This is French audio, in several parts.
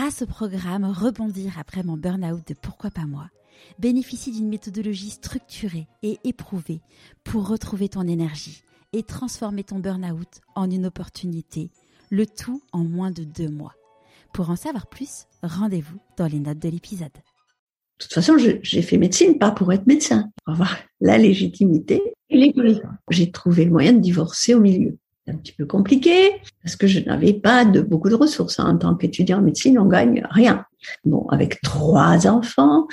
grâce au programme Rebondir après mon burn-out de Pourquoi pas moi, bénéficie d'une méthodologie structurée et éprouvée pour retrouver ton énergie et transformer ton burn-out en une opportunité, le tout en moins de deux mois. Pour en savoir plus, rendez-vous dans les notes de l'épisode. De toute façon, j'ai fait médecine pas pour être médecin, pour avoir la légitimité et les J'ai trouvé le moyen de divorcer au milieu. Un petit peu compliqué parce que je n'avais pas de beaucoup de ressources. En tant qu'étudiant en médecine, on gagne rien. Bon, avec trois enfants,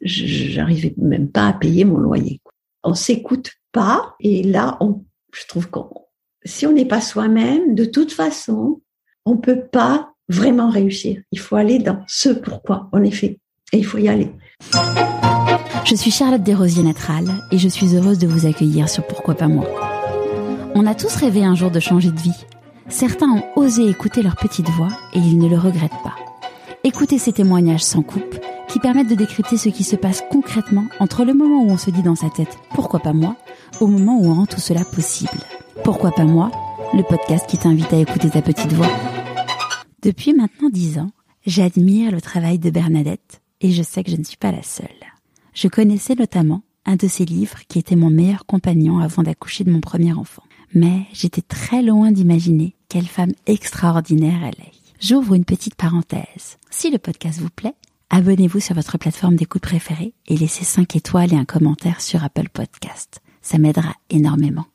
j'arrivais même pas à payer mon loyer. On s'écoute pas et là, je trouve qu'on, si on n'est pas soi-même, de toute façon, on peut pas vraiment réussir. Il faut aller dans ce pourquoi on est fait et il faut y aller. Je suis Charlotte Desrosiers-Natral et je suis heureuse de vous accueillir sur Pourquoi pas moi. A tous rêvé un jour de changer de vie. Certains ont osé écouter leur petite voix et ils ne le regrettent pas. Écoutez ces témoignages sans coupe qui permettent de décrypter ce qui se passe concrètement entre le moment où on se dit dans sa tête pourquoi pas moi au moment où on rend tout cela possible. Pourquoi pas moi Le podcast qui t'invite à écouter ta petite voix. Depuis maintenant dix ans, j'admire le travail de Bernadette et je sais que je ne suis pas la seule. Je connaissais notamment un de ses livres qui était mon meilleur compagnon avant d'accoucher de mon premier enfant. Mais j'étais très loin d'imaginer quelle femme extraordinaire elle est. J'ouvre une petite parenthèse. Si le podcast vous plaît, abonnez-vous sur votre plateforme d'écoute préférée et laissez 5 étoiles et un commentaire sur Apple Podcast. Ça m'aidera énormément.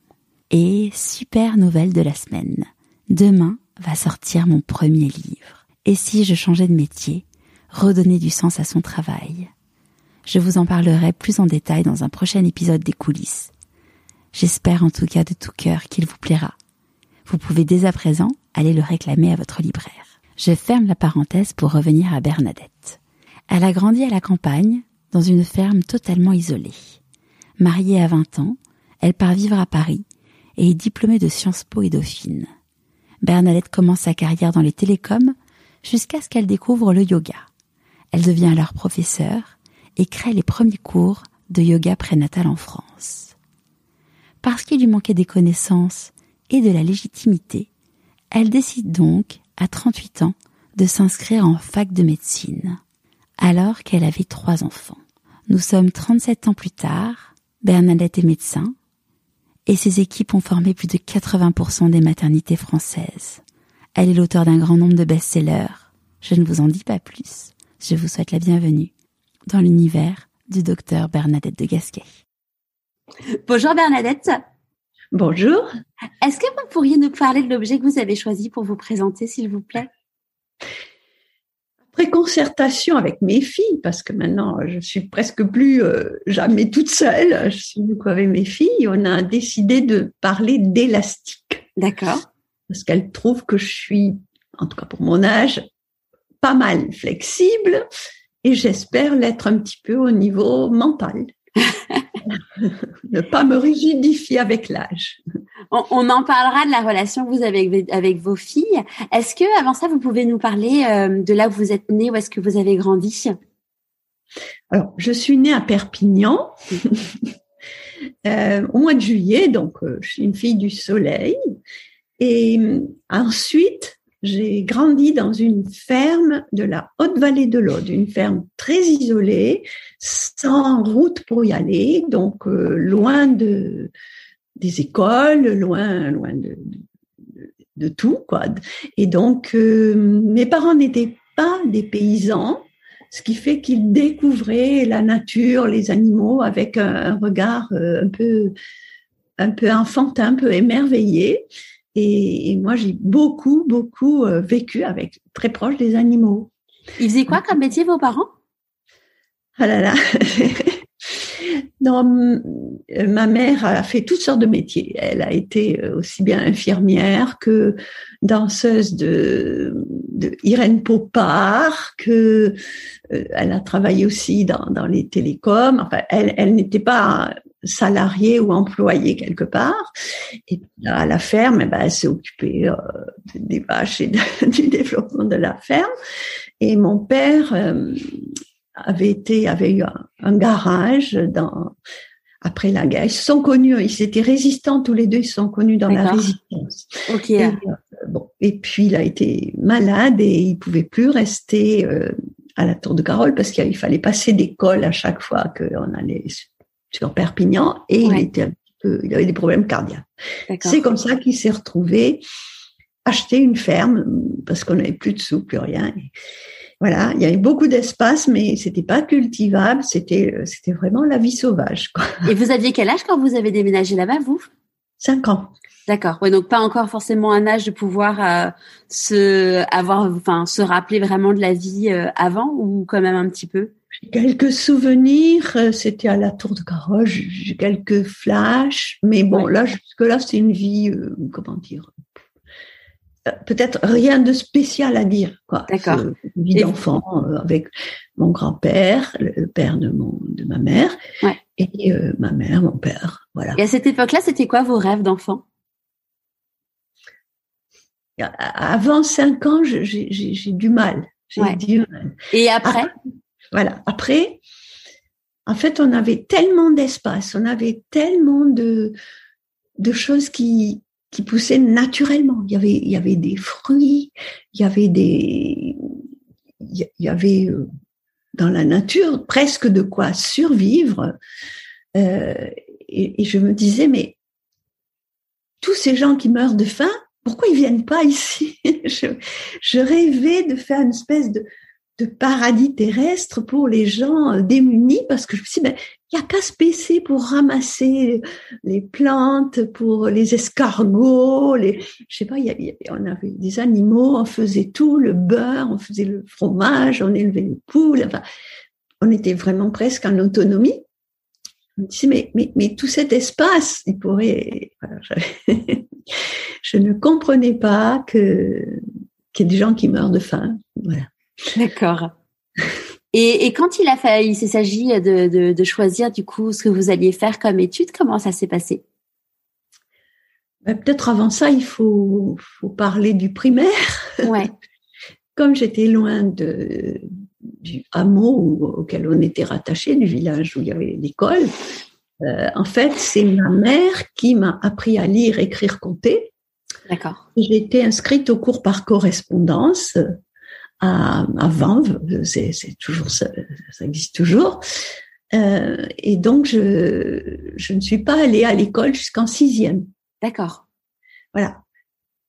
Et super nouvelle de la semaine. Demain va sortir mon premier livre. Et si je changeais de métier, redonner du sens à son travail? Je vous en parlerai plus en détail dans un prochain épisode des coulisses. J'espère en tout cas de tout cœur qu'il vous plaira. Vous pouvez dès à présent aller le réclamer à votre libraire. Je ferme la parenthèse pour revenir à Bernadette. Elle a grandi à la campagne, dans une ferme totalement isolée. Mariée à 20 ans, elle part vivre à Paris et est diplômée de Sciences Po et Dauphine. Bernadette commence sa carrière dans les télécoms jusqu'à ce qu'elle découvre le yoga. Elle devient alors professeure et crée les premiers cours de yoga prénatal en France parce qu'il lui manquait des connaissances et de la légitimité, elle décide donc, à 38 ans, de s'inscrire en fac de médecine, alors qu'elle avait trois enfants. Nous sommes 37 ans plus tard, Bernadette est médecin, et ses équipes ont formé plus de 80% des maternités françaises. Elle est l'auteur d'un grand nombre de best-sellers. Je ne vous en dis pas plus. Je vous souhaite la bienvenue dans l'univers du docteur Bernadette de Gasquet. Bonjour Bernadette. Bonjour. Est-ce que vous pourriez nous parler de l'objet que vous avez choisi pour vous présenter, s'il vous plaît? Après concertation avec mes filles, parce que maintenant je suis presque plus euh, jamais toute seule, je suis beaucoup avec mes filles, on a décidé de parler d'élastique. D'accord. Parce qu'elles trouvent que je suis, en tout cas pour mon âge, pas mal flexible et j'espère l'être un petit peu au niveau mental. ne pas me rigidifier avec l'âge. On, en parlera de la relation que vous avez avec, vos filles. Est-ce que, avant ça, vous pouvez nous parler euh, de là où vous êtes née, où est-ce que vous avez grandi? Alors, je suis née à Perpignan euh, au mois de juillet, donc euh, je suis une fille du soleil. Et ensuite, j'ai grandi dans une ferme de la haute vallée de l'Aude, une ferme très isolée, sans route pour y aller, donc euh, loin de des écoles, loin loin de, de, tout quoi. Et donc euh, mes parents n'étaient pas des paysans, ce qui fait qu'ils découvraient la nature, les animaux avec un, regard euh, un peu un peu enfantin, un peu émerveillé. Et, moi, j'ai beaucoup, beaucoup euh, vécu avec très proche des animaux. Ils faisaient quoi comme métier, vos parents? Ah là là Non, euh, ma mère a fait toutes sortes de métiers. Elle a été euh, aussi bien infirmière que danseuse de, de Irène Popard, que elle a travaillé aussi dans, dans les télécoms. Enfin, elle, elle n'était pas salarié ou employé quelque part. Et à la ferme, eh ben, elle s'est occupée euh, des vaches et du développement de la ferme. Et mon père euh, avait été, avait eu un, garage dans après la guerre. Ils se sont connus, ils étaient résistants tous les deux, ils se sont connus dans la résistance. Ok. Et, euh, bon, et puis il a été malade et il pouvait plus rester euh, à la Tour de Carole parce qu'il fallait passer des cols à chaque fois qu'on allait sur Perpignan et il était un petit peu, il avait des problèmes cardiaques. C'est comme ça qu'il s'est retrouvé acheter une ferme parce qu'on n'avait plus de sous, plus rien. voilà, il y avait beaucoup d'espace, mais c'était pas cultivable. C'était, euh, c'était vraiment la vie sauvage. Quoi. Et vous aviez quel âge quand vous avez déménagé là-bas, vous? Cinq ans. D'accord. Ouais, donc pas encore forcément un âge de pouvoir euh, se avoir, enfin, se rappeler vraiment de la vie euh, avant ou quand même un petit peu? Quelques souvenirs, c'était à la Tour de Caroge, j'ai quelques flashs, mais bon, là jusque là, c'est une vie, comment dire, peut-être rien de spécial à dire, quoi. D'accord. Vie d'enfant euh, avec mon grand-père, le père de mon de ma mère, ouais. et euh, ma mère, mon père, voilà. Et à cette époque-là, c'était quoi vos rêves d'enfant? Avant cinq ans, j'ai du mal. J'ai ouais. du mal. Et après, après Voilà. Après, en fait, on avait tellement d'espace, on avait tellement de de choses qui qui poussaient naturellement. Il y avait, il y avait des fruits, il y avait des, il y avait euh, dans la nature presque de quoi survivre. Euh, et, je me disais, mais tous ces gens qui meurent de faim, pourquoi ils viennent pas ici? Je, je, rêvais de faire une espèce de, de paradis terrestre pour les gens démunis parce que je me suis dit, ben, il n'y a qu'à se baisser pour ramasser les plantes, pour les escargots, les, je sais pas, y y a, on avait des animaux, on faisait tout, le beurre, on faisait le fromage, on élevait les poules, enfin, on était vraiment presque en autonomie. Je me disais, mais, mais, mais tout cet espace, il pourrait, voilà, je ne comprenais pas que, qu'il y ait des gens qui meurent de faim. Voilà. D'accord. Et, et, quand il a fallu, il s'agit de, de, de, choisir du coup ce que vous alliez faire comme étude, comment ça s'est passé? Ben, Peut-être avant ça, il faut, faut parler du primaire. Ouais. comme j'étais loin de, du hameau auquel on était rattaché, du village où il y avait l'école, euh, en fait, c'est ma mère qui m'a appris à lire, écrire, compter. D'accord. J'ai été inscrite au cours par correspondance à, à Vanves, c'est, c'est toujours ça, ça existe toujours. Euh, et donc je je ne suis pas allée à l'école jusqu'en sixième. D'accord. Voilà.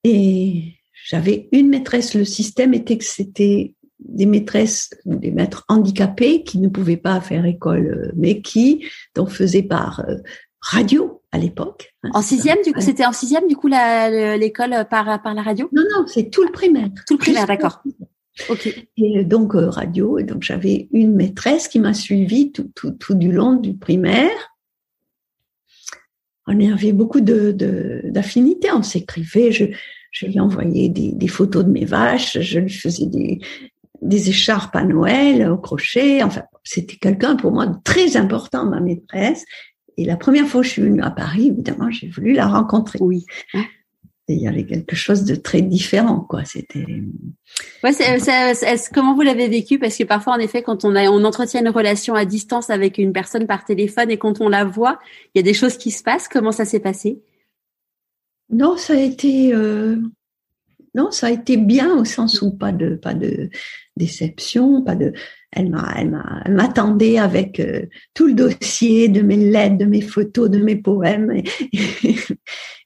Et j'avais une maîtresse. Le système était que c'était des maîtresses, des maîtres handicapés qui ne pouvaient pas faire école, mais qui donc faisaient par euh, radio à l'époque. En sixième, du coup, c'était en sixième, du coup, l'école par par la radio? Non, non, c'est tout le primaire. Tout le primaire, d'accord. Ok. Et donc euh, radio, et donc j'avais une maîtresse qui m'a suivi tout, tout, tout du long du primaire. On avait beaucoup de, de d'affinités, on s'écrivait, je, je lui envoyais des, des photos de mes vaches, je lui faisais des, des écharpes à Noël au crochet. Enfin, c'était quelqu'un pour moi de très important, ma maîtresse. Et la première fois que je suis venue à Paris, évidemment, j'ai voulu la rencontrer. Oui. Il y avait quelque chose de très différent, quoi. C'était. Ouais, c'est, c'est, c'est, comment vous l'avez vécu? Parce que parfois, en effet, quand on a, on entretient une relation à distance avec une personne par téléphone et quand on la voit, il y a des choses qui se passent. Comment ça s'est passé? Non, ça a été. Euh... Non, ça a été bien au sens où pas de pas de déception, pas de. Elle m'a, elle m'a, elle m'attendait avec euh, tout le dossier de mes lettres, de mes photos, de mes poèmes. Et,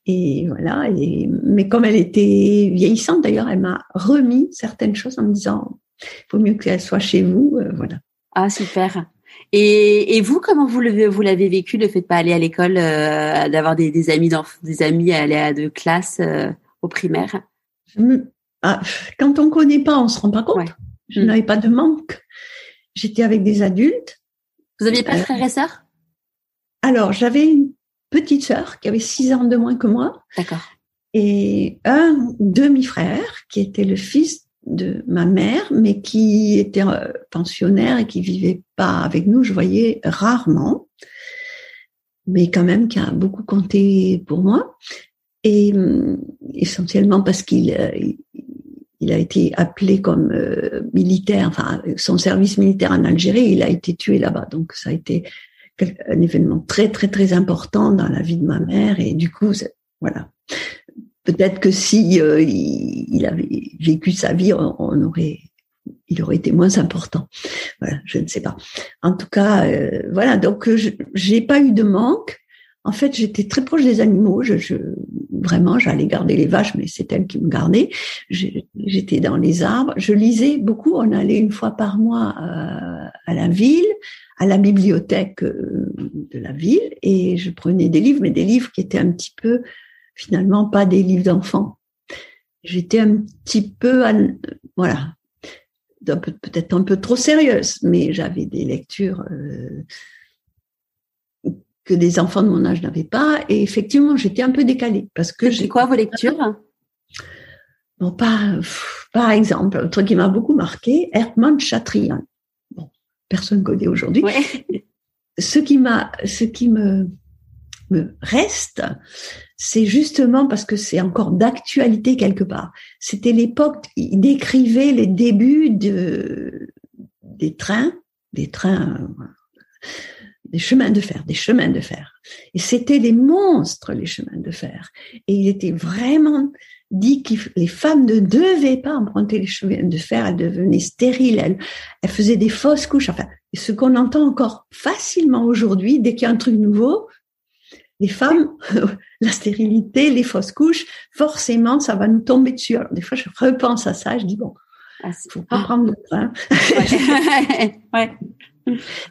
et voilà. Et, mais comme elle était vieillissante, d'ailleurs, elle m'a remis certaines choses en me disant, il faut mieux qu'elle soit chez vous. Euh, voilà. Ah super. Et, et vous, comment vous l'avez, vous l'avez vécu le fait de pas aller à l'école, euh, d'avoir des, des amis, des amis à aller à de classe euh, au primaire? Ah, Quand on connaît pas, on se rend pas compte. Ouais. Je mmh. n'avais pas de manque. J'étais avec des adultes. Vous aviez pas de frères et sœurs? Alors, j'avais une petite sœur qui avait six ans de moins que moi. D'accord. Et un demi-frère qui était le fils de ma mère, mais qui était pensionnaire et qui vivait pas avec nous. Je voyais rarement, mais quand même qui a beaucoup compté pour moi. Et essentiellement parce qu'il il a été appelé comme euh, militaire, enfin son service militaire en Algérie, il a été tué là-bas. Donc ça a été un événement très très très important dans la vie de ma mère et du coup voilà. Peut-être que si euh, il, avait vécu sa vie on, aurait il aurait été moins important. Voilà je ne sais pas. En tout cas euh, voilà donc j'ai pas eu de manque en fait, j'étais très proche des animaux. Vraiment, j'allais garder les vaches, mais c'est elles qui me gardaient. J'étais dans les arbres. Je lisais beaucoup. On allait une fois par mois à, à la ville, à la bibliothèque euh, de la ville, et je prenais des livres, mais des livres qui étaient un petit peu, finalement, pas des livres d'enfants. J'étais un petit peu, voilà, peut-être un peu trop sérieuse, mais j'avais des lectures. Euh, que des enfants de mon âge n'avaient pas. Et effectivement, j'étais un peu décalée parce que j'ai quoi vos lectures? Bon, par, par exemple, un truc qui m'a beaucoup marqué, Hermann Chatrian. Bon, personne connaît aujourd'hui. Ce qui m'a, ce qui me, me reste, c'est justement parce que c'est encore d'actualité quelque part. C'était l'époque, il décrivait les débuts de, des trains, des trains, des chemins de fer, des chemins de fer. Et c'était des monstres, les chemins de fer. Et il était vraiment dit que les femmes ne devaient pas emprunter les chemins de fer, elles devenaient stériles, elles, elles faisaient des fausses couches. Enfin, ce qu'on entend encore facilement aujourd'hui, dès qu'il y a un truc nouveau, les femmes, la stérilité, les fausses couches, forcément, ça va nous tomber dessus. Alors, des fois, je repense à ça, je dis, bon, ah, faut pas prendre le train. ouais.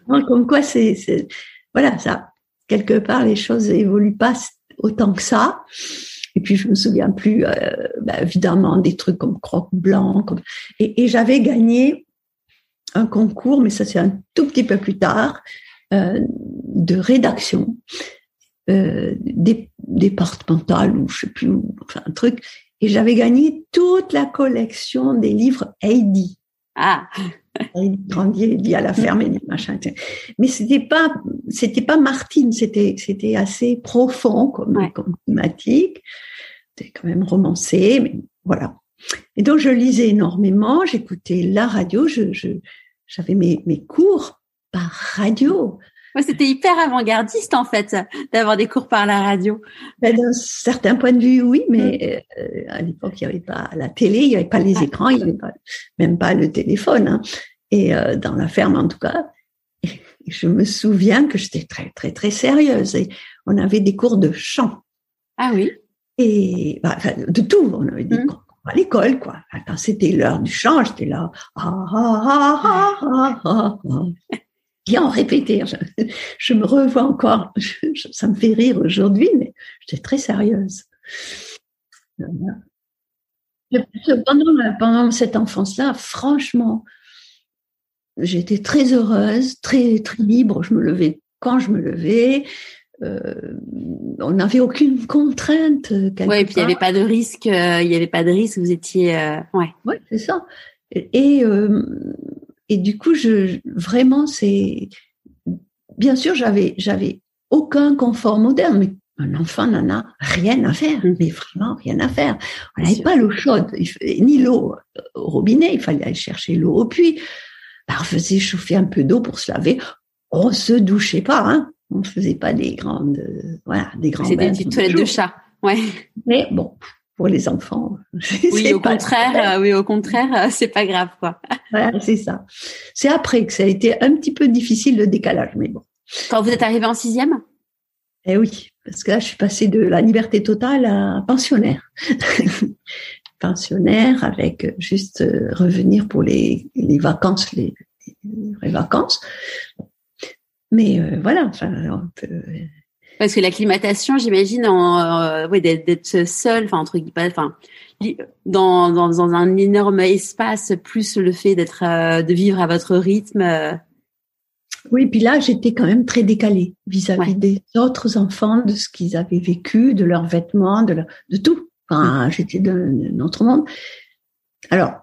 comme quoi, c'est, voilà, ça, quelque part, les choses évoluent pas autant que ça. Et puis, je me souviens plus, euh, bah, évidemment, des trucs comme Croque Blanc. Et, j'avais gagné un concours, mais ça, c'est un tout petit peu plus tard, euh, de rédaction euh, départementale ou je sais plus, enfin, un truc. Et j'avais gagné toute la collection des livres Heidi. Ah il grandit, il dit à la ferme, il dit machin. Mais c'était pas, c'était pas Martine, c'était, c'était assez profond comme, comme thématique. C'était quand même romancé, mais voilà. Et donc je lisais énormément, j'écoutais la radio, je, je, j'avais mes, mes cours par radio. C'était hyper avant-gardiste en fait d'avoir des cours par la radio. Ben, d'un certain point de vue, oui, mais mm. euh, à l'époque il n'y avait pas la télé, il n'y avait pas les écrans, il n'y avait pas, même pas le téléphone. Hein et euh, dans la ferme en tout cas. Je me souviens que j'étais très très très sérieuse et on avait des cours de chant. Ah oui. Et bah, de tout, on avait des mmh. cours à l'école quoi. Quand c'était l'heure du chant, j'étais là. Ah, ah, ah, Bien répéter. Je, je, me revois encore. ça me fait rire aujourd'hui, mais j'étais très sérieuse. Pendant, pendant cette enfance-là, franchement, j'étais très heureuse, très très libre. Je me levais quand je me levais. Euh, on n'avait aucune contrainte. Oui, et puis il n'y avait pas de risque. Euh, il n'y avait pas de risque. Vous étiez, euh, ouais. Ouais, c'est ça. Et euh, et du coup, je vraiment c'est bien sûr j'avais j'avais aucun confort moderne, mais un enfant n'en a rien à faire, mmh. mais vraiment rien à faire. On n'avait pas l'eau chaude, ni l'eau au robinet, il fallait aller chercher l'eau au puits. Bah, on faisait chauffer un peu d'eau pour se laver. On se douchait pas, hein. On faisait pas des grandes, voilà, des grandes. C'était une toilette de chat, ouais. Mais bon, pour les enfants. Oui, au contraire, euh, oui, au contraire, euh, c'est pas grave, quoi. Voilà, c'est ça. C'est après que ça a été un petit peu difficile le décalage, mais bon. Quand vous êtes arrivé en sixième? Eh oui, parce que là, je suis passée de la liberté totale à pensionnaire. pensionnaire avec juste euh, revenir pour les, les vacances, les, les vacances. Mais euh, voilà, enfin, on peut... Parce que l'acclimatation, j'imagine, euh, d'être seul, enfin entre guillemets, enfin dans, dans, dans un énorme espace, plus le fait d'être, de vivre à votre rythme. Oui, puis là, j'étais quand même très décalée vis-à-vis des autres enfants, de ce qu'ils avaient vécu, de leurs vêtements, de, de tout. Enfin, j'étais d'un autre monde. Alors,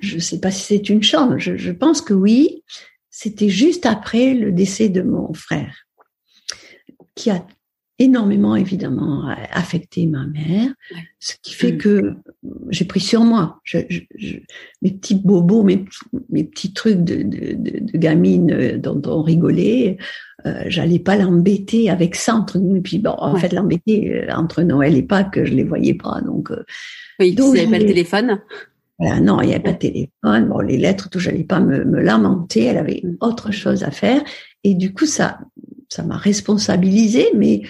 je ne sais pas si c'est une chance. Je, je, pense que oui. C'était juste après le décès de mon frère, qui a énormément évidemment affecté ma mère, ce qui fait mm. que j'ai pris sur moi je, je, mes petits bobos, mes, mes petits trucs de, de, de, de gamine dont on rigolait. euh, j'allais pas l'embêter avec ça entre nous. Et puis bon, en fait, l'embêter euh, entre Noël et Pâques, je les voyais pas. Donc, euh, oui, donc, il n'y avait pas le téléphone. non, il n'y avait pas de téléphone. Bon, les lettres, tout, j'allais pas me, me, lamenter. Elle avait mm. autre chose à faire. Et du coup, ça, ça m'a responsabilisée, mais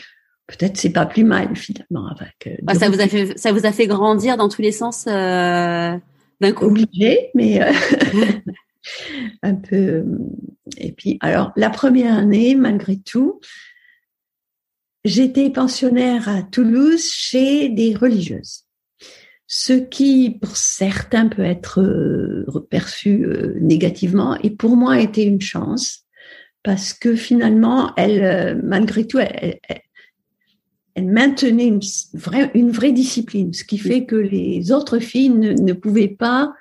peut-être c'est pas plus mal finalement. Avec, ça vous a fait, ça vous a fait grandir dans tous les sens euh, d'un coup? Obligé, mais un peu. Et puis, alors, la première année, malgré tout, j'étais pensionnaire à Toulouse chez des religieuses. Ce qui, pour certains, peut être euh, perçu euh, négativement, et pour moi, était une chance, parce que finalement, elle, euh, malgré tout, elle, elle, maintenait une vraie, une vraie discipline, ce qui fait que les autres filles ne, ne pouvaient pas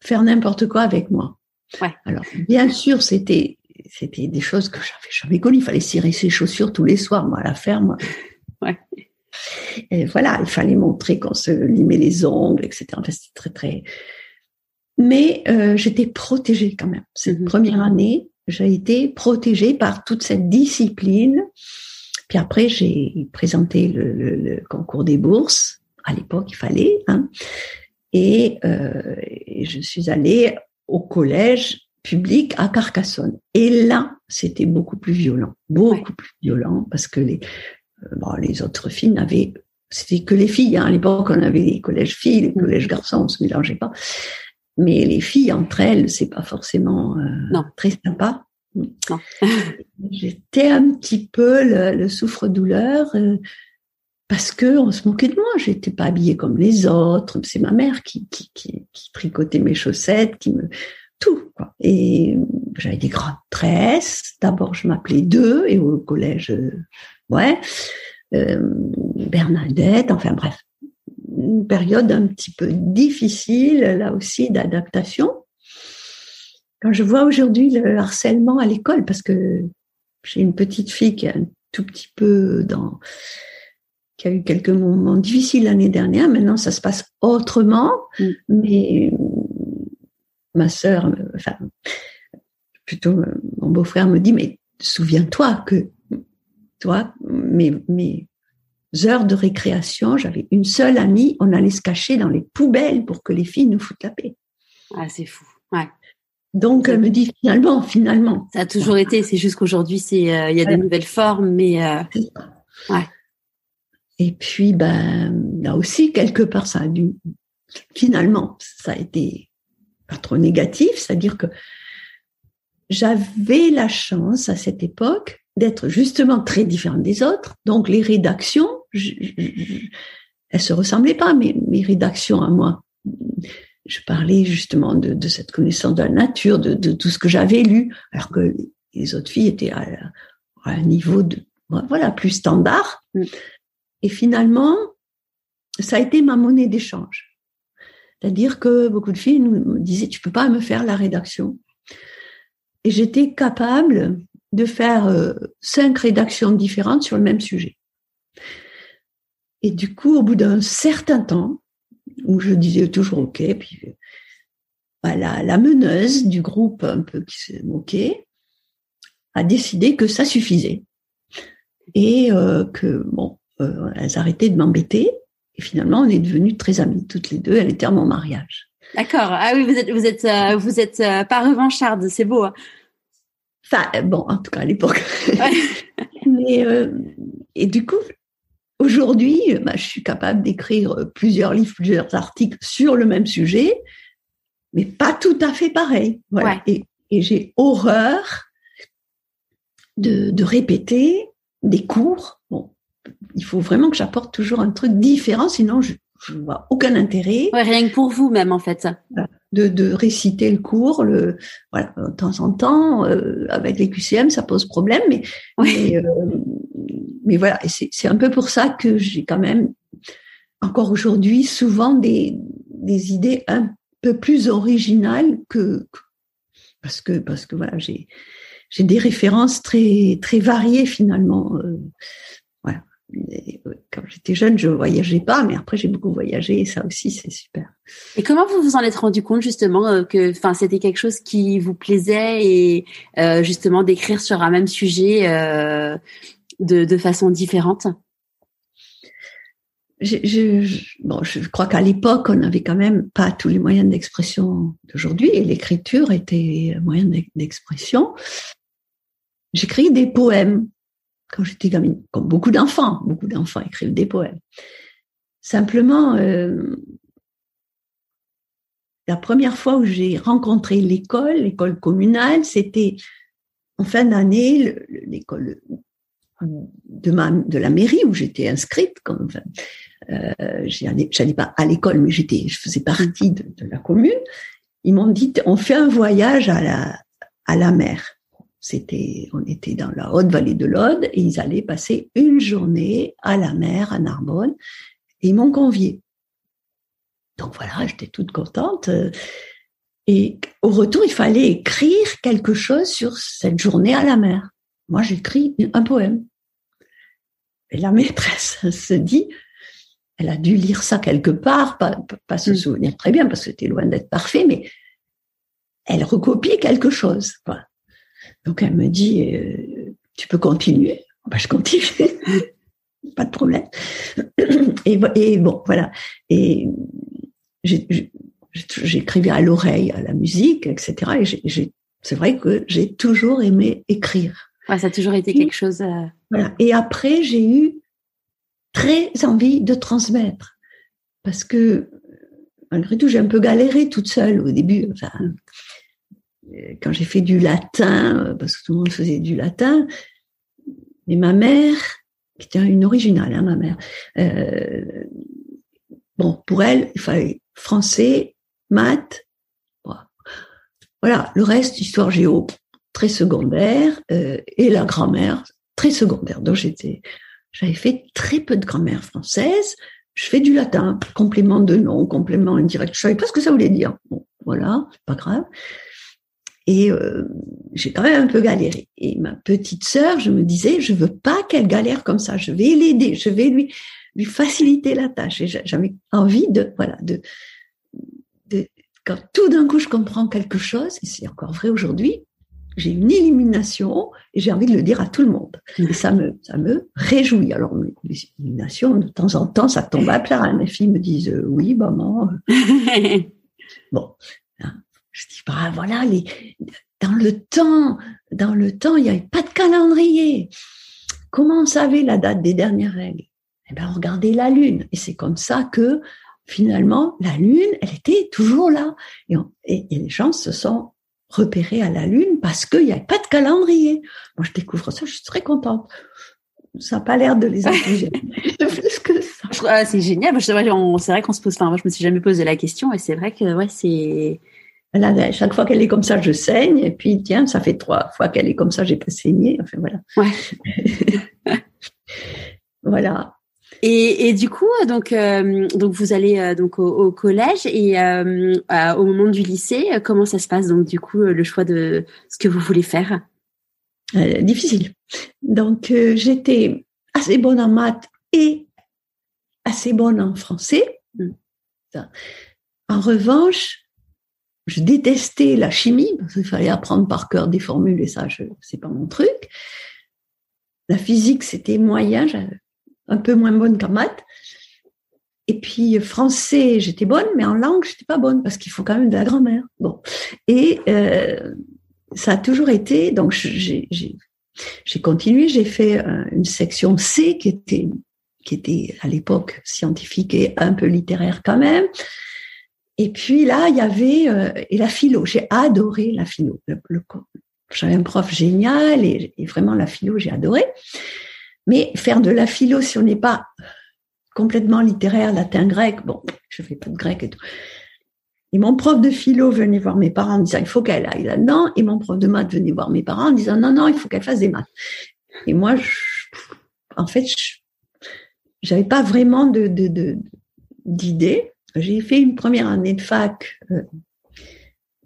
faire n'importe quoi avec moi. Ouais. Alors, bien sûr, c'était c'était des choses que j'avais jamais connues. Il fallait cirer ses chaussures tous les soirs, moi, à la ferme. Ouais. Et voilà, il fallait montrer qu'on se limait les ongles, etc. Enfin, c'était très, très... Mais euh, j'étais protégée quand même. Cette mm-hmm. première année, j'ai été protégée par toute cette discipline. Puis après, j'ai présenté le, le, le, concours des bourses. À l'époque, il fallait. Hein. Et, euh, et je suis allée au collège public à Carcassonne. Et là, c'était beaucoup plus violent, beaucoup plus violent, parce que les, euh, bon, les autres filles n'avaient, c'était que les filles. Hein. À l'époque, on avait les collèges filles, les collèges garçons, on se mélangeait pas. Mais les filles entre elles, c'est pas forcément euh, très sympa. J'étais un petit peu le, le souffre-douleur. Euh, parce que on se moquait de moi. J'étais pas habillée comme les autres. C'est ma mère qui, qui, qui, qui, tricotait mes chaussettes, qui me tout. Quoi. Et j'avais des grandes tresses. D'abord, je m'appelais Deux et au collège, euh, ouais, euh, Bernadette. Enfin bref, une période un petit peu difficile là aussi d'adaptation. Quand je vois aujourd'hui le harcèlement à l'école, parce que j'ai une petite fille qui est un tout petit peu dans qui a eu quelques moments difficiles l'année dernière. Maintenant, ça se passe autrement, mm. mais ma sœur, enfin, plutôt mon beau-frère me dit, mais souviens-toi que toi, mes, mes heures de récréation, j'avais une seule amie, on allait se cacher dans les poubelles pour que les filles nous foutent la paix. Ah, c'est fou. Ouais. Donc elle me dit finalement, finalement. Ça a toujours été. C'est juste qu'aujourd'hui, c'est euh, il y a des nouvelles formes, mais euh, ouais. Et puis, ben, là aussi, quelque part, ça a dû, finalement, ça a été pas trop négatif, c'est-à-dire que j'avais la chance à cette époque d'être justement très différente des autres. Donc, les rédactions, je, je, elles se ressemblaient pas, mais mes rédactions à moi, je parlais justement de, de cette connaissance de la nature, de, de tout ce que j'avais lu, alors que les autres filles étaient à, à un niveau de, voilà, plus standard. Mm. Et finalement, ça a été ma monnaie d'échange. C'est-à-dire que beaucoup de filles nous disaient, tu peux pas me faire la rédaction. Et j'étais capable de faire euh, cinq rédactions différentes sur le même sujet. Et du coup, au bout d'un certain temps, où je disais toujours OK, puis voilà, la meneuse du groupe un peu qui s'est moqué a décidé que ça suffisait et euh, que bon, euh, elles arrêtaient de m'embêter. Et finalement, on est devenues très amies, toutes les deux. Elle était à mon mariage. D'accord. Ah oui, vous êtes, vous êtes, euh, vous êtes euh, pas revancharde, c'est beau. Hein. Enfin, bon, en tout cas à l'époque. Mais et du coup, aujourd'hui, bah, je suis capable d'écrire plusieurs livres, plusieurs articles sur le même sujet, mais pas tout à fait pareil. Voilà. Et, et j'ai horreur de, de répéter des cours. Bon, il faut vraiment que j'apporte toujours un truc différent, sinon je ne vois aucun intérêt. rien que pour vous même en fait. De, de réciter le cours, le voilà, de temps en temps euh, avec les QCM ça pose problème, mais mais, euh, mais, voilà, c'est un peu pour ça que j'ai quand même encore aujourd'hui souvent des idées un peu plus originales que parce que parce que voilà j'ai j'ai des références très très variées finalement. Euh, quand j'étais jeune, je voyageais pas, mais après j'ai beaucoup voyagé et ça aussi c'est super. Et comment vous vous en êtes rendu compte justement euh, que, enfin, c'était quelque chose qui vous plaisait et euh, justement d'écrire sur un même sujet euh, de, de façon différente je, je, bon, je crois qu'à l'époque, on n'avait quand même pas tous les moyens d'expression d'aujourd'hui et l'écriture était un moyen d'expression. J'écris des poèmes quand j'étais gamine, comme beaucoup d'enfants. Beaucoup d'enfants écrivent des poèmes. Simplement, euh, la première fois où j'ai rencontré l'école, l'école communale, c'était en fin d'année, l'école de, ma, de la mairie où j'étais inscrite. Comme, enfin, euh, j'allais pas à l'école, mais j'étais, je faisais partie de, la commune. Ils m'ont dit, on fait un voyage à la, à la mer. C'était, on était dans la haute vallée de l'Aude et ils allaient passer une journée à la mer à Narbonne et ils m'ont convié. Donc voilà, j'étais toute contente. Et au retour, il fallait écrire quelque chose sur cette journée à la mer. Moi, j'écris un poème. Et la maîtresse se dit, elle a dû lire ça quelque part, pas, pas se mm. souvenir très bien parce que c'était loin d'être parfait, mais elle recopie quelque chose. Quoi. Donc elle me dit, euh, tu peux continuer. Ben, je continue, pas de problème. Et, et bon, voilà. Et j'écrivais à l'oreille, à la musique, etc. Et c'est vrai que j'ai toujours aimé écrire. Ouais, ça a toujours été quelque chose. Euh, voilà. Et après, j'ai eu très envie de transmettre. Parce que, malgré tout, j'ai un peu galéré toute seule au début. Enfin, quand j'ai fait du latin, parce que tout le monde faisait du latin, mais ma mère, qui était une originale, hein, ma mère, euh, bon, pour elle, il fallait français, maths, voilà, le reste, histoire géo, très secondaire, euh, et la grammaire, très secondaire. Donc j'étais, j'avais fait très peu de grammaire française. Je fais du latin, complément de nom, complément indirect. Je savais pas ce que ça voulait dire. Bon, voilà, pas grave. Et euh, j'ai quand même un peu galéré. Et ma petite sœur, je me disais, je veux pas qu'elle galère comme ça. Je vais l'aider, je vais lui lui faciliter la tâche. Et j'avais envie de voilà de, de quand tout d'un coup je comprends quelque chose, et c'est encore vrai aujourd'hui, j'ai une illumination et j'ai envie de le dire à tout le monde. Et ça me, ça me réjouit. Alors, les illuminations, de temps en temps, ça tombe à plat. Mes filles me disent, euh, oui, maman. bon, je dis, bah voilà, les, dans le temps, dans le temps, il n'y avait pas de calendrier. Comment on savait la date des dernières règles? Eh bien, on regardait la lune. Et c'est comme ça que, finalement, la lune, elle était toujours là. Et, et, les gens se sont repérés à la lune parce qu'il n'y avait pas de calendrier. Moi, je découvre ça, je suis très contente. Ça n'a pas l'air de les intelliger plus que ça. Ah, c'est génial. C'est vrai, qu'on se pose. Enfin, moi, je me suis jamais posé la question, et c'est vrai que ouais, c'est chaque fois qu'elle est comme ça, je saigne. Et puis, tiens, ça fait trois fois qu'elle est comme ça, j'ai pas saigné. Enfin, voilà. Ouais. voilà. Et, et, du coup, donc, euh, donc vous allez euh, donc au, collège et euh, au moment du lycée, comment ça se passe donc du coup le choix de ce que vous voulez faire? Difficile. Donc j'étais assez bonne en maths et assez bonne en français. Mm. En revanche, je détestais la chimie parce qu'il fallait apprendre par cœur des formules et ça, je c'est pas mon truc. La physique, c'était moyen, un peu moins bonne qu'en maths. Et puis français, j'étais bonne, mais en langue, j'étais pas bonne parce qu'il faut quand même de la grammaire. Bon, et euh, ça a toujours été. Donc j'ai continué, j'ai fait euh, une section C qui était qui était à l'époque scientifique et un peu littéraire quand même. Et puis là, il y avait euh, et la philo. J'ai adoré la philo. J'avais un prof génial et, vraiment la philo, j'ai adoré. Mais faire de la philo, si on n'est pas complètement littéraire, latin, grec, bon, je fais pas de grec et tout. Et mon prof de philo venait voir mes parents en disant il faut qu'elle aille là-dedans. Et mon prof de maths venait voir mes parents en disant non, non, il faut qu'elle fasse des maths. Et moi, en fait, j'avais pas vraiment de d'idée. J'ai fait une première année de fac euh,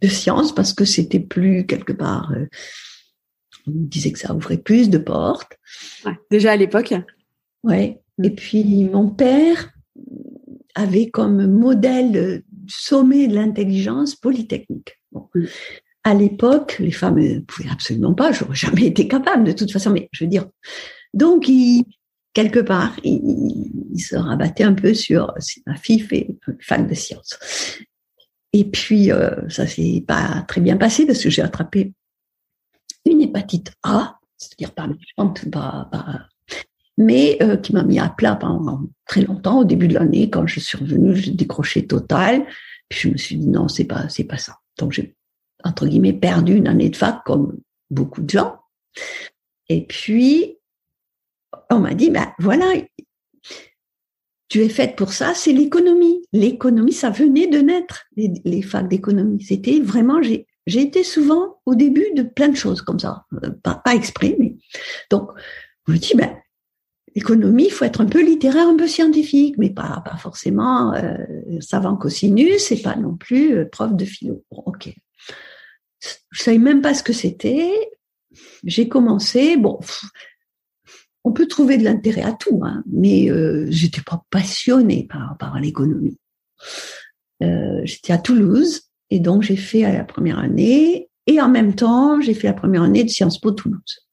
de sciences parce que c'était plus quelque part. Euh, me disait que ça ouvrait plus de portes. déjà à l'époque. Ouais. Et puis mon père avait comme modèle sommet de l'intelligence polytechnique. Bon. À l'époque, les femmes ne pouvaient absolument pas, j'aurais jamais été capable de toute façon, mais je veux dire, donc il, quelque part, il, il se rabattait un peu sur si ma fille fait fac de sciences. Et puis, euh, ça s'est pas très bien passé parce que j'ai attrapé une hépatite A, c'est-à-dire pas méchante, pas, pas mais euh, qui m'a mis à plat pendant très longtemps. Au début de l'année, quand je suis revenue, j'ai décroché total. Puis je me suis dit non, c'est pas, c'est pas ça. Donc j'ai entre guillemets perdu une année de fac comme beaucoup de gens. Et puis on m'a dit ben voilà, tu es faite pour ça, c'est l'économie. L'économie, ça venait de naître, les, les facs d'économie. C'était vraiment, j'ai, j'ai été souvent au début de plein de choses comme ça, euh, pas, pas exprès, mais donc je me dis ben l'économie, il faut être un peu littéraire, un peu scientifique, mais pas, forcément euh, savant cosinus et pas non plus euh, prof de philo. Bon, ok. Je savais même pas ce que c'était. J'ai commencé. Bon, on peut trouver de l'intérêt à tout, hein, mais euh, j'étais pas passionnée par, l'économie. J'étais à Toulouse et donc j'ai fait la première année et en même temps j'ai fait la première année de Sciences Po Toulouse.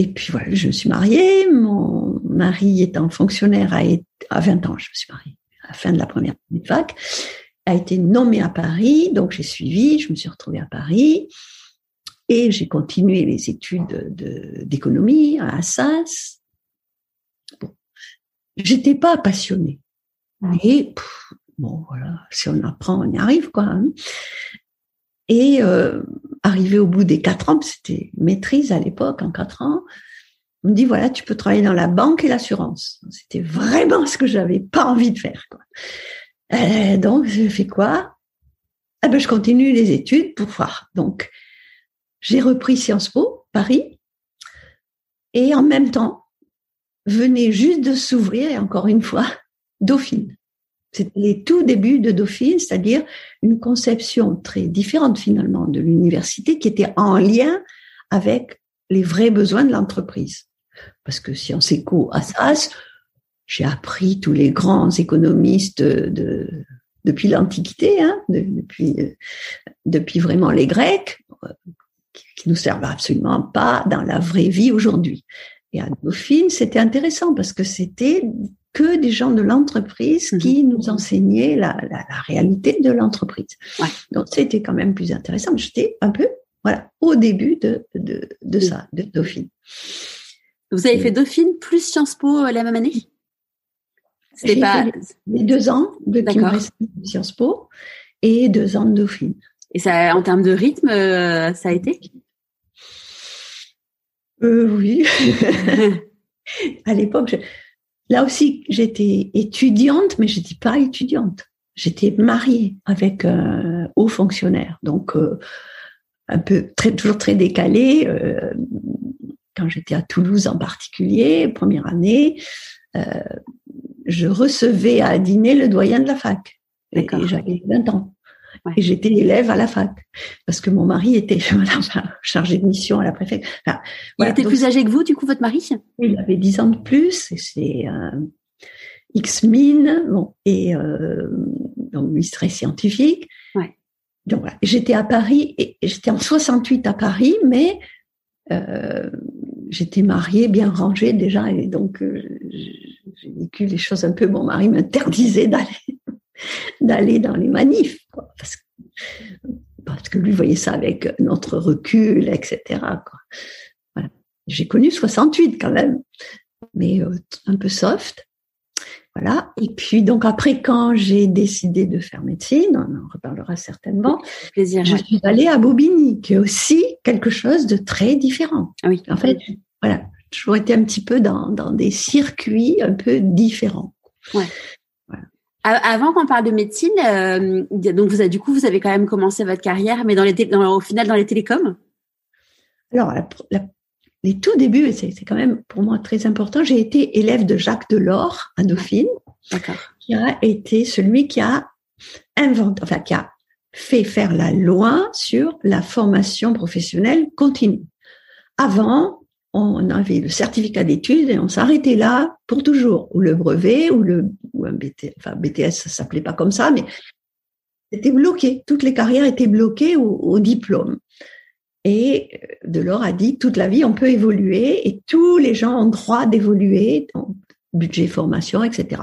Et puis voilà, je me suis mariée. Mon mari étant fonctionnaire à, à 20 ans, je me suis mariée à la fin de la première année de fac, a été nommé à Paris, donc j'ai suivi, je me suis retrouvée à Paris et j'ai continué les études d'économie à Assas. Bon, j'étais pas passionnée, mais bon voilà, si on apprend, on y arrive quoi. Hein. Et euh, arrivé au bout des quatre ans, c'était maîtrise à l'époque, en quatre ans, on me dit voilà, tu peux travailler dans la banque et l'assurance. C'était vraiment ce que j'avais pas envie de faire. Quoi. Euh, donc, je fais quoi? Eh ben, Je continue les études pour voir. Donc, j'ai repris Sciences Po, Paris, et en même temps, venait juste de s'ouvrir, encore une fois, Dauphine. C'était les tout débuts de Dauphine, c'est-à-dire une conception très différente finalement de l'université qui était en lien avec les vrais besoins de l'entreprise. Parce que Sciences Éco, Assas, j'ai appris tous les grands économistes de, depuis l'Antiquité, hein, depuis, depuis vraiment les Grecs, qui nous servent absolument pas dans la vraie vie aujourd'hui. Et à Dauphine, c'était intéressant parce que c'était que des gens de l'entreprise mhm. qui nous enseignaient la, la, la réalité de l'entreprise. Ouais. Donc c'était quand même plus intéressant. J'étais un peu voilà au début de, de, de ça, de Dauphine. Vous avez fait Dauphine plus Sciences Po euh, la même année? C'était pas les deux ans de Sciences Po et deux ans de Dauphine. Et ça, en termes de rythme, euh, ça a été? Euh, Oui. à l'époque, Là aussi, j'étais étudiante, mais je dis pas étudiante. J'étais mariée avec un haut fonctionnaire, donc euh, un peu très toujours très décalé. Euh, quand j'étais à Toulouse en particulier, première année, euh, je recevais à dîner le doyen de la fac. Et j'avais 20 ans. Et j'étais élève à la fac parce que mon mari était chargé de mission à la préfecture. Enfin, il était plus âgé que vous, du coup, votre mari? Il avait 10 ans de plus et c'est euh, X mine, bon, et euh, donc très scientifique. Ouais. Donc voilà. j'étais à Paris et j'étais en 68 à Paris, mais euh, j'étais mariée, bien rangée déjà, et donc euh, j'ai vécu les choses un peu. Mon mari m'interdisait d'aller d'aller dans les manifs, quoi, parce, que, parce que lui voyait ça avec notre recul, etc. Quoi. Voilà. J'ai connu 68 quand même, mais euh, un peu soft. Voilà. Et puis donc après, quand j'ai décidé de faire médecine, on en reparlera certainement. Plaisir. Je suis allée à Bobigny, qui est aussi quelque chose de très différent. Oui. En fait, voilà, j'ai toujours été un petit peu dans, dans des circuits un peu différents. Ouais. Avant qu'on parle de médecine, euh, donc vous avez, du coup vous avez quand même commencé votre carrière, mais dans les dans, au final dans les télécoms? Alors les tout débuts, c'est quand même pour moi très important. J'ai été élève de Jacques Delors à Dauphine, qui a été celui qui a inventé, enfin qui a fait faire la loi sur la formation professionnelle continue. Avant, on avait le certificat d'études et on s'arrêtait là pour toujours, ou le brevet, ou le ou un BTS, enfin BTS, ça s'appelait pas comme ça, mais c'était bloqué. Toutes les carrières étaient bloquées au, diplôme. Et euh, Delors a dit toute la vie on peut évoluer et tous les gens ont droit d'évoluer, budget formation, etc.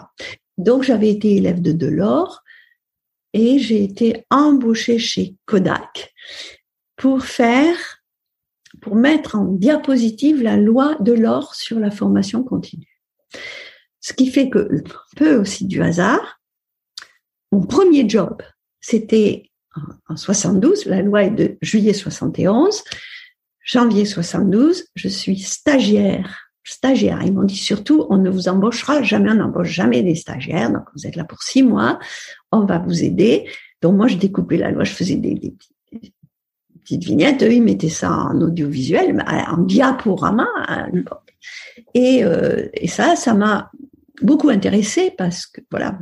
Donc j'avais été élève de Delors et j'ai été embauchée chez Kodak pour faire, pour mettre en diapositive la loi de l'or sur la formation continue. Ce qui fait que, un peu aussi du hasard, mon premier job, c'était en 72, la loi est de juillet 71, janvier 72, je suis stagiaire. Stagiaire. Ils m'ont dit surtout, on ne vous embauchera jamais, on n'embauche jamais des stagiaires. Donc vous êtes là pour six mois, on va vous aider. Donc moi, je découpais la loi, je faisais des, des, petites vignettes. Eux, ils mettaient ça en audiovisuel, en diaporama. Et, euh, et ça, ça m'a beaucoup intéressée parce que voilà.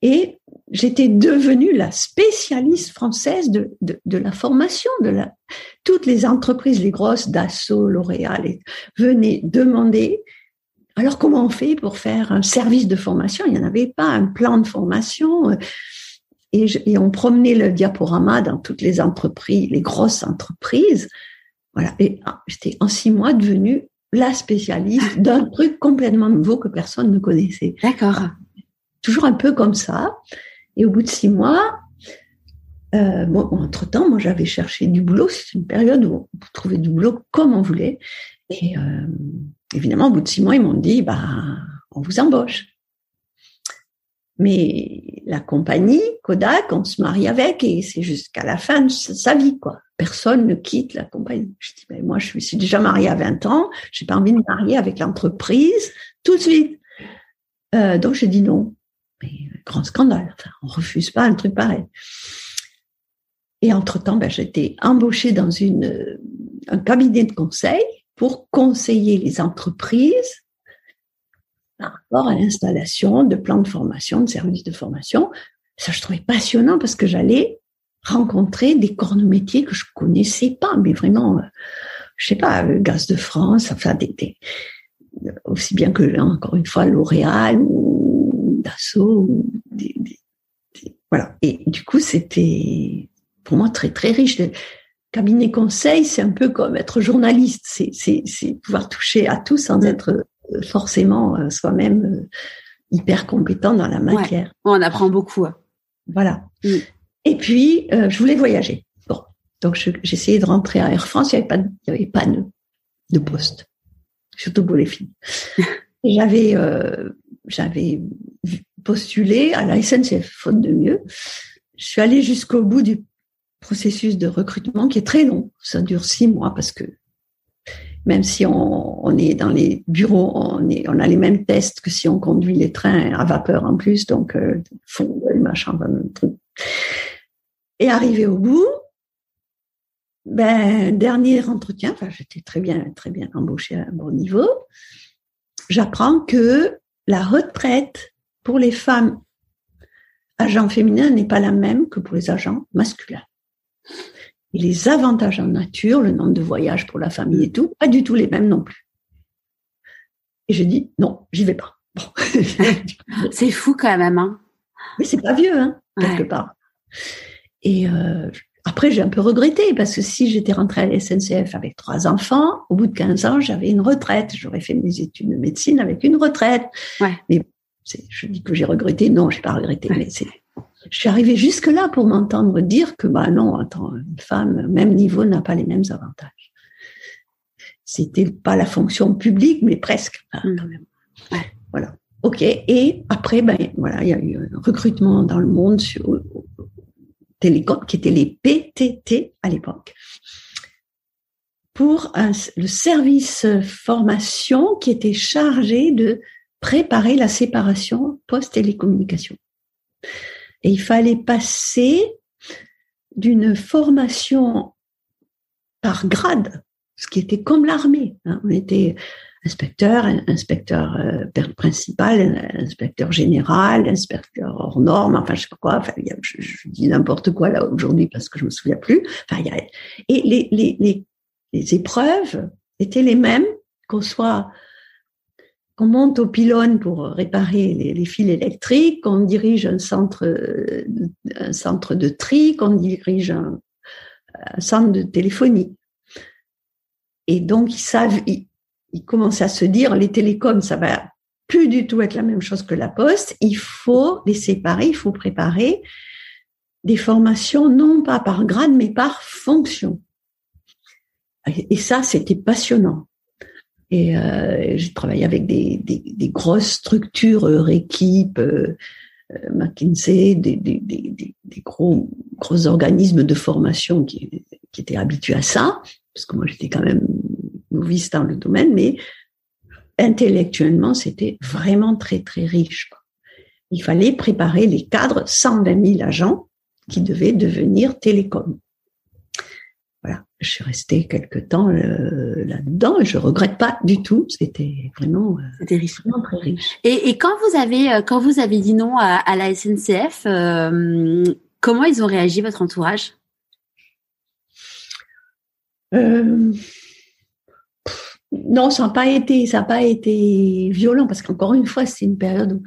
Et j'étais devenue la spécialiste française de, de, de, la formation de la toutes les entreprises les grosses Dassault L'Oréal venaient demander alors comment on fait pour faire un service de formation? Il n'y en avait pas un plan de formation et, et, on promenait le diaporama dans toutes les entreprises les grosses entreprises voilà et ah, j'étais en six mois devenue la spécialiste d'un truc complètement nouveau que personne ne connaissait d'accord toujours un peu comme ça et au bout de six mois, euh, bon, entre-temps, moi, j'avais cherché du boulot. C'est une période où on trouvait du boulot comme on voulait. Et euh, évidemment, au bout de six mois, ils m'ont dit, bah, on vous embauche. Mais la compagnie, Kodak, on se marie avec et c'est jusqu'à la fin de sa vie, quoi. Personne ne quitte la compagnie. Je dis, ben, moi, je suis déjà mariée à 20 ans. J'ai pas envie de me marier avec l'entreprise tout de suite. Euh, donc, j'ai dit non. Mais grand scandale. On refuse pas un truc pareil. Et entre-temps, ben, j'ai été embauchée dans un cabinet de conseil pour conseiller les entreprises par rapport à l'installation de plans de formation, de services de formation. Ça, je trouvais passionnant parce que j'allais rencontrer des corps de métier que je connaissais pas, mais vraiment, euh, je sais pas, le Gaz de France, enfin, des, des, aussi bien que, encore une fois, L'Oréal ou Dassault, voilà. Et du coup, c'était pour moi très très riche. Le cabinet conseil, c'est un peu comme être journaliste. C'est pouvoir toucher à tout sans être euh, forcément euh, soi-même euh, hyper compétent dans la matière. On apprend beaucoup. Hein. Voilà. Mm. Et puis, je voulais voyager. Bon, donc j'essayais de rentrer à Air France. Il n'y avait pas, de, il y avait pas de, de poste, surtout pour les filles. j'avais, j'avais postulé à la SNCF, faute de mieux. Je suis allée jusqu'au bout du processus de recrutement qui est très long. Ça dure six mois parce que même si on, est dans les bureaux, on, a les mêmes tests que si on conduit les trains à vapeur en plus, donc euh, fond, machin, truc. Et arrivé au bout, ben dernier entretien, enfin j'étais très bien, très bien embauchée à un bon niveau. J'apprends que la retraite pour les femmes agents féminins n'est pas la même que pour les agents masculins. Et les avantages en nature, le nombre de voyages pour la famille et tout, pas du tout les mêmes non plus. Et j'ai dit non, j'y vais pas. c'est fou quand même. Hein Mais c'est pas vieux, hein, quelque part. Et euh, après, j'ai un peu regretté parce que si j'étais rentrée à la SNCF avec trois enfants, au bout de 15 ans, j'avais une retraite. J'aurais fait mes études de médecine avec une retraite. Ouais. Mais je dis que j'ai regretté, non, j'ai pas regretté, mais c'est, je suis arrivée jusque là pour m'entendre dire que bah non, attends, une femme même niveau n'a pas les mêmes avantages. C'était pas la fonction publique, mais presque mmh. quand même. Voilà. Ok. Et après, ben voilà, il y a eu un recrutement dans le monde sur télécom, qui étaient les PTT à l'époque, pour le service formation qui était chargé de préparer la séparation post-télécommunication. Et il fallait passer d'une formation par grade, ce qui était comme l'armée. Hein. On était inspecteur, inspecteur euh, principal, inspecteur général, inspecteur hors norme, enfin je sais pas quoi. Enfin, je, dis n'importe quoi là aujourd'hui parce que je me souviens plus. Enfin, a, et les, les, les, les épreuves étaient les mêmes, qu'on soit qu'on monte au pylône pour réparer les, fils électriques, qu'on dirige un centre, un centre de tri, qu'on dirige un, centre de téléphonie. Et donc, ils savent, ils, ils commencent à se dire, les télécoms, ça va plus du tout être la même chose que la poste. Il faut les séparer, il faut préparer des formations non pas par grade, mais par fonction. Et ça, c'était passionnant. Et euh, j'ai travaillé avec des, des, des, grosses structures, euh, équipes, euh, euh, McKinsey, des, des, gros, gros organismes de formation qui, qui étaient habitués à ça, parce que moi j'étais quand même novice dans le domaine, mais intellectuellement, c'était vraiment très, très riche. Il fallait préparer les cadres, 120 000 agents qui devaient devenir télécom voilà, je suis restée quelque temps euh, là-dedans et je regrette pas du tout. C'était vraiment, euh, c'était riche, vraiment très riche. Et, et, quand vous avez euh, quand vous avez dit non à, à la SNCF, euh, comment ils ont réagi votre entourage? Non, ça n'a pas été ça n'a pas été violent parce qu'encore une fois, c'est une période où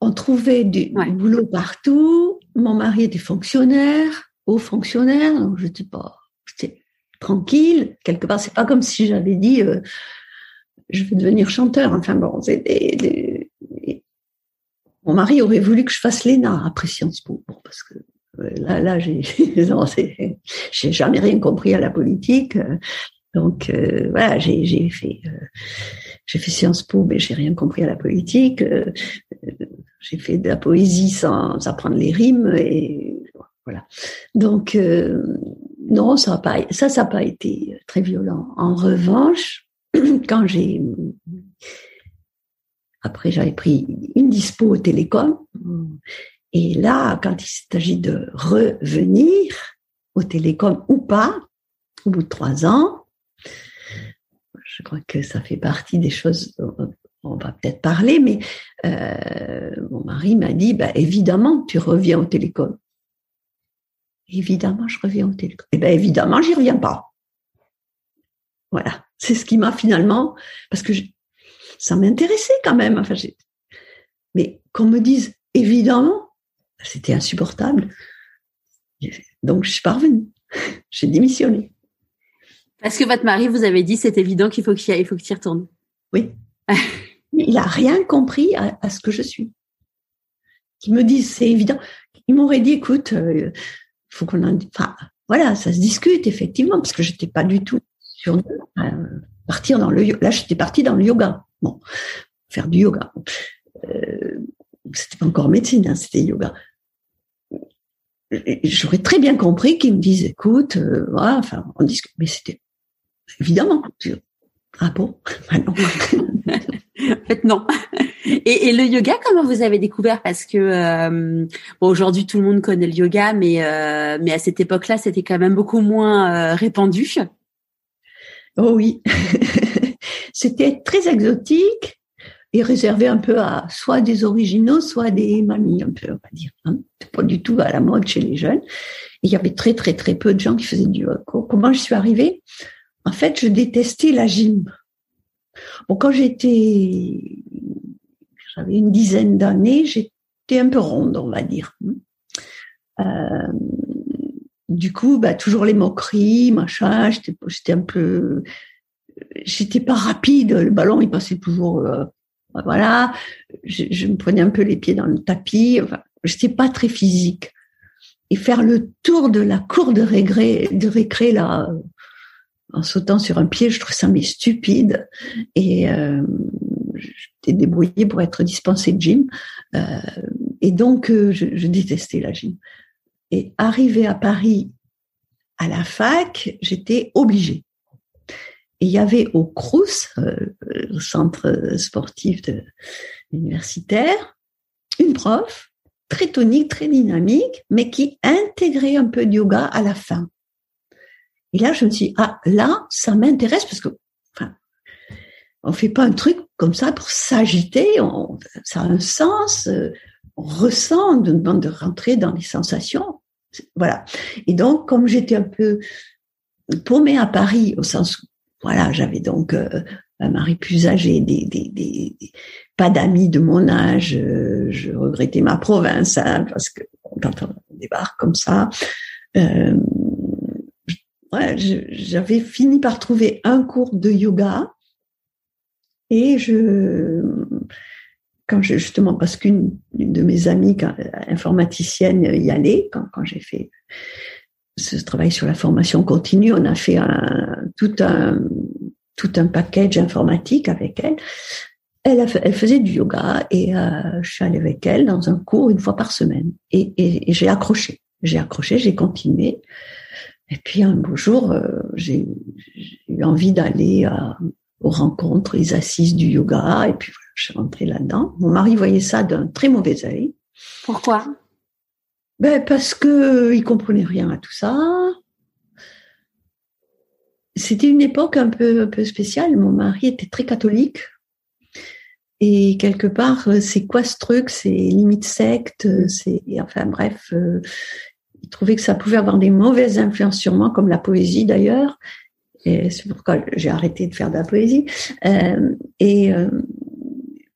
on trouvait du boulot partout. Mon mari était fonctionnaire haut fonctionnaire, donc je dis pas, j'étais tranquille. Quelque part, c'est pas comme si j'avais dit, euh, je vais devenir chanteur. Enfin bon, c'est des, mon mari aurait voulu que je fasse l'ENA après Sciences Po, parce que euh, là, là, j'ai, j'ai jamais rien compris à la politique. Donc euh, voilà, j'ai, j'ai fait, j'ai fait Sciences Po, mais j'ai rien compris à la politique. j'ai fait de la poésie sans apprendre les rimes et voilà. Donc, euh, non, ça n'a pas, ça, pas été très violent. En revanche, quand j'ai, après, j'avais pris une dispo au télécom. Et là, quand il s'agit de revenir au télécom ou pas, au bout de trois ans, je crois que ça fait partie des choses dont on va peut-être parler, mais euh, mon mari m'a dit, bah, évidemment, tu reviens au télécom. Évidemment, je reviens au télécom. Eh bien, évidemment, j'y reviens pas. Voilà. C'est ce qui m'a finalement, parce que ça m'intéressait quand même. Enfin, mais qu'on me dise évidemment, c'était insupportable. Donc, je suis pas revenue. J'ai démissionné. Parce que votre mari vous avait dit, c'est évident qu'il faut qu'il y y retournes. Oui. il a rien compris à, ce que je suis. Qui me disent, c'est évident. Il m'aurait dit, écoute, euh, faut qu'on en, enfin, voilà, ça se discute effectivement parce que j'étais pas du tout sur euh, partir dans le là j'étais partie dans le yoga. Bon, faire du yoga. Euh, c'était pas encore médecine, hein, c'était yoga. J'aurais très bien compris qu'ils me disent, écoute, euh, voilà, enfin, on discute, mais c'était évidemment. Ah bon? Bah En fait, non. Et, et, le yoga, comment vous avez découvert? Parce que euh, bon, aujourd'hui tout le monde connaît le yoga, mais euh, mais à cette époque-là, c'était quand même beaucoup moins euh, répandu. Oh oui, c'était très exotique et réservé un peu à soit des originaux, soit des mamies, un peu, on va dire. Hein. Pas du tout à la mode chez les jeunes. il y avait très très très peu de gens qui faisaient du yoga. Comment je suis arrivée? En fait, je détestais la gym. Bon, quand j'étais j'avais une dizaine d'années, j'étais un peu ronde, on va dire. Euh, du coup, bah, toujours les moqueries, machin, j'étais, un peu, j'étais pas rapide, le ballon il passait toujours, euh, voilà, je, me prenais un peu les pieds dans le tapis, enfin, j'étais pas très physique. Et faire le tour de la cour de récré, de récré là, en sautant sur un pied, je trouve ça mais stupide. Et euh, j'étais débrouillée pour être dispensée de gym. Euh, et donc, euh, je, détestais la gym. Et arrivé à Paris à la fac, j'étais obligée. Et il y avait au CRUS, euh, le centre sportif de, universitaire, une prof très tonique, très dynamique, mais qui intégrait un peu de yoga à la fin. Et là, je me suis dit, ah, là, ça m'intéresse parce que on fait pas un truc comme ça pour s'agiter. Ça a un sens. Euh, on ressent, on demande de rentrer dans les sensations. Voilà. Et donc, comme j'étais un peu paumée à Paris, au sens voilà, j'avais donc euh, un mari plus âgé, des, des, des, pas d'amis de mon âge. je regrettais ma province hein, parce que quand on débarque comme ça, euh, ouais, j'avais fini par trouver un cours de yoga et je quand je, justement parce qu'une de mes amies informaticienne y allait quand, quand j'ai fait ce travail sur la formation continue, on a fait un, tout un tout un package informatique avec elle. Elle, elle faisait du yoga et euh, je suis allée avec elle dans un cours une fois par semaine et, et, j'ai accroché. J'ai accroché, j'ai continué. Et puis un beau jour, euh, j'ai eu envie d'aller euh, aux rencontres, les assises du yoga, et puis voilà, je suis rentrée là-dedans. Mon mari voyait ça d'un très mauvais œil. Pourquoi? Ben parce que il comprenait rien à tout ça. C'était une époque un peu un peu spéciale. Mon mari était très catholique. Et quelque part, c'est quoi ce truc? C'est limite secte, c'est enfin bref, euh, il trouvait que ça pouvait avoir des mauvaises influences sur moi, comme la poésie d'ailleurs. Et c'est pourquoi j'ai arrêté de faire de la poésie. Euh, et euh,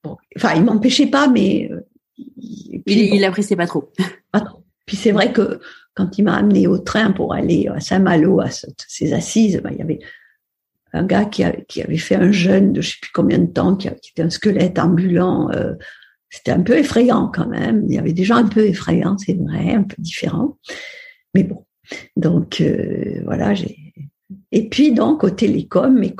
bon, enfin, il m'empêchait pas, mais euh, il, n'appréciait pas trop. Pas trop. Puis c'est vrai que quand il m'a amené au train pour aller à Saint-Malo à ces assises, ben, il y avait un gars qui, qui, avait fait un jeûne de je sais plus combien de temps, qui, était un squelette ambulant. Euh, c'était un peu effrayant quand même. Il y avait des gens un peu effrayants, c'est vrai, un peu différents. Mais bon, donc euh, voilà, j'ai et puis donc au télécom, mes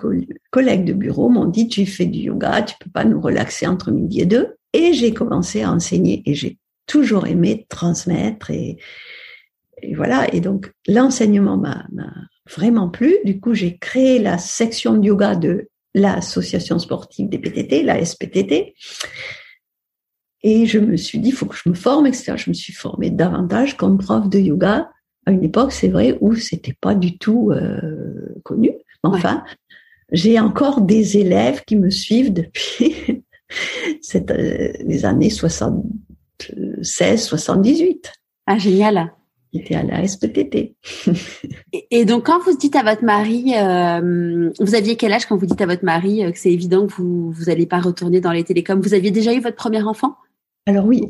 collègues de bureau m'ont dit tu fais du yoga, tu peux pas nous relaxer entre midi et deux. Et j'ai commencé à enseigner et j'ai toujours aimé transmettre et, voilà. Et donc l'enseignement m'a vraiment plu. Du coup, j'ai créé la section de yoga de l'association sportive des PTT, la SPTT. Et je me suis dit, il faut que je me forme, etc. Je me suis formée davantage comme prof de yoga à une époque, c'est vrai, où c'était pas du tout euh, connu. Enfin, j'ai encore des élèves qui me suivent depuis cette, euh, les années 76, 78. Ah, génial. J'étais à la SPTT. et, donc, quand vous dites à votre mari, euh, vous aviez quel âge quand vous dites à votre mari euh, que c'est évident que vous vous allez pas retourner dans les télécoms? Vous aviez déjà eu votre premier enfant? Alors oui,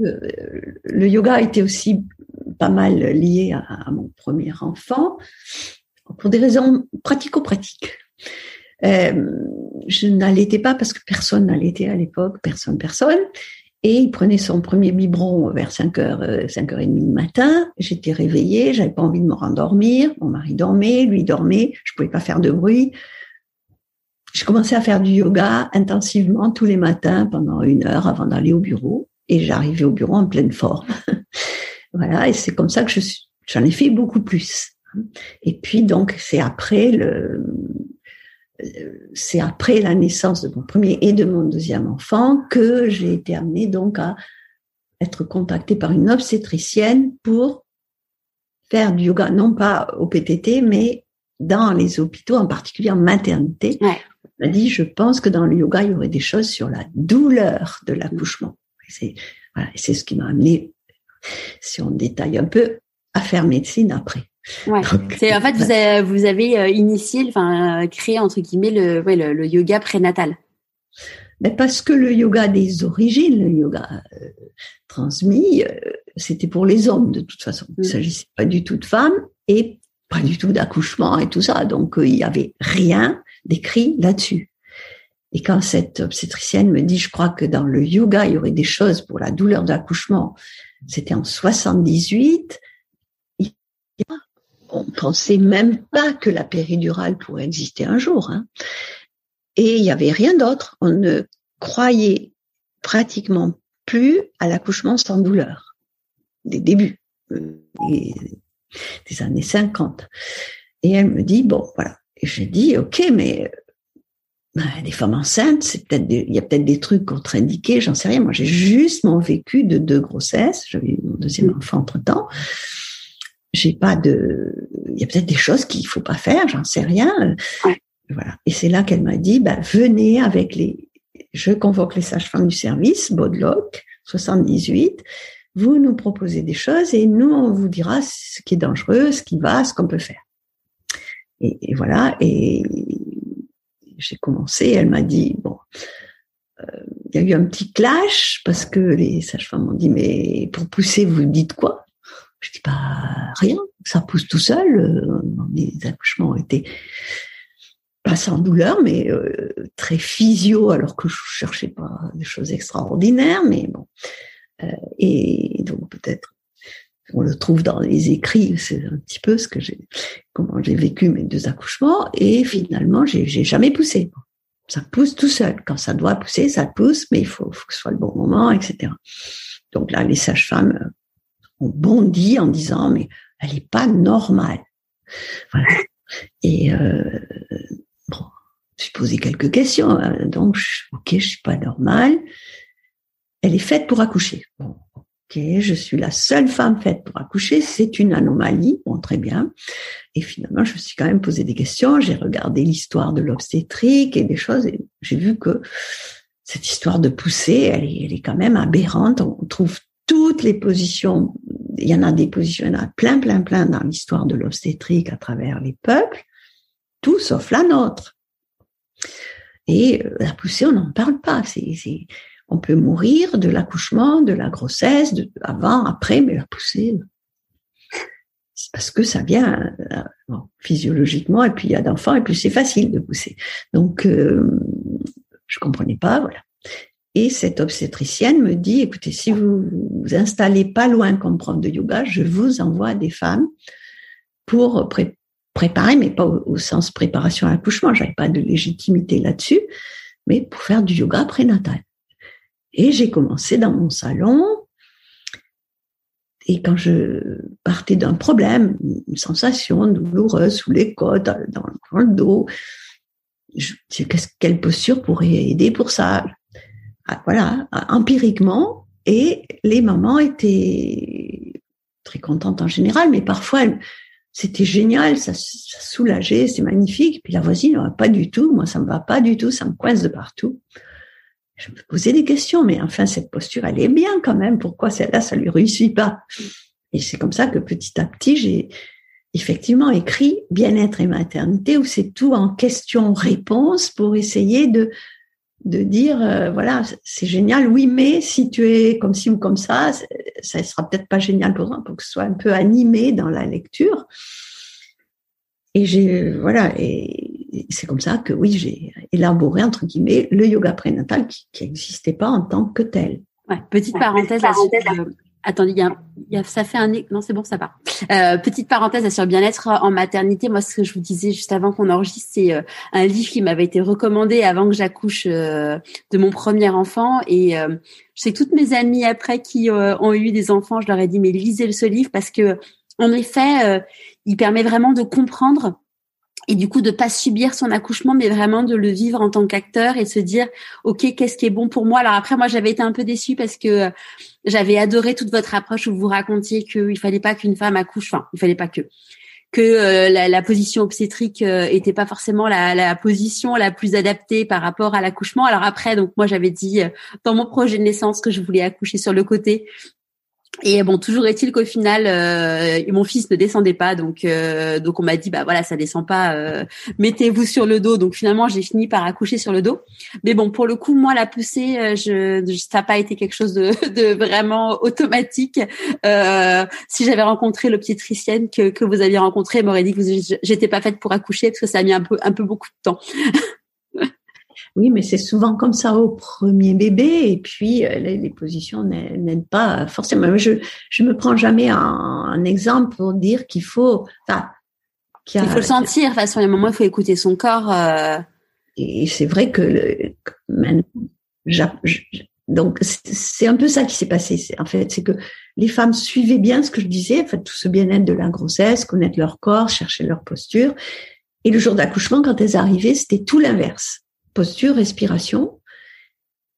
euh, le yoga était aussi pas mal lié à, mon premier enfant pour des raisons pratico-pratiques. Euh, je n'allaitais pas parce que personne n'allaitait à l'époque, personne, personne. Et il prenait son premier biberon vers 5 h 5 h 30 du matin. J'étais réveillée, j'avais pas envie de me rendormir. Mon mari dormait, lui dormait. Je pouvais pas faire de bruit. Je commençais à faire du yoga intensivement tous les matins pendant une heure avant d'aller au bureau. Et j'arrivais au bureau en pleine forme. Voilà, et c'est comme ça que je j'en ai fait beaucoup plus. Et puis donc c'est après le c'est après la naissance de mon premier et de mon deuxième enfant que j'ai été amenée donc à être contactée par une obstétricienne pour faire du yoga, non pas au PTT, mais dans les hôpitaux, en particulier en maternité. Ouais. Elle m'a dit, je pense que dans le yoga, il y aurait des choses sur la douleur de l'accouchement. C'est voilà, ce qui m'a amené si on détaille un peu, à faire médecine après. Ouais. c'est en fait vous avez, vous avez euh, initié, enfin euh, créé entre guillemets le, ouais, le, yoga prénatal. Mais parce que le yoga des origines, le yoga euh, transmis, c'était pour les hommes de toute façon. Il ne mm. s'agissait pas du tout de femmes et pas du tout d'accouchement et tout ça. Donc il y avait rien d'écrit là-dessus. Et quand cette obstétricienne me dit, je crois que dans le yoga, il y aurait des choses pour la douleur d'accouchement, c'était en 78. On pensait même pas que la péridurale pourrait exister un jour. Hein. Et il n'y avait rien d'autre. On ne croyait pratiquement plus à l'accouchement sans douleur. Des débuts, euh, des, années 50. Et elle me dit, bon, voilà. Et j'ai dit, OK, mais ben, des femmes enceintes, c'est peut-être il y a peut-être des trucs contre-indiqués, j'en sais rien. Moi, j'ai juste mon vécu de deux grossesses. J'avais eu mon deuxième mm. enfant entre temps. J'ai pas de, il y a peut-être des choses qu'il faut pas faire, j'en sais rien. Voilà. Et c'est là qu'elle m'a dit, ben, venez avec les, je convoque les sages-femmes du service, Baudeloc, 78. Vous nous proposez des choses et nous, on vous dira ce qui est dangereux, ce qui va, ce qu'on peut faire. Et, voilà, et j'ai commencé, elle m'a dit, bon, euh, il y a eu un petit clash parce que les sages-femmes m'ont dit, mais pour pousser, vous dites quoi? Je dis, pas rien, ça pousse tout seul. Les accouchements ont été pas sans douleur, mais euh, très physio, alors que je cherchais pas des choses extraordinaires, mais bon. Euh, et donc peut-être on le trouve dans les écrits, c'est un petit peu ce que j'ai, comment j'ai vécu mes deux accouchements, et finalement, j'ai jamais poussé. Ça pousse tout seul. Quand ça doit pousser, ça pousse, mais il faut, faut que ce soit le bon moment, etc. Donc là, les sages-femmes euh, ont bondi en disant, mais elle est pas normale. Voilà. Et euh, bon, j'ai posé quelques questions. Hein. Donc, ok, je suis pas normale. Elle est faite pour accoucher. Bon, Ok, je suis la seule femme faite pour accoucher, c'est une anomalie, bon très bien. Et finalement, je me suis quand même posé des questions, j'ai regardé l'histoire de l'obstétrique et des choses, et j'ai vu que cette histoire de est, elle est quand même aberrante. On trouve toutes les positions, il y en a des positions, il y en a plein, plein, plein dans l'histoire de l'obstétrique à travers les peuples, tout sauf la nôtre. Et euh, la poussée, on n'en parle pas. C'est, on peut mourir de l'accouchement, de la grossesse, de, avant, après, mais la poussée, c'est parce que ça vient euh, physiologiquement, et puis il y a d'enfants, et puis c'est facile de pousser. Donc, euh, je comprenais pas, voilà. Et cette obstétricienne me dit, écoutez, si vous vous installez pas loin comme prof de yoga, je vous envoie des femmes pour préparer, mais pas au, sens préparation à l'accouchement, j'avais pas de légitimité là-dessus, mais pour faire du yoga prénatal. Et j'ai commencé dans mon salon. Et quand je partais d'un problème, une sensation douloureuse sous les côtes, dans, le dos, quelle posture pourrait aider pour ça? Voilà, empiriquement. Et les mamans étaient très contentes en général, mais parfois c'était génial, ça, ça soulageait, c'est magnifique. Puis la voisine, pas du tout, moi ça me va pas du tout, ça me coince de partout je me posais des questions, mais enfin, cette posture, elle est bien quand même. Pourquoi celle-là, ça lui réussit pas? Et c'est comme ça que petit à petit, j'ai effectivement écrit Bien-être et maternité, où c'est tout en question-réponse pour essayer de, de dire, euh, voilà, c'est génial, oui, mais si tu es comme ci ou comme ça, ça sera peut-être pas génial pour toi, pour que ce soit un peu animé dans la lecture. Et j'ai, voilà, et c'est comme ça que oui, j'ai élaboré entre guillemets le yoga prénatal qui n'existait pas en tant que tel. Ouais, petite parenthèse, euh, attendez, il y a, ça fait un non c'est bon ça part. Euh, petite parenthèse sur bien-être en maternité. Moi, ce que je vous disais juste avant qu'on enregistre, c'est euh, un livre qui m'avait été recommandé avant que j'accouche de mon premier enfant. Et je sais que toutes mes amies après qui ont eu des enfants, je leur ai dit mais lisez ce livre parce que en effet, il permet vraiment de comprendre et du coup de pas subir son accouchement mais vraiment de le vivre en tant qu'acteur et se dire ok qu'est-ce qui est bon pour moi? Alors après moi j'avais été un peu déçue parce que euh, j'avais adoré toute votre approche où vous racontiez qu'il fallait pas qu'une femme accouche enfin il fallait pas que que euh, la, position obstétrique euh, était pas forcément la, la, position la plus adaptée par rapport à l'accouchement. Alors après, donc moi j'avais dit dans mon projet de naissance que je voulais accoucher sur le côté et bon, toujours est-il qu'au final, euh, mon fils ne descendait pas, donc euh, donc on m'a dit bah voilà, ça descend pas, euh, mettez-vous sur le dos. Donc finalement, j'ai fini par accoucher sur le dos. Mais bon, pour le coup, moi la poussée, je, ça n'a pas été quelque chose de, vraiment automatique. si j'avais rencontré l'obstétricienne que que vous aviez rencontré, elle m'aurait dit que j'étais pas faite pour accoucher parce que ça a mis un peu un peu beaucoup de temps. Oui, mais c'est souvent comme ça au premier bébé, et puis euh, les, positions n'aident pas forcément. Je je me prends jamais un, exemple pour dire qu'il faut. Enfin, qu'il il faut le sentir. De toute façon, il y a un moment, il faut écouter son corps. Euh... Et c'est vrai que le, donc c'est un peu ça qui s'est passé. En fait, c'est que les femmes suivaient bien ce que je disais, en fait, tout ce bien-être de la grossesse, connaître leur corps, chercher leur posture. Et le jour d'accouchement, quand elles arrivaient, c'était tout l'inverse posture, respiration.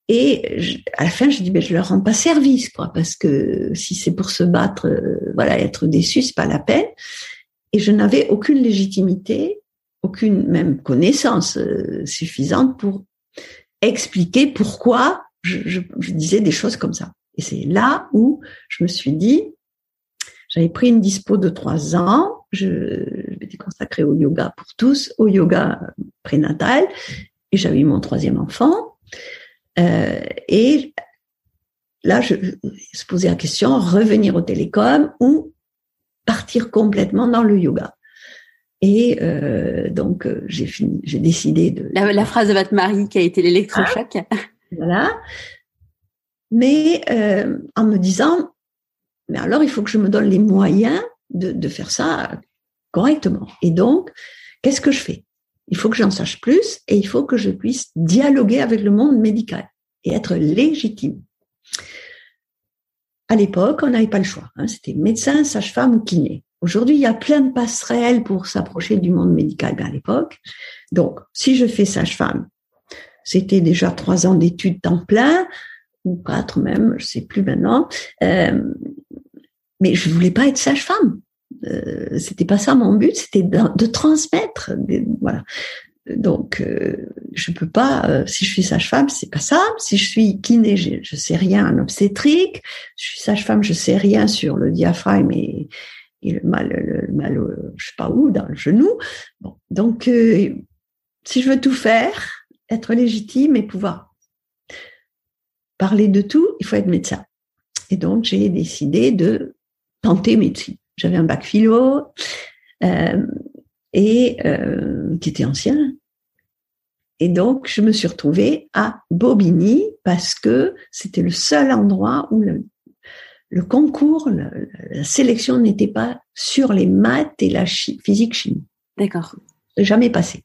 Et à la fin, je dis, ben, je leur rends pas service, parce que si c'est pour se battre, euh, voilà, être déçu, c'est pas la peine. Et je n'avais aucune légitimité, aucune même connaissance euh, suffisante pour expliquer pourquoi je, je, disais des choses comme ça. Et c'est là où je me suis dit, j'avais pris une dispo de trois ans, je, m'étais consacrée au yoga pour tous, au yoga prénatal, j'avais eu mon troisième enfant. Euh, et là, je, se posais la question, revenir au télécom ou partir complètement dans le yoga. Et euh, donc, euh, j'ai fini, j'ai décidé de... La, phrase de votre mari qui a été l'électrochoc. Ah, voilà. Mais euh, en me disant, mais alors il faut que je me donne les moyens de, de faire ça correctement. Et donc, qu'est-ce que je fais? Il faut que j'en sache plus et il faut que je puisse dialoguer avec le monde médical et être légitime. À l'époque, on n'avait pas le choix. Hein. C'était médecin, sage-femme ou kiné. Aujourd'hui, il y a plein de passerelles pour s'approcher du monde médical à l'époque. Donc, si je fais sage-femme, c'était déjà trois ans d'études temps plein, ou quatre même, je sais plus maintenant. Euh, mais je voulais pas être sage-femme. Euh, c'était pas ça mon but, c'était de, transmettre. voilà. Donc, euh, je peux pas. Euh, si je suis sage-femme, c'est pas ça. Si je suis kiné, je, je sais rien en obstétrique. Je suis sage-femme, je sais rien sur le diaphragme et, le mal, le mal, je sais pas où, dans le genou. Bon, donc, euh, si je veux tout faire, être légitime et pouvoir parler de tout, il faut être médecin. Et donc, j'ai décidé de tenter médecine. J'avais un bac philo euh, et euh, qui était ancien. Et donc, je me suis retrouvée à Bobigny parce que c'était le seul endroit où le, le concours, la sélection n'était pas sur les maths et la physique chimie. D'accord. Jamais passé.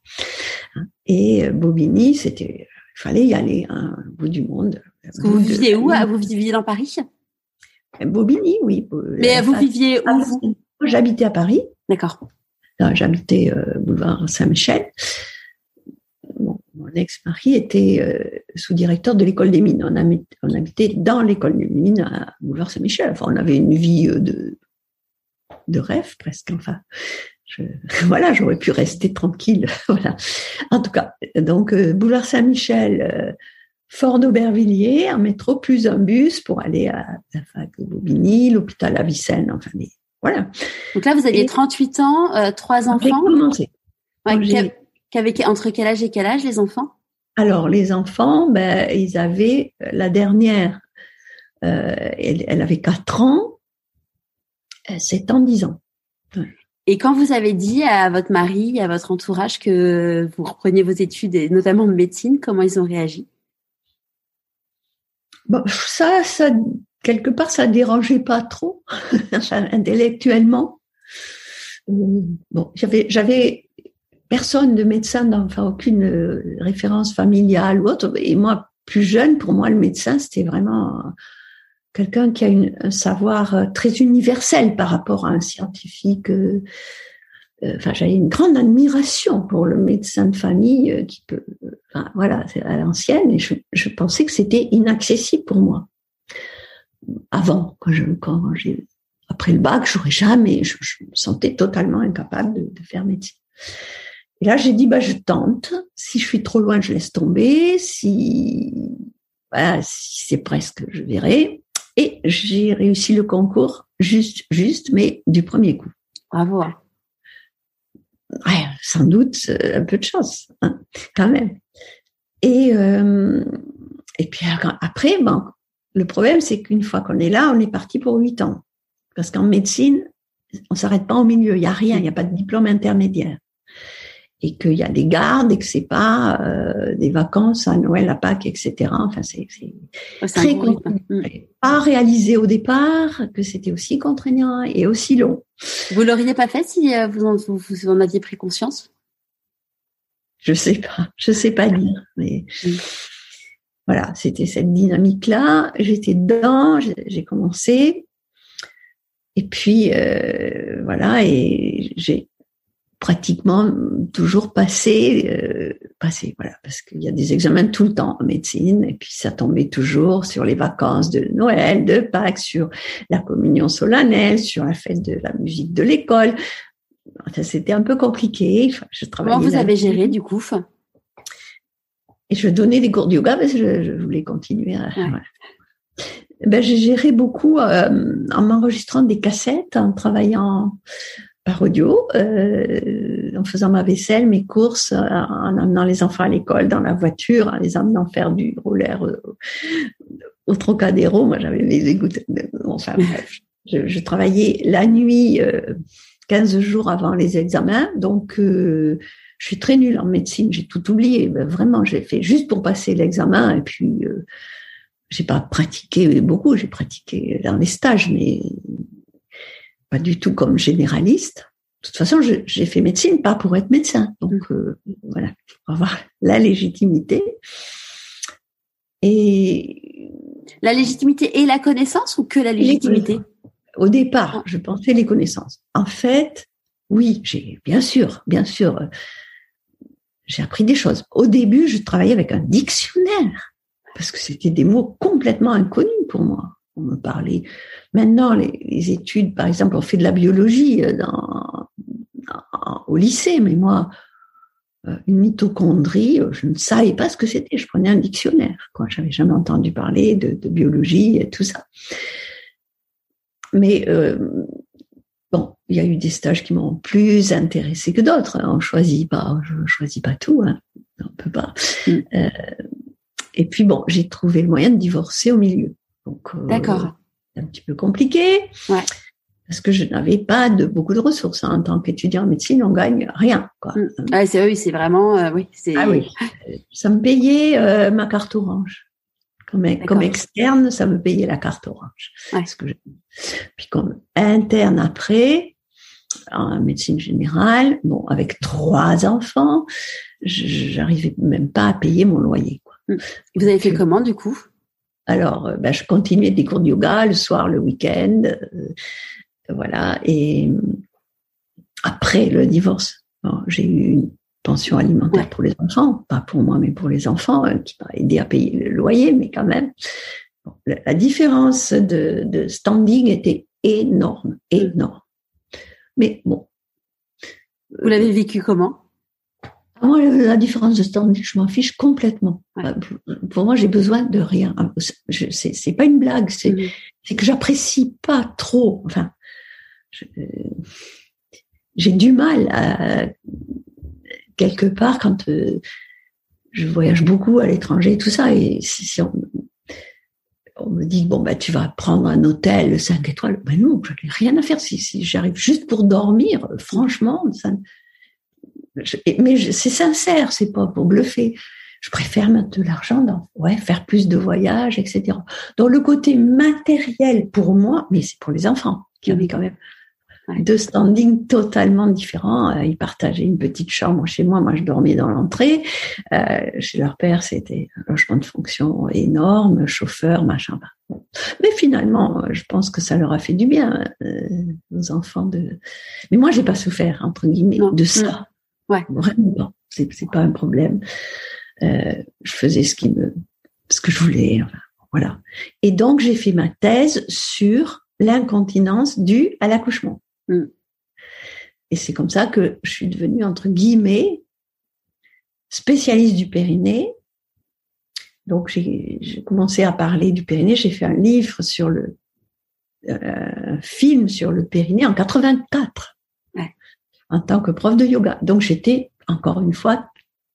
Et euh, Bobigny, c'était, il fallait y aller hein, au bout du monde. Vous viviez où Vous viviez dans Paris? Bobigny, oui. Mais vous viviez où J'habitais à Paris. D'accord. J'habitais euh, boulevard Saint-Michel. mon ex-mari était euh, sous-directeur de l'école des mines. On, habitait dans l'école des mines à boulevard Saint-Michel. Enfin, on avait une vie euh, de, de rêve presque. Enfin, voilà, j'aurais pu rester tranquille. voilà. En tout cas, donc boulevard Saint-Michel, Fort d'Aubervilliers, un métro plus un bus pour aller à la fac de Bobigny, l'hôpital Avicenne, enfin voilà. Donc là, vous aviez 38 ans, euh, trois enfants. Commencé. entre quel âge et quel âge les enfants? Alors les enfants, ben, ils avaient euh, la dernière, euh, elle, avait 4 ans, 7 ans, 10 ans. Et quand vous avez dit à votre mari, à votre entourage que vous repreniez vos études, et notamment de médecine, comment ils ont réagi? Bon, ça, ça, quelque part, ça dérangeait pas trop, intellectuellement. Euh, bon, j'avais, j'avais personne de médecin, enfin aucune euh, référence familiale ou autre. Et moi, plus jeune, pour moi, le médecin, c'était vraiment quelqu'un qui a une, un savoir très universel par rapport à un scientifique. Euh, enfin, j'avais une grande admiration pour le médecin de famille qui peut voilà, c'est à l'ancienne, et je, pensais que c'était inaccessible pour moi. Avant, quand je, quand j'ai, après le bac, j'aurais jamais, je, me sentais totalement incapable de, faire médecine. Et là, j'ai dit, bah, je tente. Si je suis trop loin, je laisse tomber. Si, si c'est presque, je verrai. Et j'ai réussi le concours juste, juste, mais du premier coup. Bravo. Ouais, sans doute euh, un peu de chance, hein, quand même. Et, euh, et puis après, bon, le problème, c'est qu'une fois qu'on est là, on est parti pour huit ans. Parce qu'en médecine, on s'arrête pas au milieu, il y a rien, il n'y a pas de diplôme intermédiaire. Et qu'il y a des gardes et que c'est pas euh, des vacances à Noël, à Pâques, etc. Enfin, c'est très contraignant. Mm. Pas réalisé au départ, que c'était aussi contraignant et aussi long. Vous l'auriez pas fait si euh, vous en, vous en aviez pris conscience? Je sais pas, je sais pas dire, mais voilà, c'était cette dynamique-là. J'étais dedans, j'ai commencé, et puis euh, voilà, et j'ai pratiquement toujours passé, euh, passé, voilà, parce qu'il y a des examens tout le temps en médecine, et puis ça tombait toujours sur les vacances de Noël, de Pâques, sur la communion solennelle, sur la fête de la musique de l'école c'était un peu compliqué. Je Comment vous avez géré du coup Et je donnais des cours de yoga parce que je, voulais continuer. Ben, j'ai géré beaucoup euh, en m'enregistrant des cassettes, en travaillant par audio, euh, en faisant ma vaisselle, mes courses, en amenant les enfants à l'école, dans la voiture, en les amenant faire du roller au Trocadéro. Moi, j'avais mes écoutes. Enfin bref, je, je, travaillais la nuit, 15 jours avant les examens, donc je suis très nulle en médecine, j'ai tout oublié. Ben, vraiment, j'ai fait juste pour passer l'examen et puis euh, j'ai pas pratiqué beaucoup, j'ai pratiqué dans les stages, mais pas du tout comme généraliste. De toute façon, j'ai fait médecine pas pour être médecin, donc euh, voilà, pour avoir la légitimité. Et la légitimité et la connaissance ou que la légitimité Au départ, je pensais les connaissances. En fait, oui, j'ai bien sûr, bien sûr, j'ai appris des choses. Au début, je travaillais avec un dictionnaire parce que c'était des mots complètement inconnus pour moi. On me parlait. Maintenant, les, études, par exemple, on fait de la biologie euh, dans, au lycée, mais moi, euh, une mitochondrie, euh, je ne savais pas ce que c'était. Je prenais un dictionnaire. Quoi. J'avais jamais entendu parler de, de, biologie et tout ça. Mais euh, Bon, il y a eu des stages qui m'ont plus intéressé que d'autres. Hein. On choisit pas, je choisis pas tout, hein. on peut pas. Mm. Euh, et puis bon, j'ai trouvé le moyen de divorcer au milieu. Donc, euh, d'accord. un petit peu compliqué. Ouais. Parce que je n'avais pas de beaucoup de ressources. Hein. En tant qu'étudiant en médecine, on gagne rien. Quoi. Mm. Ah, c'est oui, c'est vraiment euh, oui. Ah oui. Ça me payait ma carte orange. Comme, externe, ça me payait la carte orange. que Puis comme interne après, en médecine générale, bon, avec trois enfants, j'arrivais même pas à payer mon loyer. Quoi. Hum. Vous avez fait comment du coup? Alors, euh, ben, je continuais des cours de yoga le soir, le week-end, euh, voilà. Et après le divorce, j'ai eu une pension alimentaire pour les enfants, pas pour moi, mais pour les enfants, euh, qui m'a aidé à payer le loyer, mais quand même. la, différence de, standing était énorme, énorme. Mais bon. Vous l'avez vécu comment? Moi, la différence de standing, je m'en fiche complètement. Euh, pour moi, j'ai besoin de rien. C'est pas une blague, mmh. c'est que j'apprécie pas trop. Enfin, j'ai du mal à quelque part, quand euh, je voyage beaucoup à l'étranger, tout ça, et si, on, me dit bon bah tu vas prendre un hôtel 5 étoiles, ben non, je n'ai rien à faire. Si, si j'arrive juste pour dormir, franchement, ça, mais c'est sincère, c'est pas pour bluffer. Je préfère mettre de l'argent dans, ouais, faire plus de voyages, etc. Dans le côté matériel pour moi, mais c'est pour les enfants qui avaient quand même deux standings totalement différents. Euh, ils partageaient une petite chambre chez moi. Moi, je dormais dans l'entrée. Euh, chez leur père, c'était un logement de fonction énorme, chauffeur, machin. Mais finalement, euh, je pense que ça leur a fait du bien aux enfants de. Mais moi, j'ai pas souffert entre guillemets de ça. Ouais. Vraiment, c'est c'est pas un problème. je faisais ce qui me, ce que je voulais. voilà. Et donc, j'ai fait ma thèse sur l'incontinence due à l'accouchement. Mm. Et c'est comme ça que je suis devenue, entre guillemets, spécialiste du périnée. Donc, j'ai commencé à parler du périnée. J'ai fait un livre sur le, euh, film sur le périnée en 84, en tant que prof de yoga. Donc, j'étais, encore une fois,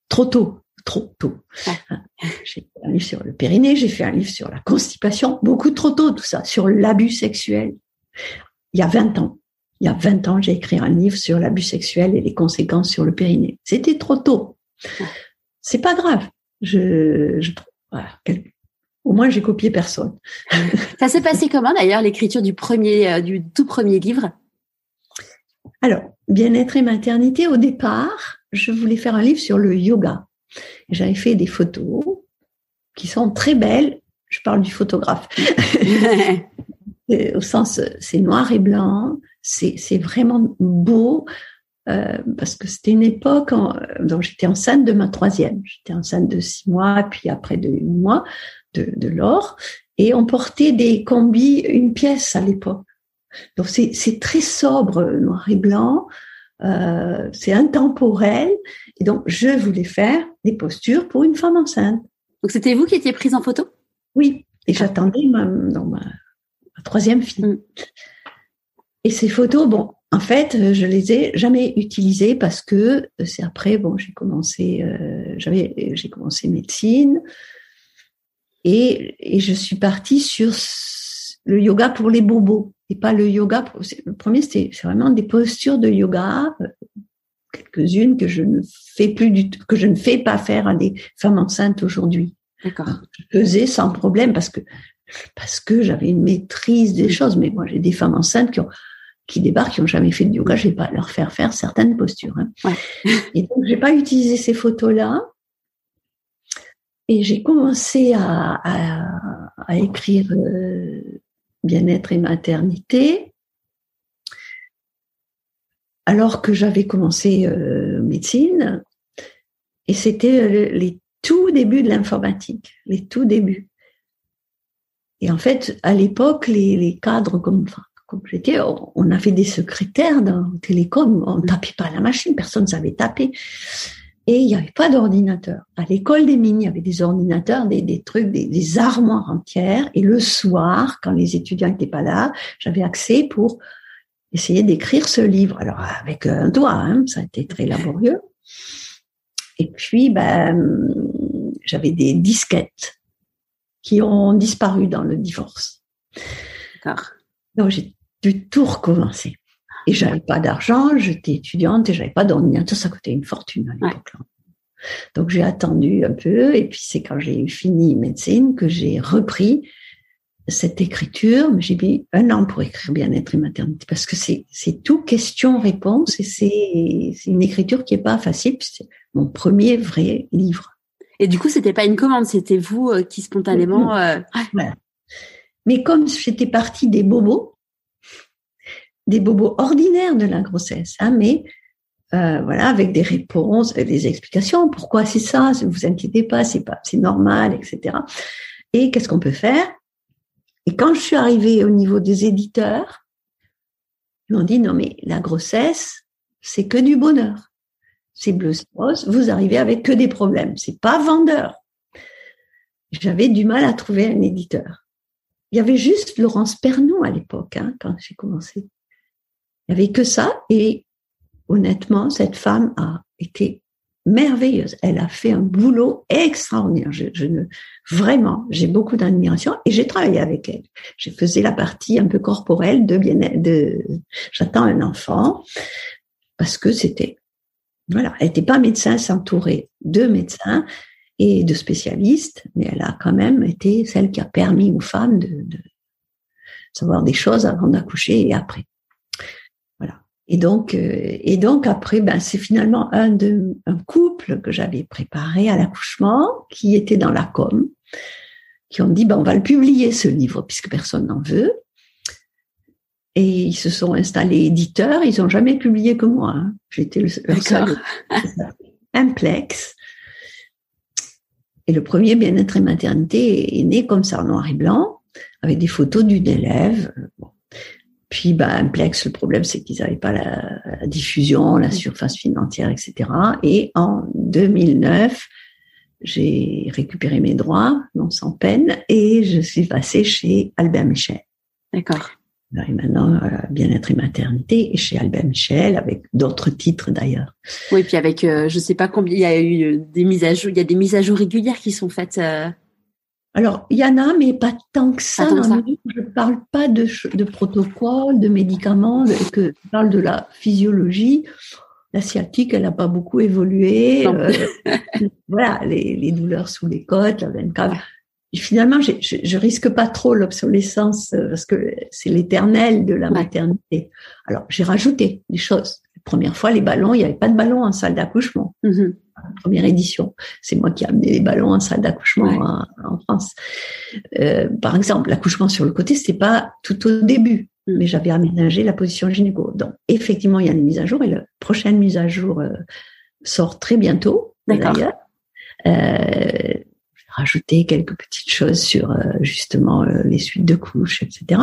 trop tôt, trop tôt. Hein. J'ai fait un livre sur le périnée, j'ai fait un livre sur la constipation, beaucoup trop tôt, tout ça, sur l'abus sexuel. Il y a 20 ans il y a 20 ans, j'ai écrit un livre sur l'abus sexuel et les conséquences sur le périnée. C'était trop tôt. C'est pas grave. Je, je au moins, j'ai copié personne. Ça s'est passé comment d'ailleurs l'écriture du premier, euh, du tout premier livre? Alors, bien-être et maternité. Au départ, je voulais faire un livre sur le yoga. J'avais fait des photos qui sont très belles. Je parle du photographe. au sens, c'est noir et blanc c'est vraiment beau euh, parce que c'était une époque dont j'étais enceinte de ma troisième. J'étais enceinte de six mois, puis après de huit mois de, de l'or. Et on portait des combis une pièce à l'époque. Donc c'est très sobre, noir et blanc. Euh, c'est intemporel. Et donc je voulais faire des postures pour une femme enceinte. Donc c'était vous qui étiez prise en photo? Oui. Et j'attendais ma, ma, troisième fille. Mm. Et ces photos, bon, en fait, je les ai jamais utilisées parce que c'est après, bon, j'ai commencé, euh, j'avais, j'ai commencé médecine et, et je suis partie sur le yoga pour les bobos et pas le yoga. Le premier, c'était vraiment des postures de yoga, euh, quelques-unes que je ne fais plus du tout, que je ne fais pas faire à des femmes enceintes aujourd'hui. D'accord. Je faisais sans problème parce que parce que j'avais une maîtrise des choses. Mais moi, j'ai des femmes enceintes qui ont qui débarquent, qui n'ont jamais fait de yoga, je vais pas leur faire faire certaines postures. Hein. Ouais. Et donc, j'ai pas utilisé ces photos-là. Et j'ai commencé à, à, à écrire euh, bien-être et maternité, alors que j'avais commencé euh, médecine. Et c'était euh, les tout débuts de l'informatique, les tout débuts. Et en fait, à l'époque, les, les cadres comme, enfin, comme j'étais, on avait des secrétaires dans Télécom, on tapait pas à la machine, personne ne savait taper. Et il n'y avait pas d'ordinateur. À l'école des mines, il y avait des ordinateurs, des, des trucs, des, des, armoires entières. Et le soir, quand les étudiants n'étaient pas là, j'avais accès pour essayer d'écrire ce livre. Alors avec un doigt, hein, ça a été très laborieux. Et puis, ben, j'avais des disquettes qui ont disparu dans le divorce. D'accord. Donc j'ai dû tout recommencer. Et j'avais pas d'argent, j'étais étudiante et j'avais pas d'ordinateur, ça coûtait une fortune à l'époque. Ouais. Donc j'ai attendu un peu et puis c'est quand j'ai fini médecine que j'ai repris cette écriture, j'ai mis un an pour écrire bien-être et maternité parce que c'est tout question-réponse et c'est une écriture qui est pas facile. C'est mon premier vrai livre. Et du coup, c'était pas une commande, c'était vous euh, qui spontanément. Euh... Voilà. Mais comme j'étais partie des bobos, des bobos ordinaires de la grossesse, hein, mais euh, voilà, avec des réponses, des explications. Pourquoi c'est ça? Ne vous inquiétez pas, c'est pas, c'est normal, etc. Et qu'est-ce qu'on peut faire? Et quand je suis arrivée au niveau des éditeurs, ils m'ont dit non mais la grossesse, c'est que du bonheur. C'est bleu rose, vous arrivez avec que des problèmes. C'est pas vendeur. J'avais du mal à trouver un éditeur. Il y avait juste Laurence Pernon à l'époque, hein, quand j'ai commencé. Il n'y avait que ça. Et honnêtement, cette femme a été merveilleuse. Elle a fait un boulot extraordinaire. Je, ne, vraiment, j'ai beaucoup d'admiration et j'ai travaillé avec elle. Je faisais la partie un peu corporelle de bien, de, j'attends un enfant parce que c'était, voilà, elle n'était pas médecin, s'entourer de médecins et de spécialistes, mais elle a quand même été celle qui a permis aux femmes de, de savoir des choses avant d'accoucher et après. Et donc, euh, et donc après, ben c'est finalement un de un couple que j'avais préparé à l'accouchement qui était dans la com, qui ont dit ben on va le publier ce livre puisque personne n'en veut. Et ils se sont installés éditeurs. Ils ont jamais publié que moi. Hein. J'étais le, seul. Implex. Et le premier bien-être et maternité est né comme ça en noir et blanc, avec des photos d'une élève. Bon. Puis, bah, Amplex, le problème, c'est qu'ils n'avaient pas la, la, diffusion, la surface financière, etc. Et en 2009, j'ai récupéré mes droits, non sans peine, et je suis passée chez Albert Michel. D'accord. Et maintenant, euh, bien-être et maternité, et chez Albert Michel, avec d'autres titres d'ailleurs. Oui, puis avec, euh, je sais pas combien, il y a eu des mises à jour, il y a des mises à jour régulières qui sont faites. Euh... Alors, il y en a, mais pas tant que ça. Je ne parle pas de, de protocole, de médicaments, de, que je parle de la physiologie. La sciatique, elle n'a pas beaucoup évolué. Euh, voilà, les, les, douleurs sous les côtes, la veine cave. Et finalement, je, je, risque pas trop l'obsolescence euh, parce que c'est l'éternel de la maternité. Alors, j'ai rajouté des choses. La première fois, les ballons, il n'y avait pas de ballons en salle d'accouchement. Mm -hmm première édition. C'est moi qui ai amené les ballons en salle d'accouchement ouais. en, France. Euh, par exemple, l'accouchement sur le côté, c'était pas tout au début, mm. mais j'avais aménagé la position gynéco. Donc, effectivement, il y a des mises à jour et la prochaine mise à jour euh, sort très bientôt. D'ailleurs, euh, j'ai rajouté quelques petites choses sur justement les suites de couches, etc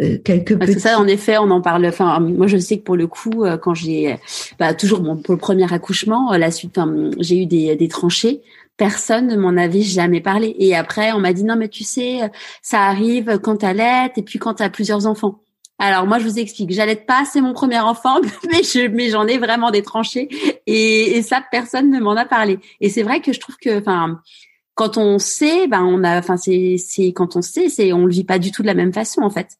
euh, quelques Parce petits... ça, en effet, on en parle. Enfin, moi, je sais que pour le coup, euh, quand j'ai, bah, toujours bon pour le premier accouchement, euh, la suite, j'ai eu des, des tranchées. Personne ne m'en avait jamais parlé. Et après, on m'a dit non, mais tu sais, ça arrive quand t'as l'aide et puis quand t'as plusieurs enfants. Alors moi je vous explique, j'allais pas, c'est mon premier enfant, mais je mais j'en ai vraiment des tranchées et, et ça personne ne m'en a parlé. Et c'est vrai que je trouve que enfin quand on sait, ben on a, enfin c'est c'est quand on sait, c'est on le vit pas du tout de la même façon en fait.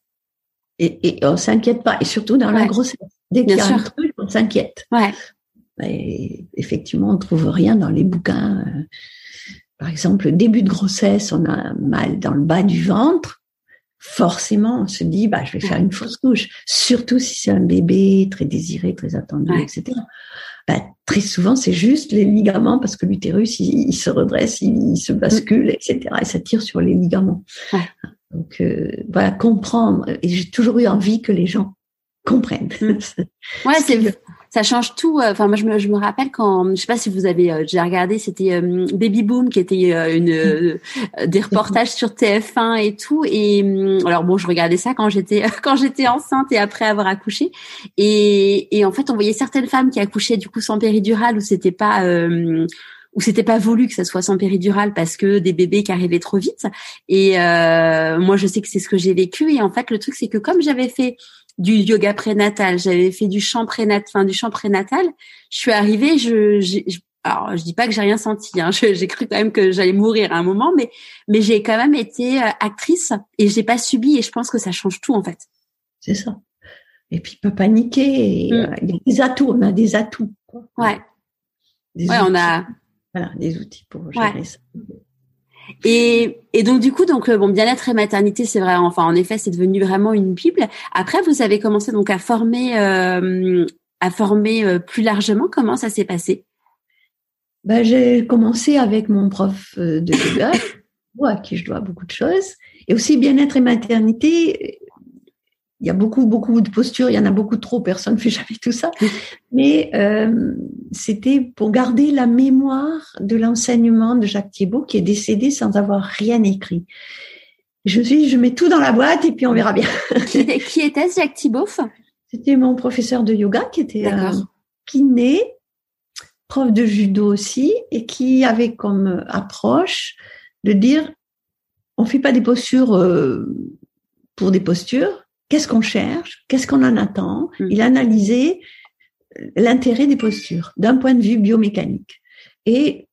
Et, et on s'inquiète pas, et surtout dans la grossesse. Dès qu'il y a un truc, on s'inquiète. Ouais. Et effectivement, on trouve rien dans les bouquins. Par exemple, début de grossesse, on a mal dans le bas du ventre. Forcément, on se dit, bah, je vais faire une fausse couche. Surtout si c'est un bébé très désiré, très attendu, etc. Bah, très souvent, c'est juste les ligaments parce que l'utérus, il, se redresse, il, se bascule, etc. Et ça tire sur les ligaments. Donc, euh, voilà, comprendre. Et j'ai toujours eu envie que les gens comprennent. Mm. ouais, c'est ça change tout. Euh, enfin, moi, je me, je me rappelle quand, je sais pas si vous avez euh, déjà regardé, c'était euh, Baby Boom qui était une des reportages sur TF1 et tout. Et hum, alors bon, je regardais ça quand j'étais quand j'étais enceinte et après avoir accouché. Et, et en fait, on voyait certaines femmes qui accouchaient du coup sans péridurale ou c'était pas où c'était pas voulu que ça soit sans péridurale parce que des bébés qui arrivaient trop vite. Et euh, moi, je sais que c'est ce que j'ai vécu. Et en fait, le truc, c'est que comme j'avais fait du yoga prénatal, j'avais fait du chant prénatal, enfin du chant prénatal. Je suis arrivée, je, je, alors je dis pas que j'ai rien senti, hein, j'ai cru quand même que j'allais mourir à un moment, mais mais j'ai quand même été euh, actrice et j'ai pas subi et je pense que ça change tout en fait. C'est ça. Et puis pas paniquer. Mm. Euh, il y a des atouts, on a des atouts. Ouais. ouais, on a. Voilà, des outils pour gérer ça. Et, et donc du coup, donc euh, bon, bien-être et maternité, c'est vrai. Enfin, en effet, c'est devenu vraiment une bible. Après, vous avez commencé donc à former, euh, à former euh, plus largement. Comment ça s'est passé? Ben, j'ai commencé avec mon prof de yoga, à qui je dois beaucoup de choses, et aussi bien-être et maternité il y a beaucoup, beaucoup de postures, il y en a beaucoup trop, personne ne fait jamais tout ça. Mais euh, c'était pour garder la mémoire de l'enseignement de Jacques Thibault qui est décédé sans avoir rien écrit. Je me suis dit, je mets tout dans la boîte et puis on verra bien. qui, était Jacques Thibault C'était mon professeur de yoga qui était euh, kiné, prof de judo aussi, et qui avait comme approche de dire, on fait pas des postures euh, pour des postures, qu'est-ce qu'on cherche, qu'est-ce qu'on en attend? Mm. Il a analysé l'intérêt des postures d'un point de vue biomécanique. Et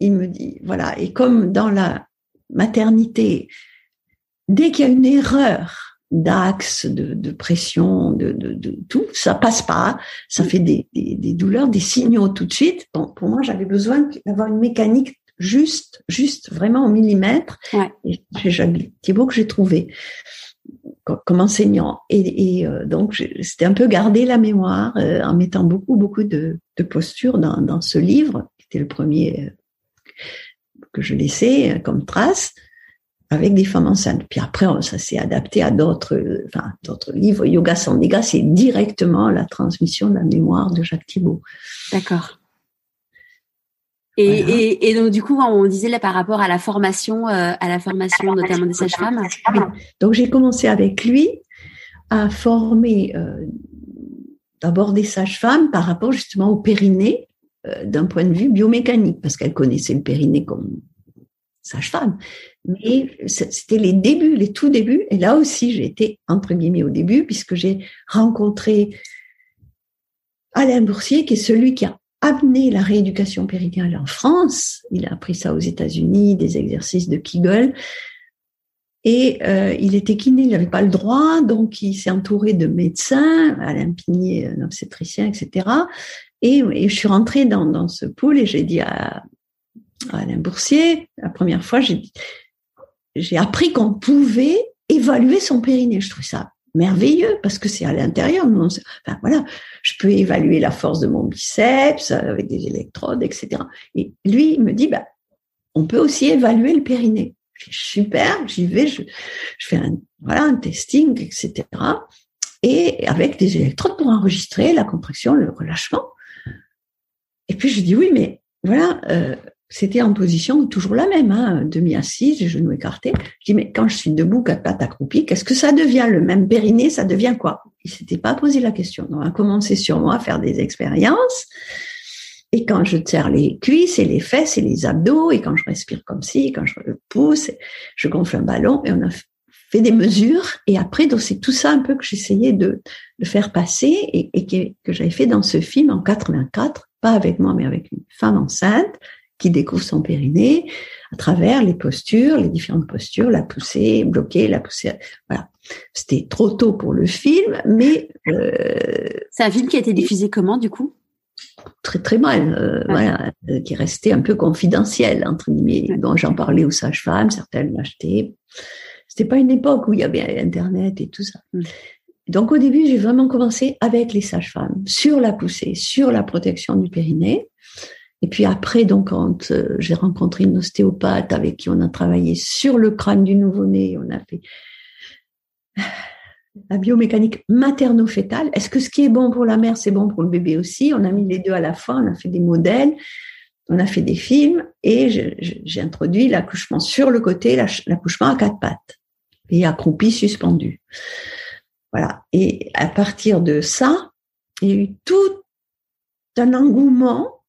il me dit, voilà, et comme dans la maternité, dès qu'il y a une erreur d'axe, de, pression, de, de, tout, ça passe pas, ça mm. fait des, douleurs, des signaux tout de suite. Bon, pour moi, j'avais besoin d'avoir une mécanique juste, juste, vraiment au millimètre. Et c'est Thibault que j'ai trouvé comme enseignant. Et, euh, donc, c'était un peu garder la mémoire euh, en mettant beaucoup, beaucoup de, de postures dans, dans, ce livre, qui était le premier euh, que je laissais comme trace, avec des femmes enceintes. Puis après, ça s'est adapté à d'autres, enfin, d'autres livres. Yoga Sandhika, c'est directement la transmission de la mémoire de Jacques Thibault. D'accord. Et, et, et, donc du coup, on disait là par rapport à la formation, euh, à la formation notamment des sages-femmes. Donc j'ai commencé avec lui à former euh, d'abord des sages-femmes par rapport justement au périnée euh, d'un point de vue biomécanique, parce qu'elle connaissait le périnée comme sage-femme. Mais c'était les débuts, les tout débuts. Et là aussi, j'ai été entre guillemets au début, puisque j'ai rencontré Alain Boursier, qui est celui qui a amener la rééducation périnéale en France. Il a appris ça aux États-Unis, des exercices de Kegel. Et euh, il était kiné, il n'avait pas le droit, donc il s'est entouré de médecins, Alain Pigné, un obstétricien, etc. Et, je suis rentrée dans, dans ce pool et j'ai dit à, à, Alain Boursier, la première fois, j'ai appris qu'on pouvait évaluer son périnée. Je trouve ça merveilleux parce que c'est à l'intérieur. Enfin, voilà, je peux évaluer la force de mon biceps avec des électrodes, etc. Et lui, il me dit, bah, on peut aussi évaluer le périnée. Je super, j'y vais, je, je, fais un, voilà, un testing, etc. Et avec des électrodes pour enregistrer la contraction, le relâchement. Et puis je dis oui, mais voilà, euh, c'était en position toujours la même, hein, demi-assise, les genoux écartés. Je dis, mais quand je suis debout, quatre pattes accroupies, qu'est-ce que ça devient? Le même périnée, ça devient quoi? Il s'était pas posé la question. On a commencé sur moi à faire des expériences. Et quand je serre les cuisses et les fesses et les abdos, et quand je respire comme ci, quand je pousse, je gonfle un ballon, et on a fait des mesures et après, donc c'est tout ça un peu que j'essayais de, faire passer et, que j'avais fait dans ce film en 84, pas avec moi, mais avec une femme enceinte qui découvre son périnée à travers les postures, les différentes postures, la poussée, bloquer, la poussée. Voilà. C'était trop tôt pour le film, mais euh, c'est un film qui a été diffusé comment du coup? Très très mal, euh, ah. voilà, euh, qui est resté un peu confidentiel entre guillemets. Bon, j'en parlais aux sages-femmes, certaines l'achetaient. C'était pas une époque où il y avait Internet et tout ça. Mm. Donc au début, j'ai vraiment commencé avec les sages-femmes sur la poussée, sur la protection du périnée. Et puis après, donc, quand euh, j'ai rencontré une ostéopathe avec qui on a travaillé sur le crâne du nouveau-né, on a fait la biomécanique materno-fétale. Est-ce que ce qui est bon pour la mère, c'est bon pour le bébé aussi? On a mis les deux à la fois, on a fait des modèles, on a fait des films et j'ai introduit l'accouchement sur le côté, l'accouchement à quatre pattes et accroupi suspendu. Voilà. Et à partir de ça, il y a eu tout un engouement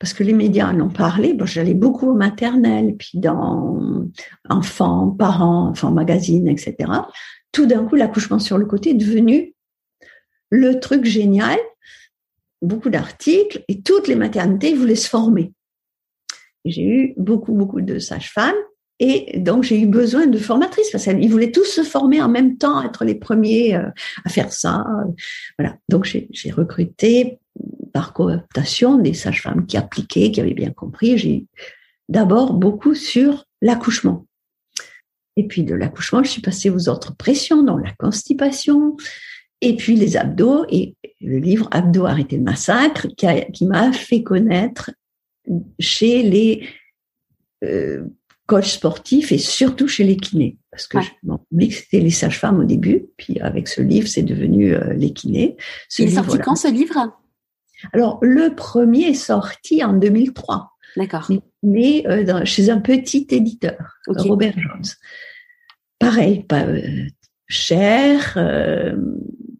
parce que les médias en ont parlé. Bon, j'allais beaucoup au maternel, puis dans enfants, parents, enfants magazine, etc. Tout d'un coup, l'accouchement sur le côté est devenu le truc génial. Beaucoup d'articles et toutes les maternités voulaient se former. J'ai eu beaucoup, beaucoup de sages-femmes et donc j'ai eu besoin de formatrices parce qu'ils voulaient tous se former en même temps, être les premiers euh, à faire ça. Voilà. Donc j'ai recruté par cooptation des sages-femmes qui appliquaient, qui avaient bien compris. J'ai d'abord beaucoup sur l'accouchement. Et puis de l'accouchement, je suis passée aux autres pressions, dans la constipation, et puis les abdos, et le livre Abdos arrêter le massacre, qui, m'a fait connaître chez les euh, coachs sportifs et surtout chez les kinés. Parce que ouais. c'était les sages-femmes au début, puis avec ce livre, c'est devenu euh, les kinés. Il est sorti quand ce livre? Alors, le premier est sorti en 2003. D'accord. Mais, euh, chez un petit éditeur, Robert Jones. Pareil, pas euh, cher, euh,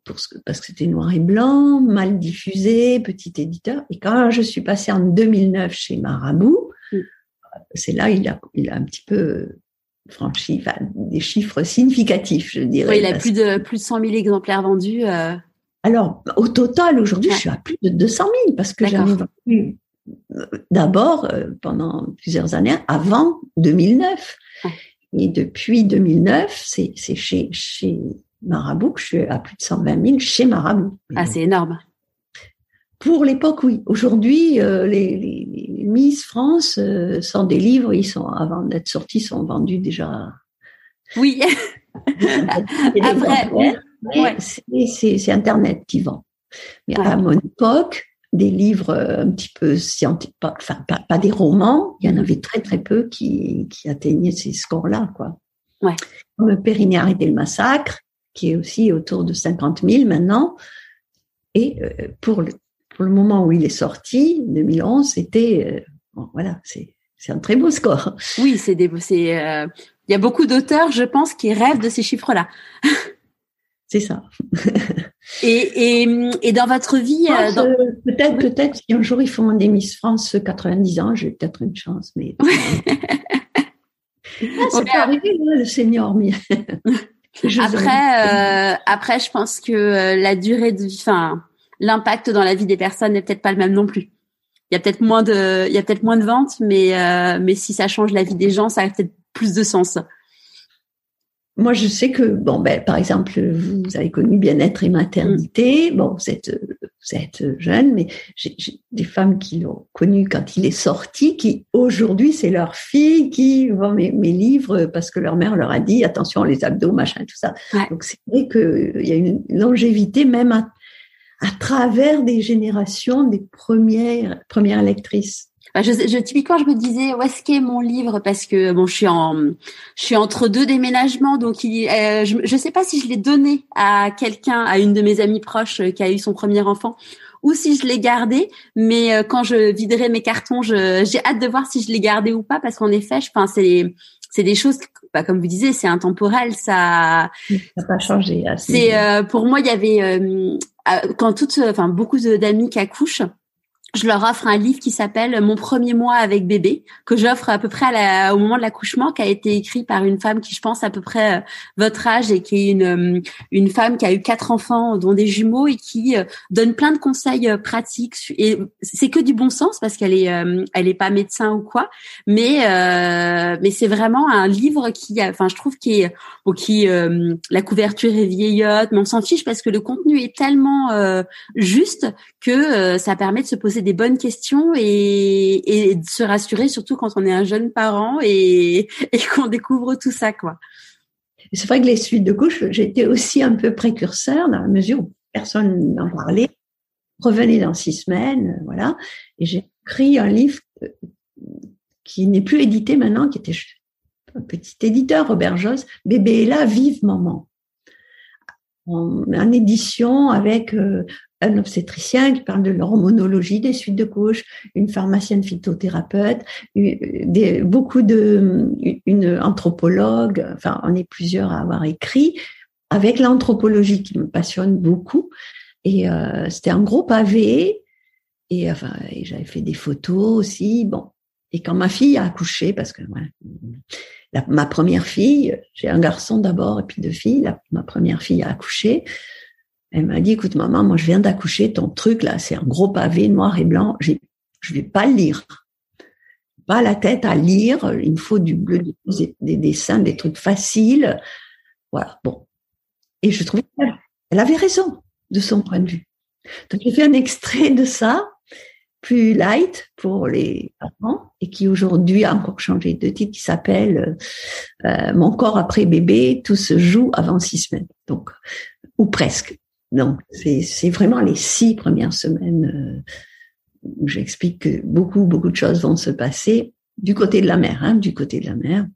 parce que c'était noir et blanc, mal diffusé, petit éditeur. Et quand je suis passée en 2009 chez Marabout, mm. c'est là il a, il a un petit peu franchi des chiffres significatifs, je dirais. Oui, il a plus de plus de 100 000 exemplaires vendus. Alors, au total, aujourd'hui, je suis à plus de 200 000 parce que j'avais vendu euh, d'abord euh, pendant plusieurs années avant 2009. Et depuis 2009, c'est chez, chez Marabout que je suis à plus de 120 000 chez Marabout. Ah, c'est énorme. Pour l'époque, oui. Aujourd'hui, euh, les, les, Miss France sont des livres, ils sont avant d'être sortis, sont vendus déjà. Oui. Après, c'est Internet qui vend. Mais à mon époque, des livres un petit peu scientifiques, pas, enfin, pas, des romans, il y en avait très très peu qui, qui atteignaient ces scores-là, quoi. Ouais. Comme Périgny arrêter le massacre, qui est aussi autour de 50 000 maintenant. Et euh, pour, le, pour le moment où il est sorti, 2011, c'était, euh, voilà, c'est c'est un très beau score. Oui, c'est des, c'est, euh, il y a beaucoup d'auteurs, je pense, qui rêvent de ces chiffres-là. C'est ça. et, et, et, dans votre vie, euh, peut-être, peut-être, si un jour ils font des Miss France 90 ans, j'ai peut-être une chance, mais. ah, ça peut arriver, le senior. Mais... après, euh, après, je pense que euh, la durée de, enfin, l'impact dans la vie des personnes n'est peut-être pas le même non plus. Il y a peut-être moins de, il y a peut-être moins de ventes, mais mais si ça change la vie des gens, ça a peut-être plus de sens moi, je sais que, bon, ben, par exemple, vous avez connu bien-être et maternité. Mm. Bon, vous êtes, vous êtes jeune, mais j'ai des femmes qui l'ont connu quand il est sorti, qui aujourd'hui, c'est leur fille qui vend mes, mes, livres parce que leur mère leur a dit, attention, les abdos, machin, tout ça. Donc, c'est vrai qu'il y a une longévité même à, à travers des générations des premières, premières lectrices. Bah, je, je, typiquement, je me disais où est-ce qu'est mon livre? Parce que bon, je suis en, je suis entre deux déménagements, donc il, euh, je, je sais pas si je l'ai donné à quelqu'un, à une de mes amies proches euh, qui a eu son premier enfant, ou si je l'ai gardé. Mais euh, quand je viderai mes cartons, j'ai hâte de voir si je l'ai gardé ou pas parce qu'en effet, je pense c'est c'est des choses, bah, comme vous disiez, c'est intemporel, ça. Ça n'a pas changé. C'est pour moi, il y avait quand toutes, enfin beaucoup d'amis qui accouchent je leur offre un livre qui s'appelle Mon premier mois avec bébé, que j'offre à peu près à au moment de l'accouchement, qui a été écrit par une femme qui, je pense, à peu près euh, votre âge et qui est une euh, une femme qui a eu quatre enfants, dont des jumeaux, et qui euh, donne plein de conseils pratiques. Et c'est que du bon sens parce qu'elle est elle est pas médecin ou quoi, mais mais c'est vraiment un livre qui, enfin, je trouve qui est bon, qui la couverture est vieillotte, mais on s'en fiche parce que le contenu est tellement juste que ça permet de se poser des bonnes questions et, de se rassurer, surtout quand on est un jeune parent et, qu'on découvre tout ça, quoi. C'est vrai que les suites de couches, j'étais aussi un peu précurseur dans la mesure où personne n'en parlait. Revenez dans six semaines, voilà. Et j'ai écrit un livre euh, qui n'est plus édité maintenant, qui était un petit éditeur, Robert Joss, Bébé est là, vive maman. En, édition avec euh, un obstétricien qui parle de l'hormonologie des suites de couches, une pharmacienne phytothérapeute, beaucoup de, une anthropologue, enfin, on est plusieurs à avoir écrit, avec l'anthropologie qui me passionne beaucoup. Et euh, c'était un gros pavé, et enfin, j'avais fait des photos aussi. Bon, et quand ma fille a accouché, parce que voilà, ma première fille, j'ai un garçon d'abord et puis deux filles. ma première fille a accouché. Elle m'a dit, écoute, maman, moi, je viens d'accoucher, ton truc, là, c'est un gros pavé noir et blanc. Je vais pas le lire. Pas la tête à lire. Il me faut du bleu, des, dessins, des trucs faciles. Voilà. Bon. Et je trouvais qu'elle avait raison de son point de vue. Donc, j'ai fait un extrait de ça, plus light pour les parents, et qui aujourd'hui a encore changé de titre, qui s'appelle euh, Mon corps après bébé, tout se joue avant six semaines. Donc, ou presque. Donc, c'est vraiment les six premières semaines euh, où j'explique que beaucoup, beaucoup de choses vont se passer du côté de la mère, hein, du côté de la mère.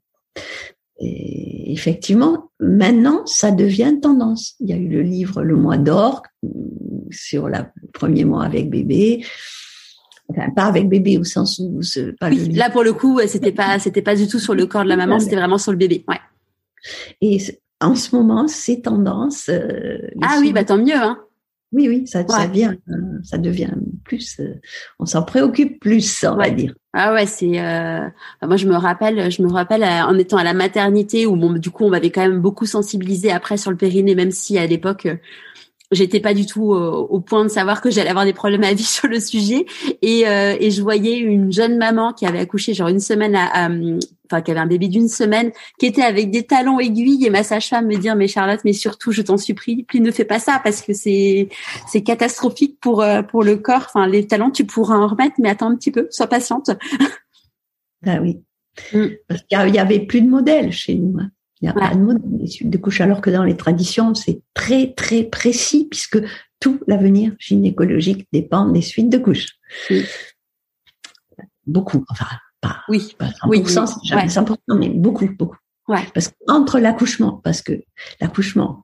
Et effectivement, maintenant, ça devient tendance. Il y a eu le livre Le mois d'or sur le premier mois avec bébé. Enfin, pas avec bébé au sens où pas là pour le coup c'était pas c'était pas du tout sur le corps de la maman c'était vraiment sur le bébé ouais et en ce moment, c'est tendance. Euh, ah oui, bah tant mieux. Hein. Oui, oui, ça, ça, vient, euh, ça devient plus. Euh, on s'en préoccupe plus, on va dire. Ah ouais, c'est. moi, je me rappelle, je me rappelle en étant à la maternité où, bon, du coup, on m'avait quand même beaucoup sensibilisé après sur le périnée, même si à l'époque j'étais pas du tout euh, au point de savoir que j'allais avoir des problèmes à vie sur le sujet et, euh, et je voyais une jeune maman qui avait accouché genre une semaine à, enfin qui avait un bébé d'une semaine qui était avec des talons aiguilles et ma sage-femme me dire mais Charlotte mais surtout je t'en supplie plus ne fais pas ça parce que c'est c'est catastrophique pour euh, pour le corps enfin les talons tu pourras en remettre mais attends un petit peu sois patiente ah oui mm. parce qu'il y avait plus de modèles chez nous hein. Il n'y a pas de suites de couches, alors que dans les traditions, c'est très, très précis, puisque tout l'avenir gynécologique dépend des suites de couches. Beaucoup, enfin, pas, oui. pas 100%, oui, jamais 100%, mais beaucoup, beaucoup. Ouais. Parce qu'entre l'accouchement, parce que l'accouchement,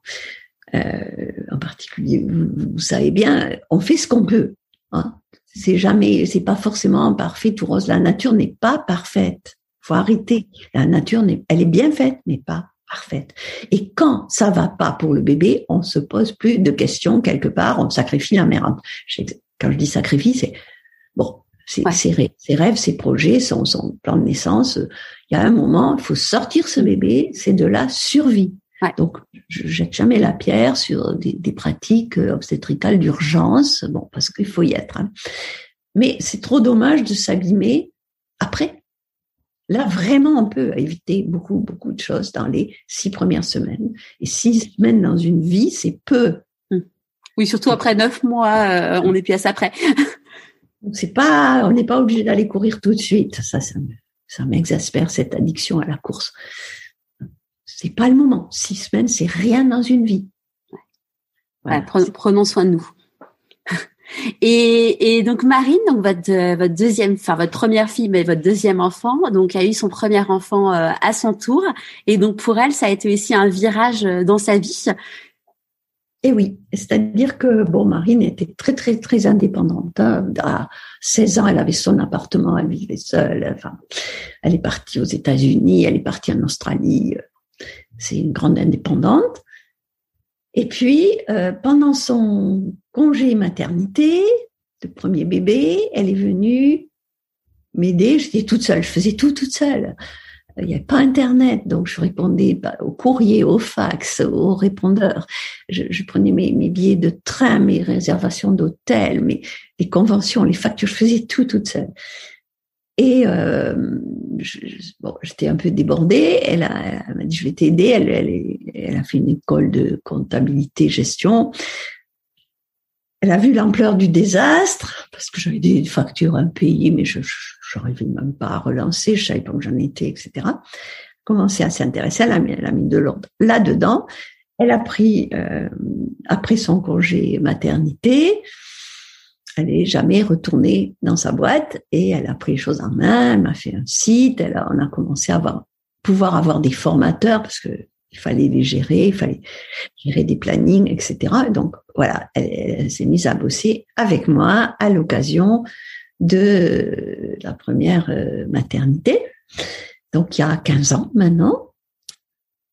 euh, en particulier, vous, savez bien, on fait ce qu'on peut. Hein. C'est jamais, c'est pas forcément parfait tout rose. La nature n'est pas parfaite faut arrêter. La nature, elle est bien faite, mais pas parfaite. Et quand ça va pas pour le bébé, on se pose plus de questions quelque part, on sacrifie la mère. Quand je dis sacrifie, c'est bon, c'est ses, rêves, ses projets, son, son plan de naissance. Il y a un moment, il faut sortir ce bébé, c'est de la survie. Donc, je jette jamais la pierre sur des, des pratiques obstétricales d'urgence, bon, parce qu'il faut y être. Hein. Mais c'est trop dommage de s'abîmer après. Là, vraiment, on peut éviter beaucoup, beaucoup de choses dans les six premières semaines. Et six semaines dans une vie, c'est peu. Hum. Oui, surtout après neuf mois, euh, on est pièce après. c'est pas, on n'est pas obligé d'aller courir tout de suite. Ça, ça, m'exaspère cette addiction à la course. C'est pas le moment. Six semaines, c'est rien dans une vie. prenons soin de nous. Et, et, donc Marine, donc votre votre deuxième, enfin votre première fille, mais votre deuxième enfant, donc a eu son premier enfant euh, à son tour. Et donc pour elle, ça a été aussi un virage euh, dans sa vie. Et oui, c'est-à-dire que bon, Marine était très très très indépendante. Hein. À 16 ans, elle avait son appartement, elle vivait seule. Enfin, elle est partie aux États-Unis, elle est partie en Australie. C'est une grande indépendante. Et puis, euh, pendant son congé maternité, de premier bébé, elle est venue m'aider. J'étais toute seule, je faisais tout toute seule. Il n'y avait pas Internet, donc je répondais bah, au courrier, au fax, au répondeur. Je, je prenais mes, mes, billets de train, mes réservations d'hôtel, mes les conventions, les factures. Je faisais tout toute seule. Et euh, bon, j'étais un peu débordée. Elle, m'a dit je vais t'aider. Elle, elle, elle, a fait une école de comptabilité gestion. Elle a vu l'ampleur du désastre parce que j'avais des factures impayées, mais je n'arrivais même pas à relancer. Je savais pas où j'en étais, etc. Commencé à s'intéresser. Elle elle a mis de l'ordre là-dedans. Elle a pris euh, après son congé maternité elle n'est jamais retournée dans sa boîte et elle a pris les choses en main, elle m'a fait un site, elle a, on a commencé à avoir, pouvoir avoir des formateurs parce que il fallait les gérer, il fallait gérer des plannings, etc. Donc voilà, elle, s'est mise à bosser avec moi à l'occasion de la première euh, maternité. Donc il y a 15 ans maintenant.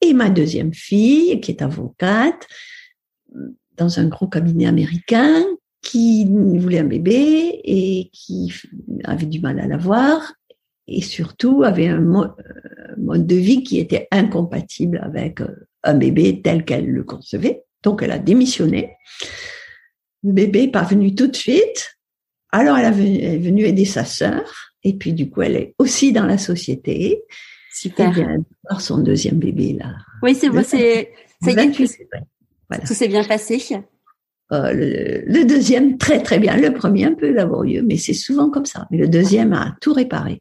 Et ma deuxième fille, qui est avocate, dans un gros cabinet américain, qui voulait un bébé et qui avait du mal à l'avoir et surtout avait un mode de vie qui était incompatible avec euh, un bébé tel qu'elle le concevait. Donc elle a démissionné. Le bébé n'est pas venu tout de suite. Alors elle est venue aider sa sœur et puis du coup elle est aussi dans la société. Super. Elle vient voir son deuxième bébé là. Oui, c'est bon, c'est ça y est. Tout s'est bien passé. Euh, le, deuxième, très très bien. Le premier, un peu laborieux, mais c'est souvent comme ça. Mais le deuxième a tout réparé.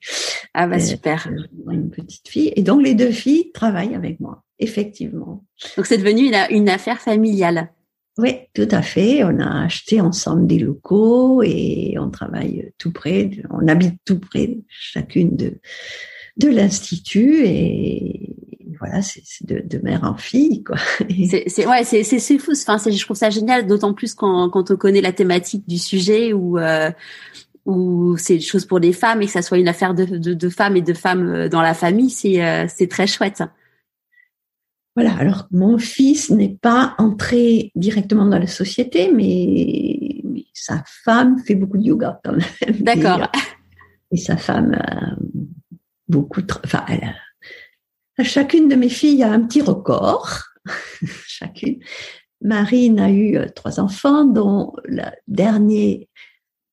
Ah bah euh, super. Une petite fille. Et donc les deux filles travaillent avec moi, effectivement. Donc c'est devenu une, une affaire familiale. Oui, tout à fait. On a acheté ensemble des locaux et on travaille tout près. On habite tout près, chacune de de l'institut et voilà, c'est de, de, mère en fille, quoi. C'est ouais, c'est c'est fou. Enfin, je trouve ça génial, d'autant plus quand quand on connaît la thématique du sujet ou euh, où c'est une chose pour les femmes et que ça soit une affaire de, de, de femmes et de femmes euh, dans la famille, c'est euh, c'est très chouette. Voilà. Alors mon fils n'est pas entré directement dans la société, mais, sa femme fait beaucoup de yoga quand même. D'accord. Et, sa femme a beaucoup, enfin, elle a Chacune de mes filles a un petit record. Chacune. Marine a eu euh, trois enfants, dont le dernier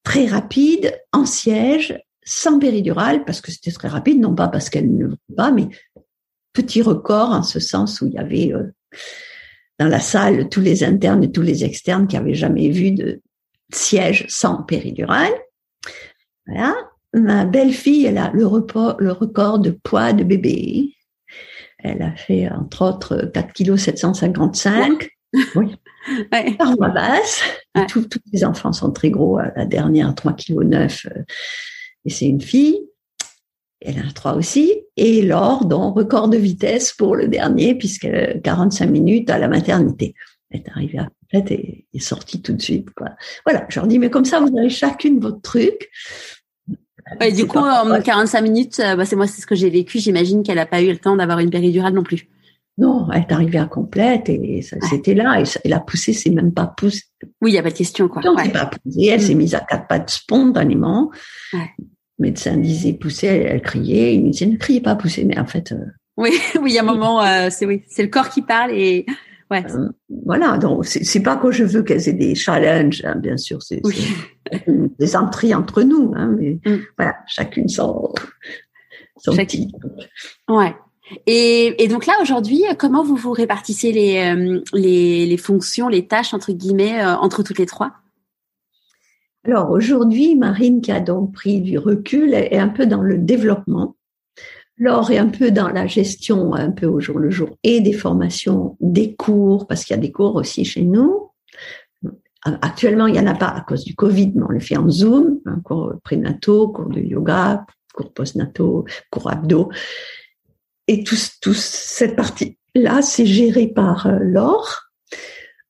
très rapide, en siège, sans péridurale, parce que c'était très rapide, non pas parce qu'elle ne voulait pas, mais petit record en ce sens où il y avait euh, dans la salle tous les internes et tous les externes qui avaient jamais vu de siège sans péridurale. Voilà. Ma belle-fille, elle a le record de poids de bébé. Elle a fait, entre autres, 4 kg 755. Oui. Par voie basse. Tous, les enfants sont très gros. La dernière, 3 kg 9. Et c'est une fille. Elle a trois aussi. Et Laure, dont record de vitesse pour le dernier, puisque 45 minutes à la maternité. Elle est arrivée à et est sortie tout de suite. Quoi. Voilà, je leur dis, mais comme ça, vous avez chacune votre truc. Ouais, du coup, en 45 minutes, euh, bah, c'est moi, c'est ce que j'ai vécu. J'imagine qu'elle n'a pas eu le temps d'avoir une péridurale non plus. Non, elle est arrivée à complète et c'était là. Et, la poussée c'est même pas poussée. Oui, il n'y a pas de question, quoi. ouais. pas poussée. Elle s'est mm. mise à quatre pattes spontanément. Ouais. Le médecin disait pousser, elle, criait. Il disait ne criez pas pousser, mais en fait. Euh, oui, oui, il y a un moment, euh, c'est oui, c'est le corps qui parle et Ouais. Euh, voilà, donc c'est pas que je veux qu'elles aient des challenges, hein, bien sûr, c'est des entrées entre nous, hein, mais mm. voilà, chacune son, son petit. Ouais. Et, et, donc là aujourd'hui, comment vous vous répartissez les, euh, les, les fonctions, les tâches entre guillemets euh, entre toutes les trois? Alors aujourd'hui, Marine qui a donc pris du recul est un peu dans le développement. Laure est un peu dans la gestion, un peu au jour le jour, et des formations, des cours, parce qu'il y a des cours aussi chez nous. Actuellement, il n'y en a pas à cause du Covid, mais on le fait en Zoom, un cours prénato, cours de yoga, cours postnato, cours abdos. Et tout, tout cette partie-là, c'est géré par euh, Laure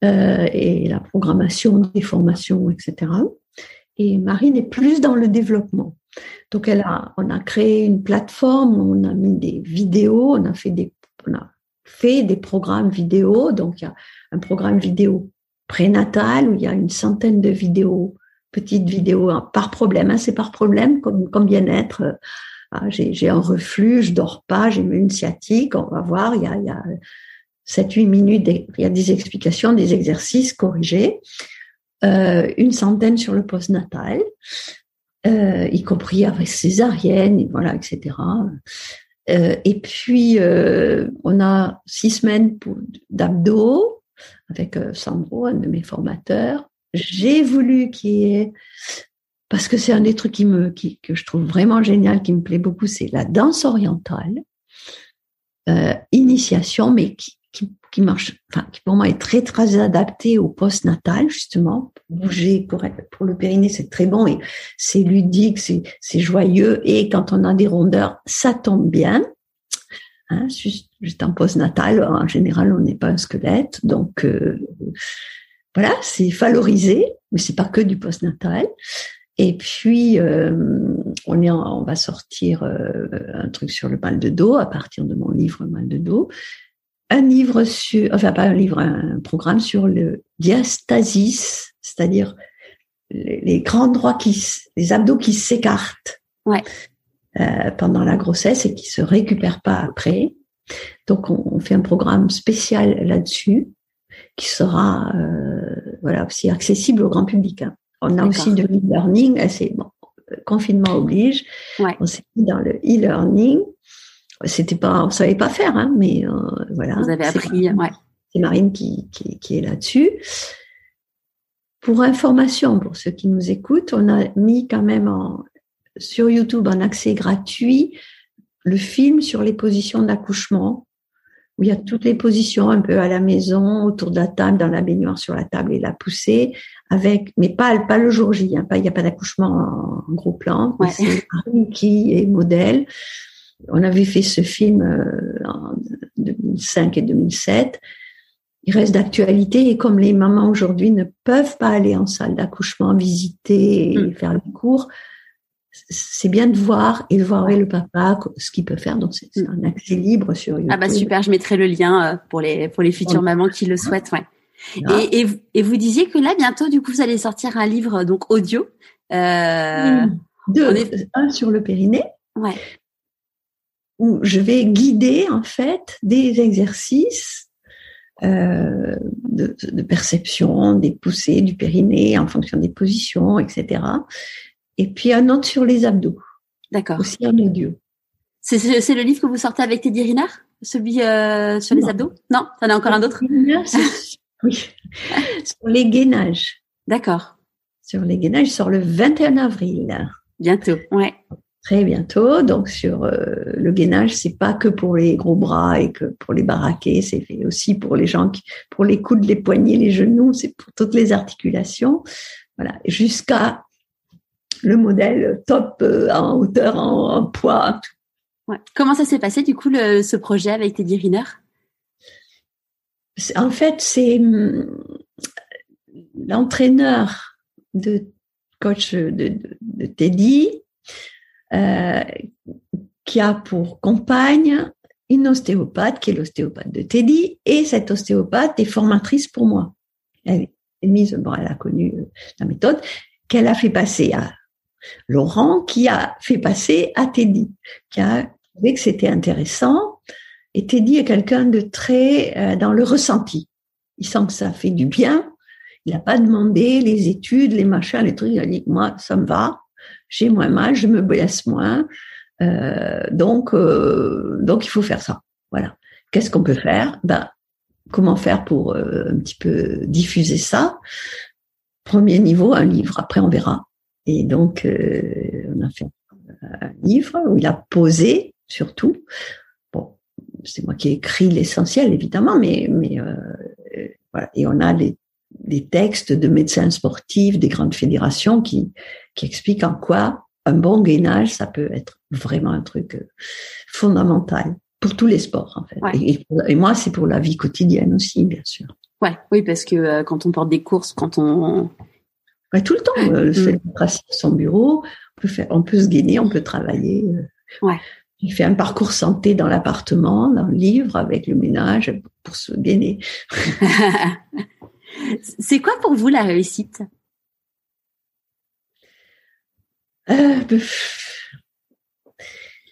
euh, et la programmation des formations, etc. Et Marine est plus dans le développement. Donc, on a créé une plateforme, on a mis des vidéos, on a fait des, on a fait des programmes vidéo. Donc, il y a un programme vidéo prénatal où il y a une centaine de vidéos petites vidéos hein, par problème. Hein, c'est par problème, comme, bien-être. Ah, j'ai un reflux, je dors pas, j'ai une sciatique. On va voir, il y a, il y a 7-8 minutes, il y a des explications, des exercices corrigés. Euh, une centaine sur le postnatal, euh, y compris avec césarienne, voilà, etc. Euh, et puis, euh, on a six semaines d'abdos avec euh, Sandro, un de mes formateurs. J'ai voulu qu'il y ait, parce que c'est un des trucs qui me, qui, que je trouve vraiment génial, qui me plaît beaucoup, c'est la danse orientale, euh, initiation, mais qui, qui, qui, marche, enfin, qui pour moi est très très adapté au post-natal justement. Bouger pour pour le périnée, c'est très bon et c'est ludique, c'est c'est joyeux et quand on a des rondeurs, ça tombe bien. Hein, juste, juste en post-natal, en général, on n'est pas un squelette, donc euh, voilà, c'est valorisé, mais c'est pas que du post-natal. Et puis, euh, on, est on va sortir euh, un truc sur le mal de dos à partir de mon livre Mal de dos un livre sur, enfin pas un livre, un programme sur le diastasis, c'est-à-dire les, grands droits qui, les abdos qui s'écartent ouais. euh, pendant la grossesse et qui se récupèrent pas après. Donc on, on fait un programme spécial là-dessus qui sera euh, voilà aussi accessible au grand public. Hein. On a aussi de l'e-learning, c'est bon, confinement oblige. Ouais. On s'est mis dans le e-learning c'était pas, on savait pas faire, hein, mais euh, voilà. Vous avez appris, ouais. C'est Marine qui, qui, qui est là-dessus. Pour information, pour ceux qui nous écoutent, on a mis quand même en, sur YouTube en accès gratuit le film sur les positions d'accouchement, où il y a toutes les positions un peu à la maison, autour de la table, dans la baignoire sur la table et la poussée, avec, mais pas, pas le jour J, hein, pas, il n'y a pas d'accouchement en, gros plan. Ouais. C'est Marine qui est modèle on avait fait ce film euh, en 2005 et 2007. Il reste d'actualité et comme les mamans aujourd'hui ne peuvent pas aller en salle d'accouchement visiter et mm. faire le cours, c'est bien de voir et de voir avec le papa ce qu'il peut faire. Donc c'est un accès libre sur YouTube. Ah bah super, je mettrai le lien euh, pour les pour les futures mamans qui le souhaitent. Ouais. Et, et, et, vous disiez que là bientôt du coup vous allez sortir un livre donc audio. Euh, Deux, est... un sur le périnée. Ouais où je vais guider en fait des exercices euh, de, de, perception, des poussées du périnée en fonction des positions, etc. Et puis un autre sur les abdos. D'accord. Aussi en audio. C'est le livre que vous sortez avec Teddy Riner Celui euh, sur les abdos? Non, ça en a encore un autre? Oui. sur les gainages. D'accord. Sur les gainages, il sort le 21 avril. Bientôt, ouais très bientôt. Donc sur euh, le gainage, c'est pas que pour les gros bras et que pour les baraquer, c'est fait aussi pour les gens qui, pour les coudes, les poignets, les genoux, c'est pour toutes les articulations. Voilà, jusqu'à le modèle top euh, en hauteur, en, en poids. Ouais. Comment ça s'est passé du coup le, ce projet avec Teddy Riner? En fait, c'est hum, l'entraîneur de coach de, de, de Teddy qui a pour compagne une ostéopathe qui est l'ostéopathe de Teddy et cette ostéopathe est formatrice pour moi. Elle est mise, bon, elle a connu euh, la méthode qu'elle a fait passer à Laurent, qui a fait passer à Teddy, qui a trouvé que c'était intéressant. Et Teddy est quelqu'un de très euh, dans le ressenti. Il sent que ça fait du bien. Il n'a pas demandé les études, les machins, les trucs. Il a dit moi ça me va j'ai moins mal, je me blesse moins. Euh, donc, euh, donc il faut faire ça. Voilà. Qu'est-ce qu'on peut faire? Ben, comment faire pour euh, un petit peu diffuser ça? Premier niveau, un livre. Après, on verra. Et donc, euh, on a fait un livre où il a posé surtout. Bon, c'est moi qui ai écrit l'essentiel, évidemment, mais mais euh, voilà. Et on a les des textes de médecins sportifs des grandes fédérations qui, qui expliquent en quoi un bon gainage, ça peut être vraiment un truc euh, fondamental pour tous les sports, en fait. Ouais. Et, et, moi, c'est pour la vie quotidienne aussi, bien sûr. Ouais, oui, parce que euh, quand on porte des courses, quand on... Ouais, tout le temps, euh, le fait de à son bureau, on peut, faire, on peut se gainer, on peut travailler. Euh, ouais. Il fait un parcours santé dans l'appartement, dans le livre, avec le ménage, pour se gainer. C'est quoi pour vous la réussite? Euh,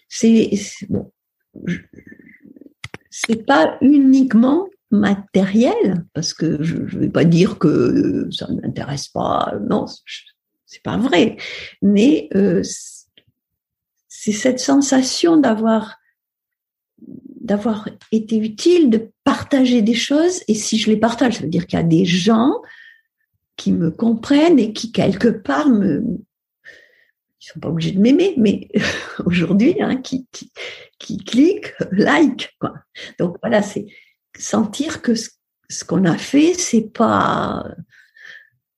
C'est bon, c'est pas uniquement matériel, parce que je ne vais pas dire que ça ne m'intéresse pas, non, c'est pas vrai, mais euh, c'est cette sensation d'avoir d'avoir été utile, de partager des choses, et si je les partage, ça veut dire qu'il y a des gens qui me comprennent et qui quelque part me ils sont pas obligés de m'aimer, mais aujourd'hui, hein, qui, qui, qui cliquent, like, quoi. Donc voilà, c'est sentir que ce, qu'on a fait, c'est pas,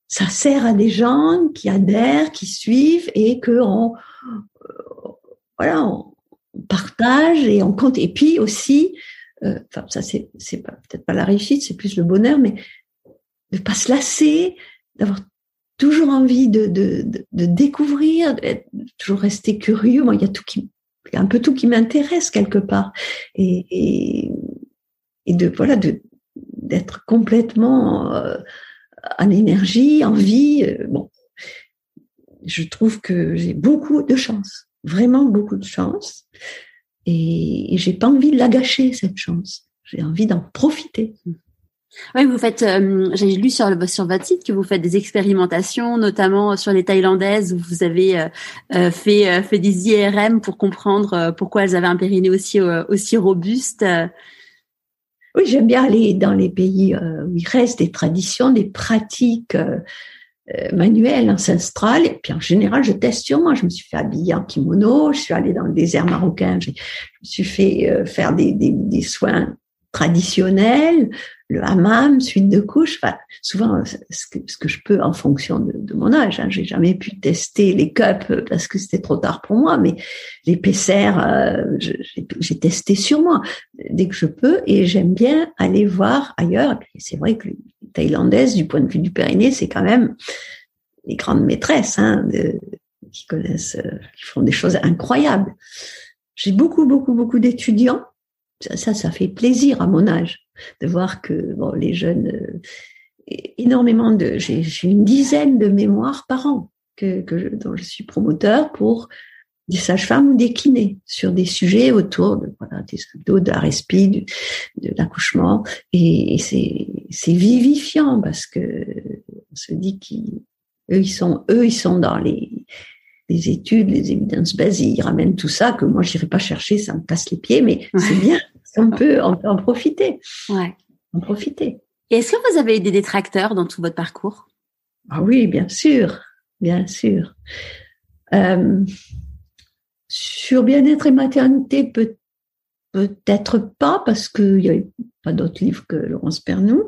ça sert à des gens qui adhèrent, qui suivent et que on, euh, voilà, on partage et on compte. Et puis aussi, euh, enfin ça c'est c'est peut-être pas la réussite, c'est plus le bonheur, mais de pas se lasser, d'avoir toujours envie de, de, de, découvrir, de toujours rester curieux. Moi, il y a tout qui, y a un peu tout qui m'intéresse quelque part, et, et, et de voilà, de d'être complètement euh, en énergie, en vie. Euh, bon, je trouve que j'ai beaucoup de chance, vraiment beaucoup de chance, et, et j'ai pas envie de la gâcher cette chance. J'ai envie d'en profiter. Oui, vous faites. Euh, j'ai lu sur, sur votre site que vous faites des expérimentations, notamment sur les Thaïlandaises, où vous avez euh, euh, fait fait des IRM pour comprendre pourquoi elles avaient un périnée aussi aussi robuste. Oui, j'aime bien aller dans les pays où il reste des traditions, des pratiques manuelles, ancestrales. Et puis en général, je teste sur moi. Je me suis fait habiller en kimono. Je suis allée dans le désert marocain. Je me suis fait faire des, des, des soins traditionnels le hammam, suite de couches. Enfin, souvent, ce que, ce que je peux en fonction de, de mon âge. Hein. J'ai jamais pu tester les cups parce que c'était trop tard pour moi, mais l'épaisseur, euh, j'ai testé sur moi dès que je peux et j'aime bien aller voir ailleurs. C'est vrai que les Thaïlandaises, du point de vue du périnée, c'est quand même les grandes maîtresses hein, de, qui connaissent, euh, qui font des choses incroyables. J'ai beaucoup, beaucoup, beaucoup d'étudiants. Ça, ça fait plaisir à mon âge de voir que bon, les jeunes, euh, énormément de, j'ai une dizaine de mémoires par an que, que dont je suis promoteur pour des sages-femmes ou des kinés sur des sujets autour de voilà des abdos, de la respi, de l'accouchement. Et, c'est c'est vivifiant parce que on se dit qu'ils eux ils sont eux ils sont dans les les études, les évidences basiques, ils ramènent tout ça que moi j'irai pas chercher, ça me casse les pieds, mais c'est bien on peut, on peut en profiter. Ouais. En profiter. Et est-ce que vous avez eu des détracteurs dans tout votre parcours? Ah oui, bien sûr, bien sûr. Euh, sur bien-être et maternité, peut, peut-être pas, parce qu'il n'y avait pas d'autres livres que Laurence Pernou.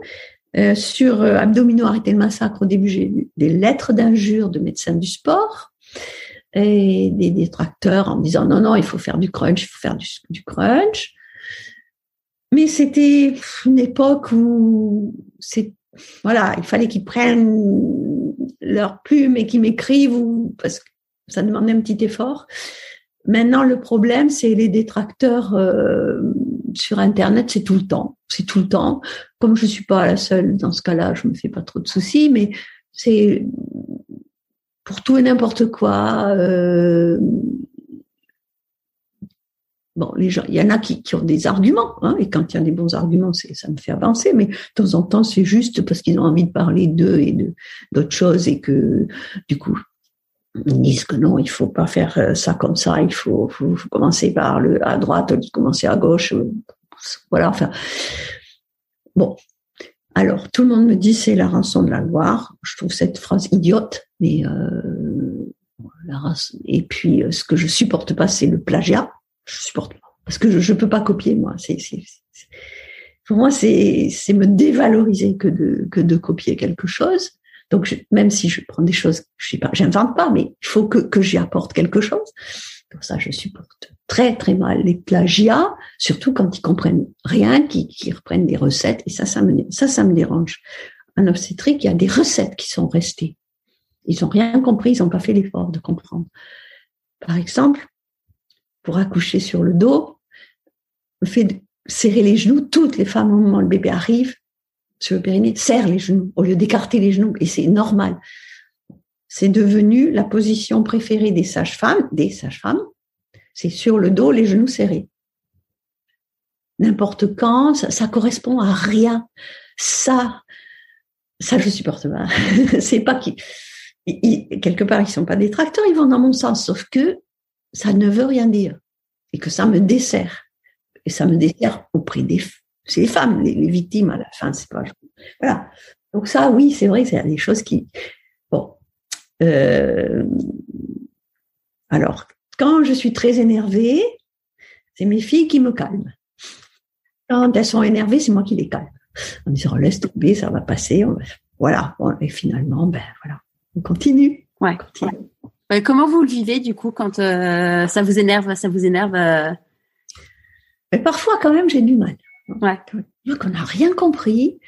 Euh, sur euh, abdominaux, arrêter le massacre, au début, j'ai eu des lettres d'injures de médecins du sport des détracteurs en me disant non, non, il faut faire du crunch, il faut faire du, du crunch. Mais c'était une époque où c'est voilà, il fallait qu'ils prennent leur plume et qu'ils m'écrivent ou parce que ça demandait un petit effort. Maintenant, le problème, c'est les détracteurs euh, sur Internet, c'est tout le temps. C'est tout le temps. Comme je suis pas la seule dans ce cas-là, je me fais pas trop de soucis, mais c'est pour tout et n'importe quoi. Euh, Bon, les gens, il y en a qui, qui ont des arguments, hein, et quand il y a des bons arguments, c'est, ça me fait avancer, mais de temps en temps, c'est juste parce qu'ils ont envie de parler d'eux et de, d'autres choses, et que, du coup, ils disent que non, il faut pas faire euh, ça comme ça, il faut, faut, commencer par le, à droite, commencer à gauche, euh, voilà, enfin. Bon. Alors, tout le monde me dit c'est la rançon de la gloire. Je trouve cette phrase idiote, mais euh, la. Et puis, ce que je supporte pas, c'est le plagiat je supporte pas parce que je, ne peux pas copier moi. C'est, pour moi c'est c'est me dévaloriser que de que de copier quelque chose. Donc même si je prends des choses, je sais pas, j'invente pas, mais il faut que que j'y apporte quelque chose. Pour ça, je supporte très très mal les plagiats, surtout quand ils comprennent rien, qui reprennent des recettes et ça ça me dérange. En obstétrique, il y a des recettes qui sont restées. Ils ont rien compris, ils n'ont pas fait l'effort de comprendre. Par exemple, pour accoucher sur le dos, le fait de serrer les genoux, toutes les femmes au moment où le bébé arrive sur le périnée serrent les genoux au lieu d'écarter les genoux et c'est normal. C'est devenu la position préférée des sages-femmes, des sages-femmes, c'est sur le dos, les genoux serrés. N'importe quand, ça, ça, correspond à rien. Ça, ça je supporte pas. c'est pas qui, quelque part ils sont pas détracteurs, ils vont dans mon sens, sauf que ça ne veut rien dire et que ça me dessert et ça me dessert auprès des c'est femmes les, les, victimes à la fin c'est pas voilà donc ça oui c'est vrai c'est des choses qui euh, alors, quand je suis très énervée, c'est mes filles qui me calment. Quand elles sont énervées, c'est moi qui les calme. En disant, laisse tomber, ça va passer. Voilà. et finalement, ben voilà, on continue. Ouais. comment vous le vivez du coup quand euh, ça vous énerve, ça vous énerve euh? Mais parfois, quand même, j'ai du mal. Ouais. Qu'on n'a rien compris,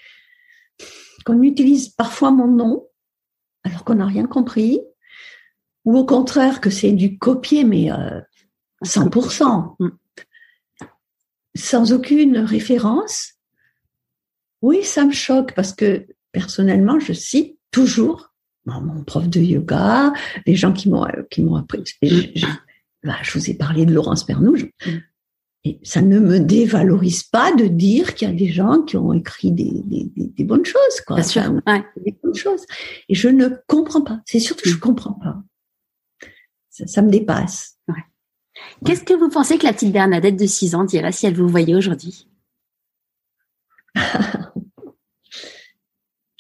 qu'on utilise parfois mon nom alors qu'on n'a rien compris, ou au contraire que c'est du copier, mais euh, 100%, mm. sans aucune référence, oui, ça me choque parce que personnellement, je cite toujours mon prof de yoga, les gens qui m'ont qui m'ont appris. Je, bah, je, vous ai parlé de Laurence Pernouge. Mm. Et ça ne me dévalorise pas de dire qu'il y a des gens qui ont écrit des, des, des, bonnes choses, quoi. Bien sûr, ouais. Des bonnes choses. Et je ne comprends pas. C'est surtout que je comprends pas. Ça, ça me dépasse. Ouais. Qu'est-ce que vous pensez que la petite Bernadette de 6 ans dirait si elle vous voyait aujourd'hui?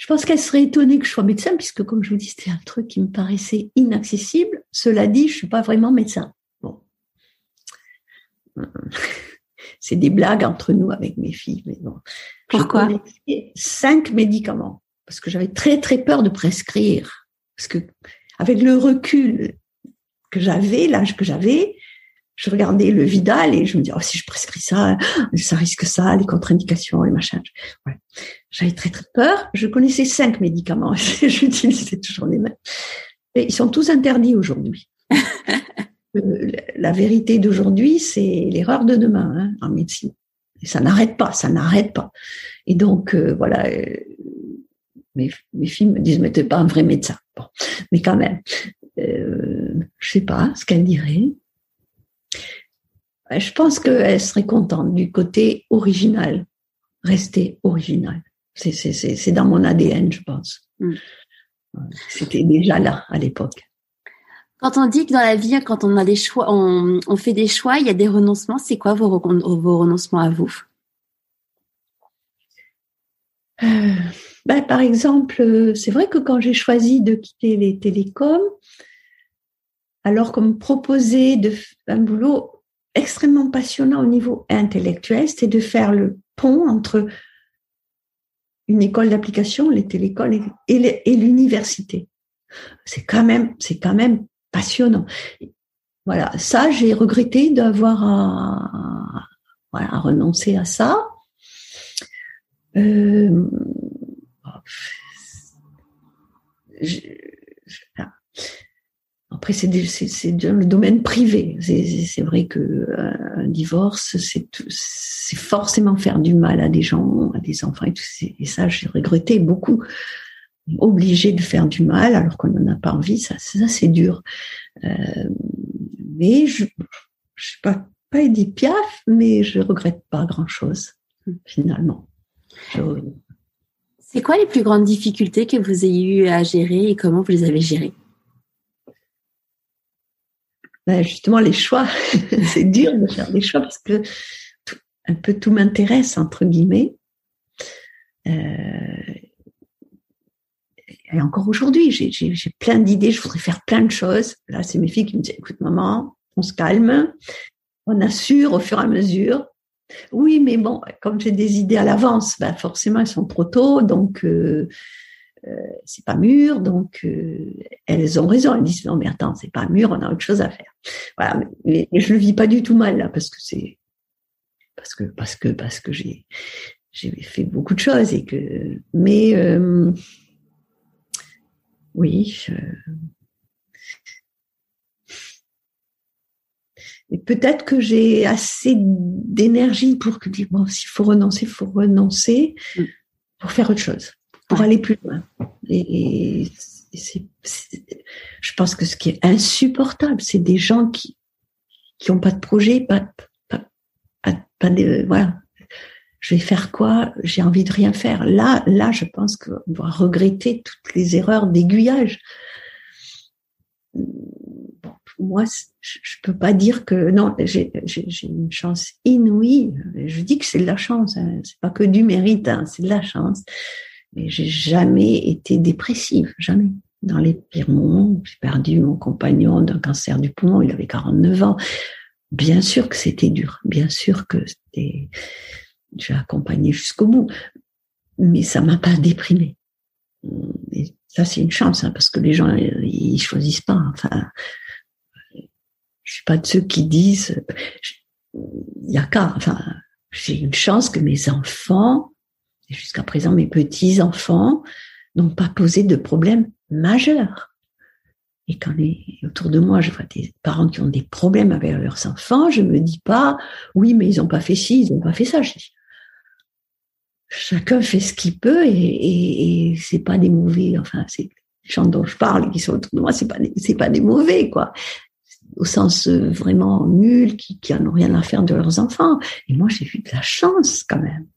Je pense qu'elle serait étonnée que je sois médecin, puisque comme je vous dis, c'était un truc qui me paraissait inaccessible. Cela dit, je suis pas vraiment médecin. c'est des blagues entre nous avec mes filles. Mais bon. Pourquoi Cinq médicaments parce que j'avais très très peur de prescrire parce que avec le recul que j'avais, l'âge que j'avais, je regardais le Vidal et je me disais oh si je prescris ça, ça risque ça, les contre-indications, les machins. Ouais. J'avais très très peur. Je connaissais cinq médicaments. J'utilisais toujours les mêmes. Et ils sont tous interdits aujourd'hui. la vérité d'aujourd'hui, c'est l'erreur de demain hein, en médecine. Et ça n'arrête pas, ça n'arrête pas. Et donc, euh, voilà, euh, mes, mes, filles me disent, mais t'es pas un vrai médecin. Bon, mais quand même, euh, je sais pas ce qu'elle dirait. Je pense qu'elle serait contente du côté original, rester original. C'est dans mon ADN, je pense. Mm. C'était déjà là à l'époque. Quand on dit que dans la vie, quand on a des choix, on, fait des choix, il y a des renoncements. C'est quoi vos, renoncements à vous? Euh, ben, Par exemple, c'est vrai que quand j'ai choisi de quitter les télécoms, alors qu'on me proposait un boulot extrêmement passionnant au niveau intellectuel, c'était de faire le pont entre une école d'application, les télécoms et l'université. C'est quand même, c'est quand même Voilà, ça, j'ai regretté d'avoir à, renoncer à ça. Euh, après, c'est dans le domaine privé. C'est vrai que euh, un divorce, c'est forcément faire du mal à des gens, à des enfants et tout. Et ça, j'ai regretté beaucoup obligé de faire du mal alors qu'on n'en a pas envie, ça, ça c'est dur. Euh, mais je, je sais pas, pas Edith Piaf, mais je regrette pas grand chose finalement. C'est quoi les plus grandes difficultés que vous ayez eu à gérer et comment vous les avez gérées? Ben Justement, les choix. c'est dur de faire des choix parce que un peu tout m'intéresse entre guillemets. Euh, et encore aujourd'hui, j'ai plein d'idées, je voudrais faire plein de choses. Là, c'est mes filles qui me disent, écoute, maman, on se calme, on assure au fur et à mesure. Oui, mais bon, comme j'ai des idées à l'avance, ben forcément, elles sont trop tôt, donc euh, euh, c'est pas mûr, donc euh, elles ont raison. Elles disent non, mais attends, c'est pas mûr, on a autre chose à faire. Voilà, mais, mais je le vis pas du tout mal là, parce que c'est parce que parce que parce que j'ai j'ai fait beaucoup de choses et que mais oui. Et peut-être que j'ai assez d'énergie pour que dire bon, s'il faut renoncer, il faut renoncer mm. pour faire autre chose, pour aller plus loin. Et, je pense que ce qui est insupportable, c'est des gens qui qui ont pas de projet, pas, pas, pas, de, voilà. Je vais faire quoi? J'ai envie de rien faire. Là, là, je pense qu'on doit regretter toutes les erreurs d'aiguillage. Moi, je, je peux pas dire que non, j'ai une chance inouïe. Je dis que c'est de la chance. Hein. C'est pas que du mérite, hein, c'est de la chance. Mais j'ai jamais été dépressive, jamais. Dans les pires moments, j'ai perdu mon compagnon d'un cancer du poumon, il avait 49 ans. Bien sûr que c'était dur, bien sûr que c'était, j'ai accompagné jusqu'au bout, mais ça m'a pas déprimé. Et ça, c'est une chance, hein, parce que les gens, ils choisissent pas. Enfin, je suis pas de ceux qui disent, il y a qu'à, enfin, j'ai une chance que mes enfants, et jusqu'à présent mes petits enfants, n'ont pas posé de problème majeur. Et quand les, autour de moi, je vois des parents qui ont des problèmes avec leurs enfants, je me dis pas, oui, mais ils n'ont pas fait ci, ils n'ont pas fait ça. Chacun fait ce qu'il peut et, et, et c'est pas des mauvais. Enfin, c'est les gens dont je parle qui sont autour de moi, c'est pas c'est pas des mauvais quoi au sens euh, vraiment nul, qui, qui en ont rien à faire de leurs enfants. Et moi, j'ai eu de la chance quand même.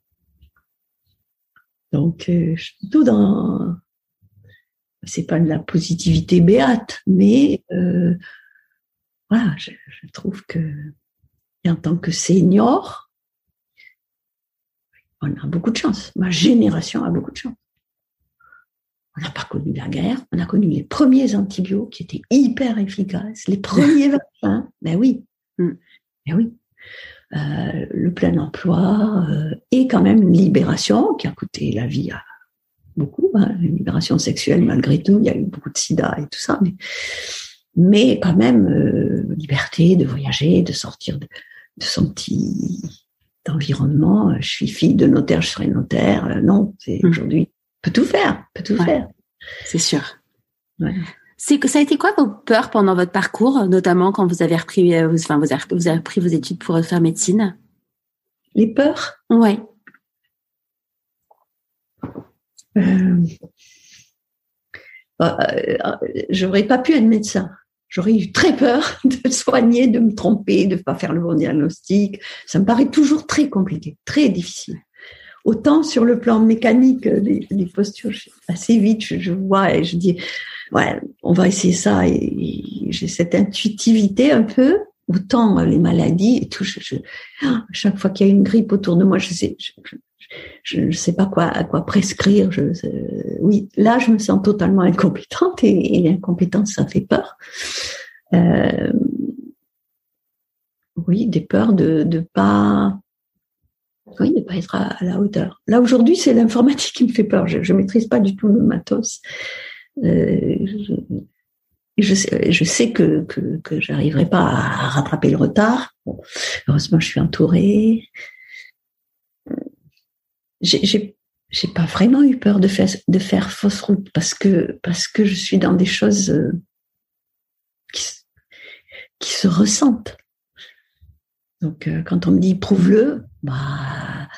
Donc, euh, je suis plutôt dans, c'est pas de la positivité béate, mais euh, voilà, je, je, trouve que en tant que senior, on a beaucoup de chance. Ma génération a beaucoup de chance. On n'a pas connu la guerre, on a connu les premiers antibiotiques qui étaient hyper efficaces, les premiers vaccins. Ben oui, mm. ben oui. Euh, le plein emploi euh, et quand même une libération qui a coûté la vie à beaucoup, hein, une libération sexuelle malgré tout. Il y a eu beaucoup de sida et tout ça, mais, mais quand même euh, liberté de voyager, de sortir de, de son petit environnement. Je suis fille de notaire, je serai notaire. Euh, non, c'est mm. aujourd'hui peut tout faire, peut tout faire. C'est sûr. Ouais. C'est que ça a été quoi vos peurs pendant votre parcours, notamment quand vous avez repris, euh, enfin vous avez, vous avez repris vos études pour faire médecine? Les peurs? Ouais. Euh, bah, euh, j'aurais pas pu être médecin. J'aurais eu très peur de soigner, de me tromper, de ne pas faire le bon diagnostic. Ça me paraît toujours très compliqué, très difficile. Autant sur le plan mécanique des, des postures, assez vite, je, vois et je dis, ouais, on va essayer ça. Et, j'ai cette intuitivité un peu. Autant les maladies et tout, je, je, chaque fois qu'il y a une grippe autour de moi, je sais, ne sais pas quoi à quoi prescrire. Je, oui, là, je me sens totalement incompétente et, l'incompétence, ça fait peur. Euh, oui, des peurs de ne pas oui, pas être à, la hauteur. Là, aujourd'hui, c'est l'informatique qui me fait peur. Je ne maîtrise pas du tout le matos. Euh, je, je, sais, je que, que, que j'arriverai pas à rattraper le retard. Heureusement, je suis entourée. J'ai j'ai pas vraiment eu peur de faire de faire fausse route parce que parce que je suis dans des choses euh, qui, qui se ressentent. Donc, euh, quand on me dit prouve-le, bah,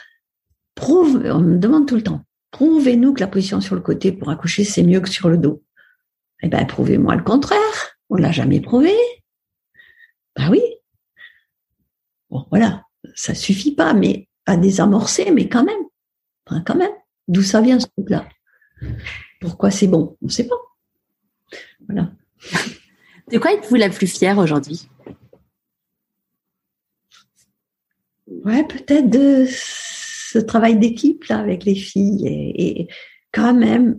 prouve, on me demande tout le temps, prouvez-nous que la position sur le côté pour accoucher, c'est mieux que sur le dos. Eh ben, prouvez-moi le contraire. On l'a jamais prouvé. Ben oui. Bon, voilà. Ça suffit pas, mais à désamorcer, mais quand même. Enfin, quand même. D'où ça vient, ce truc-là? Pourquoi c'est bon? On ne sait pas. Voilà. De quoi êtes-vous la plus fière aujourd'hui? ouais, peut-être de ce travail d'équipe là avec les filles et, et, quand même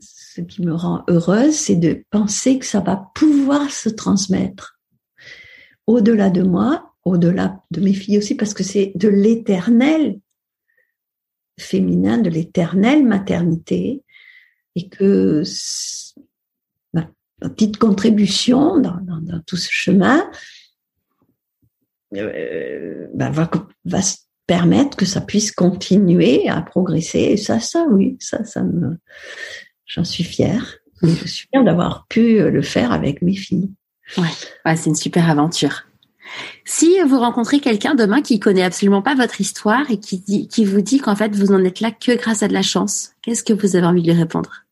ce qui me rend heureuse, c'est de penser que ça va pouvoir se transmettre au-delà de moi, au-delà de mes filles aussi, parce que c'est de l'éternel féminin, de l'éternelle maternité, et que ma, petite contribution dans, tout ce chemin, euh, ben, va, permettre que ça puisse continuer à progresser. Et ça, ça, oui, ça, ça me, j'en suis fière. Je suis fière d'avoir pu le faire avec mes filles. Ouais, ouais c'est une super aventure. Si vous rencontrez quelqu'un demain qui connaît absolument pas votre histoire et qui, vous dit qu'en fait vous en êtes là que grâce à de la chance, qu'est-ce que vous avez envie de lui répondre?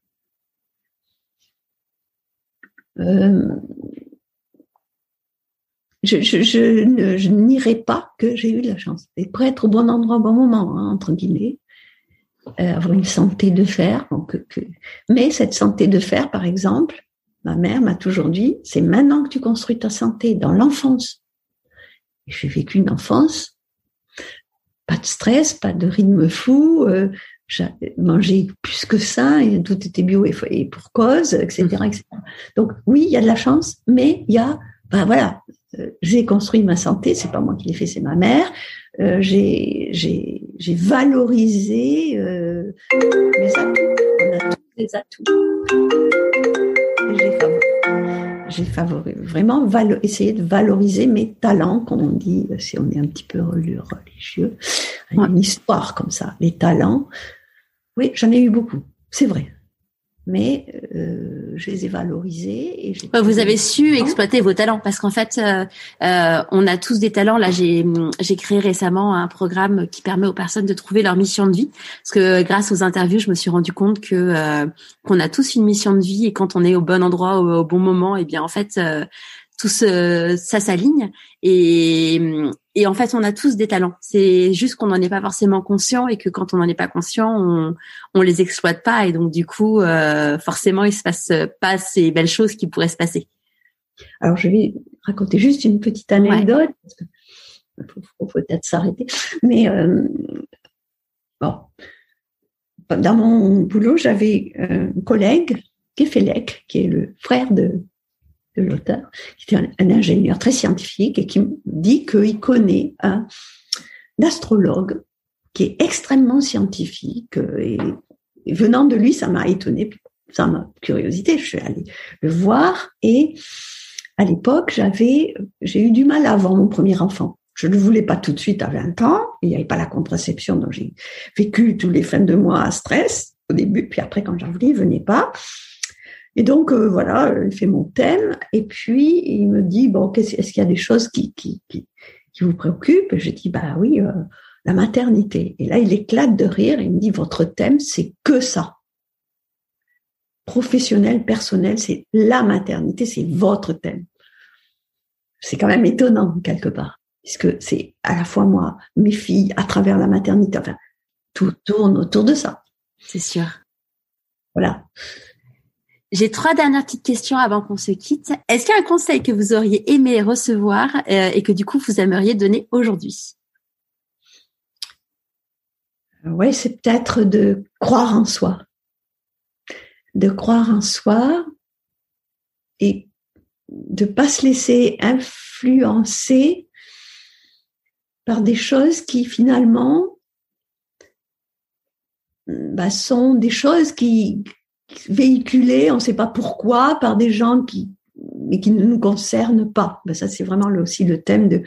Euh, je, n'irai pas que j'ai eu de la chance. Et pour être au bon endroit au bon moment, hein, entre guillemets, euh, avoir une santé de fer. Mais cette santé de fer, par exemple, ma mère m'a toujours dit, c'est maintenant que tu construis ta santé, dans l'enfance. J'ai vécu une enfance, pas de stress, pas de rythme fou, euh, mangé plus que ça, et tout était bio et, pour cause, etc., etc. Donc oui, il y a de la chance, mais il y a, ben voilà, euh, j'ai construit ma santé, c'est pas moi qui l'ai fait, c'est ma mère. Euh, j'ai, valorisé euh, mes atouts. On a tous des atouts. J'ai, j'ai favorisé, vraiment essayé de valoriser mes talents, comme on dit, si on est un petit peu religieux, une histoire comme ça. Les talents, oui, j'en ai eu beaucoup, c'est vrai mais euh, je les ai valorisés. Et vous avez su exploiter vos talents parce qu'en fait, euh, euh, on a tous des talents. Là, j'ai j'ai créé récemment un programme qui permet aux personnes de trouver leur mission de vie. Parce que grâce aux interviews, je me suis rendu compte que euh, qu'on a tous une mission de vie et quand on est au bon endroit au, au bon moment, et eh bien en fait euh, tout ça s'aligne. Et, et en fait on a tous des talents. C'est juste qu'on n'en est pas forcément conscient et que quand on n'en est pas conscient, on on les exploite pas. Et donc du coup euh, forcément il se passe pas ces belles choses qui pourraient se passer. Alors je vais raconter juste une petite anecdote Il faut, peut-être s'arrêter, mais euh, bon. Dans mon boulot j'avais un collègue Kefelec, qui est le frère de de l'auteur, qui était un, ingénieur très scientifique et qui dit qu'il connaît un, astrologue qui est extrêmement scientifique et, venant de lui, ça m'a étonné, ça m'a curiosité, je suis allée le voir et à l'époque, j'avais, j'ai eu du mal avoir mon premier enfant. Je ne voulais pas tout de suite à 20 ans, il n'y avait pas la contraception, donc j'ai vécu tous les fins de mois à stress au début, puis après quand j'en voulais, il venait pas. Et donc euh, voilà, il fait mon thème et puis il me dit bon, est-ce qu'il y a des choses qui qui qui, qui vous préoccupent? Je dis bah oui, euh, la maternité. Et là il éclate de rire et il me dit votre thème c'est que ça. Professionnel, personnel, c'est la maternité, c'est votre thème. C'est quand même étonnant quelque part, puisque c'est à la fois moi, mes filles, à travers la maternité. Enfin, tout tourne autour de ça. C'est sûr. Voilà. J'ai trois dernières petites questions avant qu'on se quitte. Est-ce qu'il y a un conseil que vous auriez aimé recevoir euh, et que du coup vous aimeriez donner aujourd'hui? Oui, c'est peut-être de croire en soi. De croire en soi et de pas se laisser influencer par des choses qui finalement bah, sont des choses qui, véhiculé, on ne sait pas pourquoi, par des gens qui, mais qui ne nous concernent pas. Ben ça, c'est vraiment aussi le thème de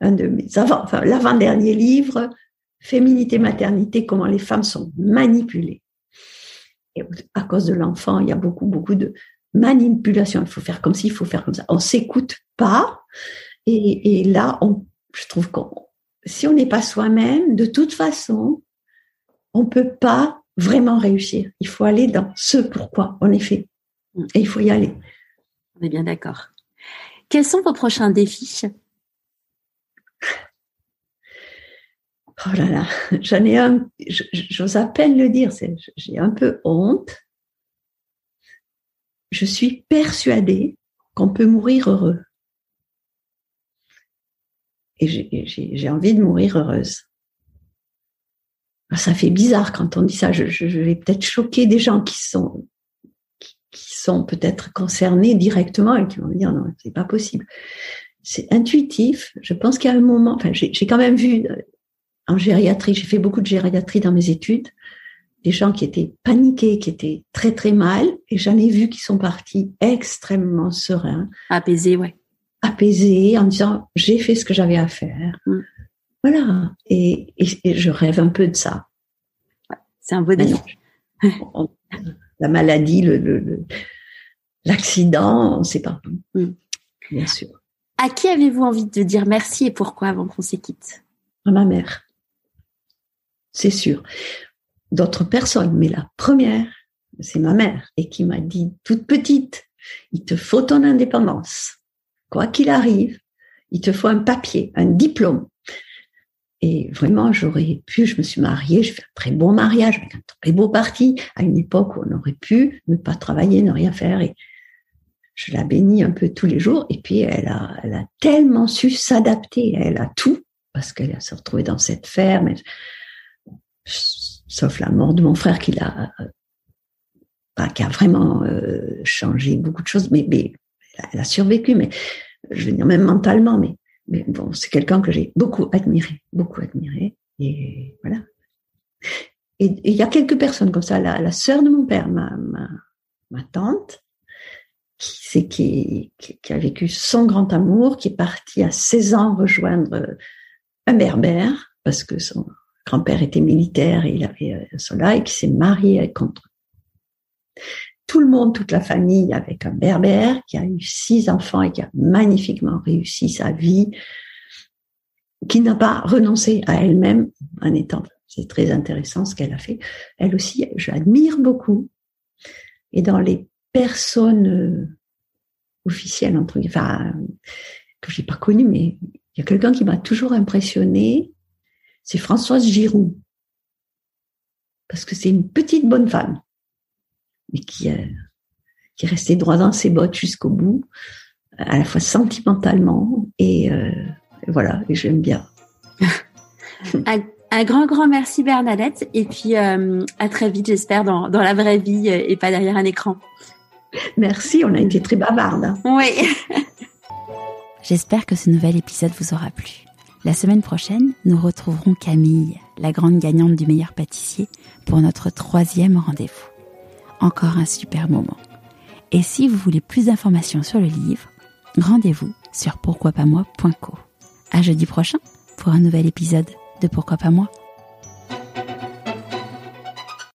de mes avant, enfin, l'avant-dernier livre, Féminité, maternité, comment les femmes sont manipulées. Et à cause de l'enfant, il y a beaucoup, beaucoup de manipulation. Il faut faire comme ci, il faut faire comme ça. On s'écoute pas. Et, et là, on, je trouve qu'on, si on n'est pas soi-même, de toute façon, on peut pas vraiment réussir. Il faut aller dans ce pourquoi en effet. Mm. Et il faut y aller. On est bien d'accord. Quels sont vos prochains défis? Oh là là, j'en ai un, j'ose à peine le dire, j'ai un peu honte. Je suis persuadée qu'on peut mourir heureux. Et j'ai envie de mourir heureuse. Ah, ça fait bizarre quand on dit ça. Je, je, vais peut-être choquer des gens qui sont qui, sont peut-être concernés directement et qui vont me dire non, c'est pas possible. C'est intuitif. Je pense qu'il y a un moment. Enfin, j'ai quand même vu euh, en gériatrie. J'ai fait beaucoup de gériatrie dans mes études. Des gens qui étaient paniqués, qui étaient très très mal, et j'en ai vu qui sont partis extrêmement sereins, apaisés, ouais, apaisés, en disant j'ai fait ce que j'avais à faire. Mm. Voilà. Et, je rêve un peu de ça. C'est un beau défi. La maladie, le, l'accident, on ne sait pas. Mm. Bien sûr. À qui avez-vous envie de dire merci et pourquoi avant qu'on se quitte? À ma mère. C'est sûr. D'autres personnes, mais la première, c'est ma mère et qui m'a dit toute petite, il te faut ton indépendance. Quoi qu'il arrive, il te faut un papier, un diplôme. Et vraiment, j'aurais pu, je me suis mariée, je fais un très bon mariage avec un très beau parti, à une époque où on aurait pu ne pas travailler, ne rien faire. Et je la bénis un peu tous les jours. Et puis, elle a, elle a tellement su s'adapter, elle a tout, parce qu'elle s'est retrouvée dans cette ferme, sauf la mort de mon frère qui l'a, qui a vraiment euh, changé beaucoup de choses, mais elle a survécu, mais je veux dire même mentalement, mais mais bon, c'est quelqu'un que j'ai beaucoup admiré, beaucoup admiré. Et voilà. Et il y a quelques personnes comme ça. La, sœur de mon père, ma, tante, qui, a vécu son grand amour, qui est partie à 16 ans rejoindre un berbère, parce que son grand-père était militaire et il avait cela, et qui s'est marié contre tout le monde, toute la famille avec un berbère qui a eu six enfants et qui a magnifiquement réussi sa vie, qui n'a pas renoncé à elle-même en étant, c'est très intéressant ce qu'elle a fait. Elle aussi, j'admire beaucoup. Et dans les personnes euh, officielles, entre enfin, que j'ai pas connues, mais il y a quelqu'un qui m'a toujours impressionné, c'est Françoise Giroud. Parce que c'est une petite bonne femme mais qui, est, qui est resté droit dans ses bottes jusqu'au bout, à la fois sentimentalement et euh, voilà, et j'aime bien. un, grand, grand merci Bernadette, et puis euh, à très vite, j'espère, dans, dans la vraie vie et pas derrière un écran. Merci, on a été très bavarde. Hein. Oui. J'espère que ce nouvel épisode vous aura plu. La semaine prochaine, nous retrouverons Camille, la grande gagnante du meilleur pâtissier, pour notre troisième rendez-vous encore un super moment. Et si vous voulez plus d'informations sur le livre, rendez-vous sur pourquoipasmoi.co. À jeudi prochain pour un nouvel épisode de Pourquoi pas moi.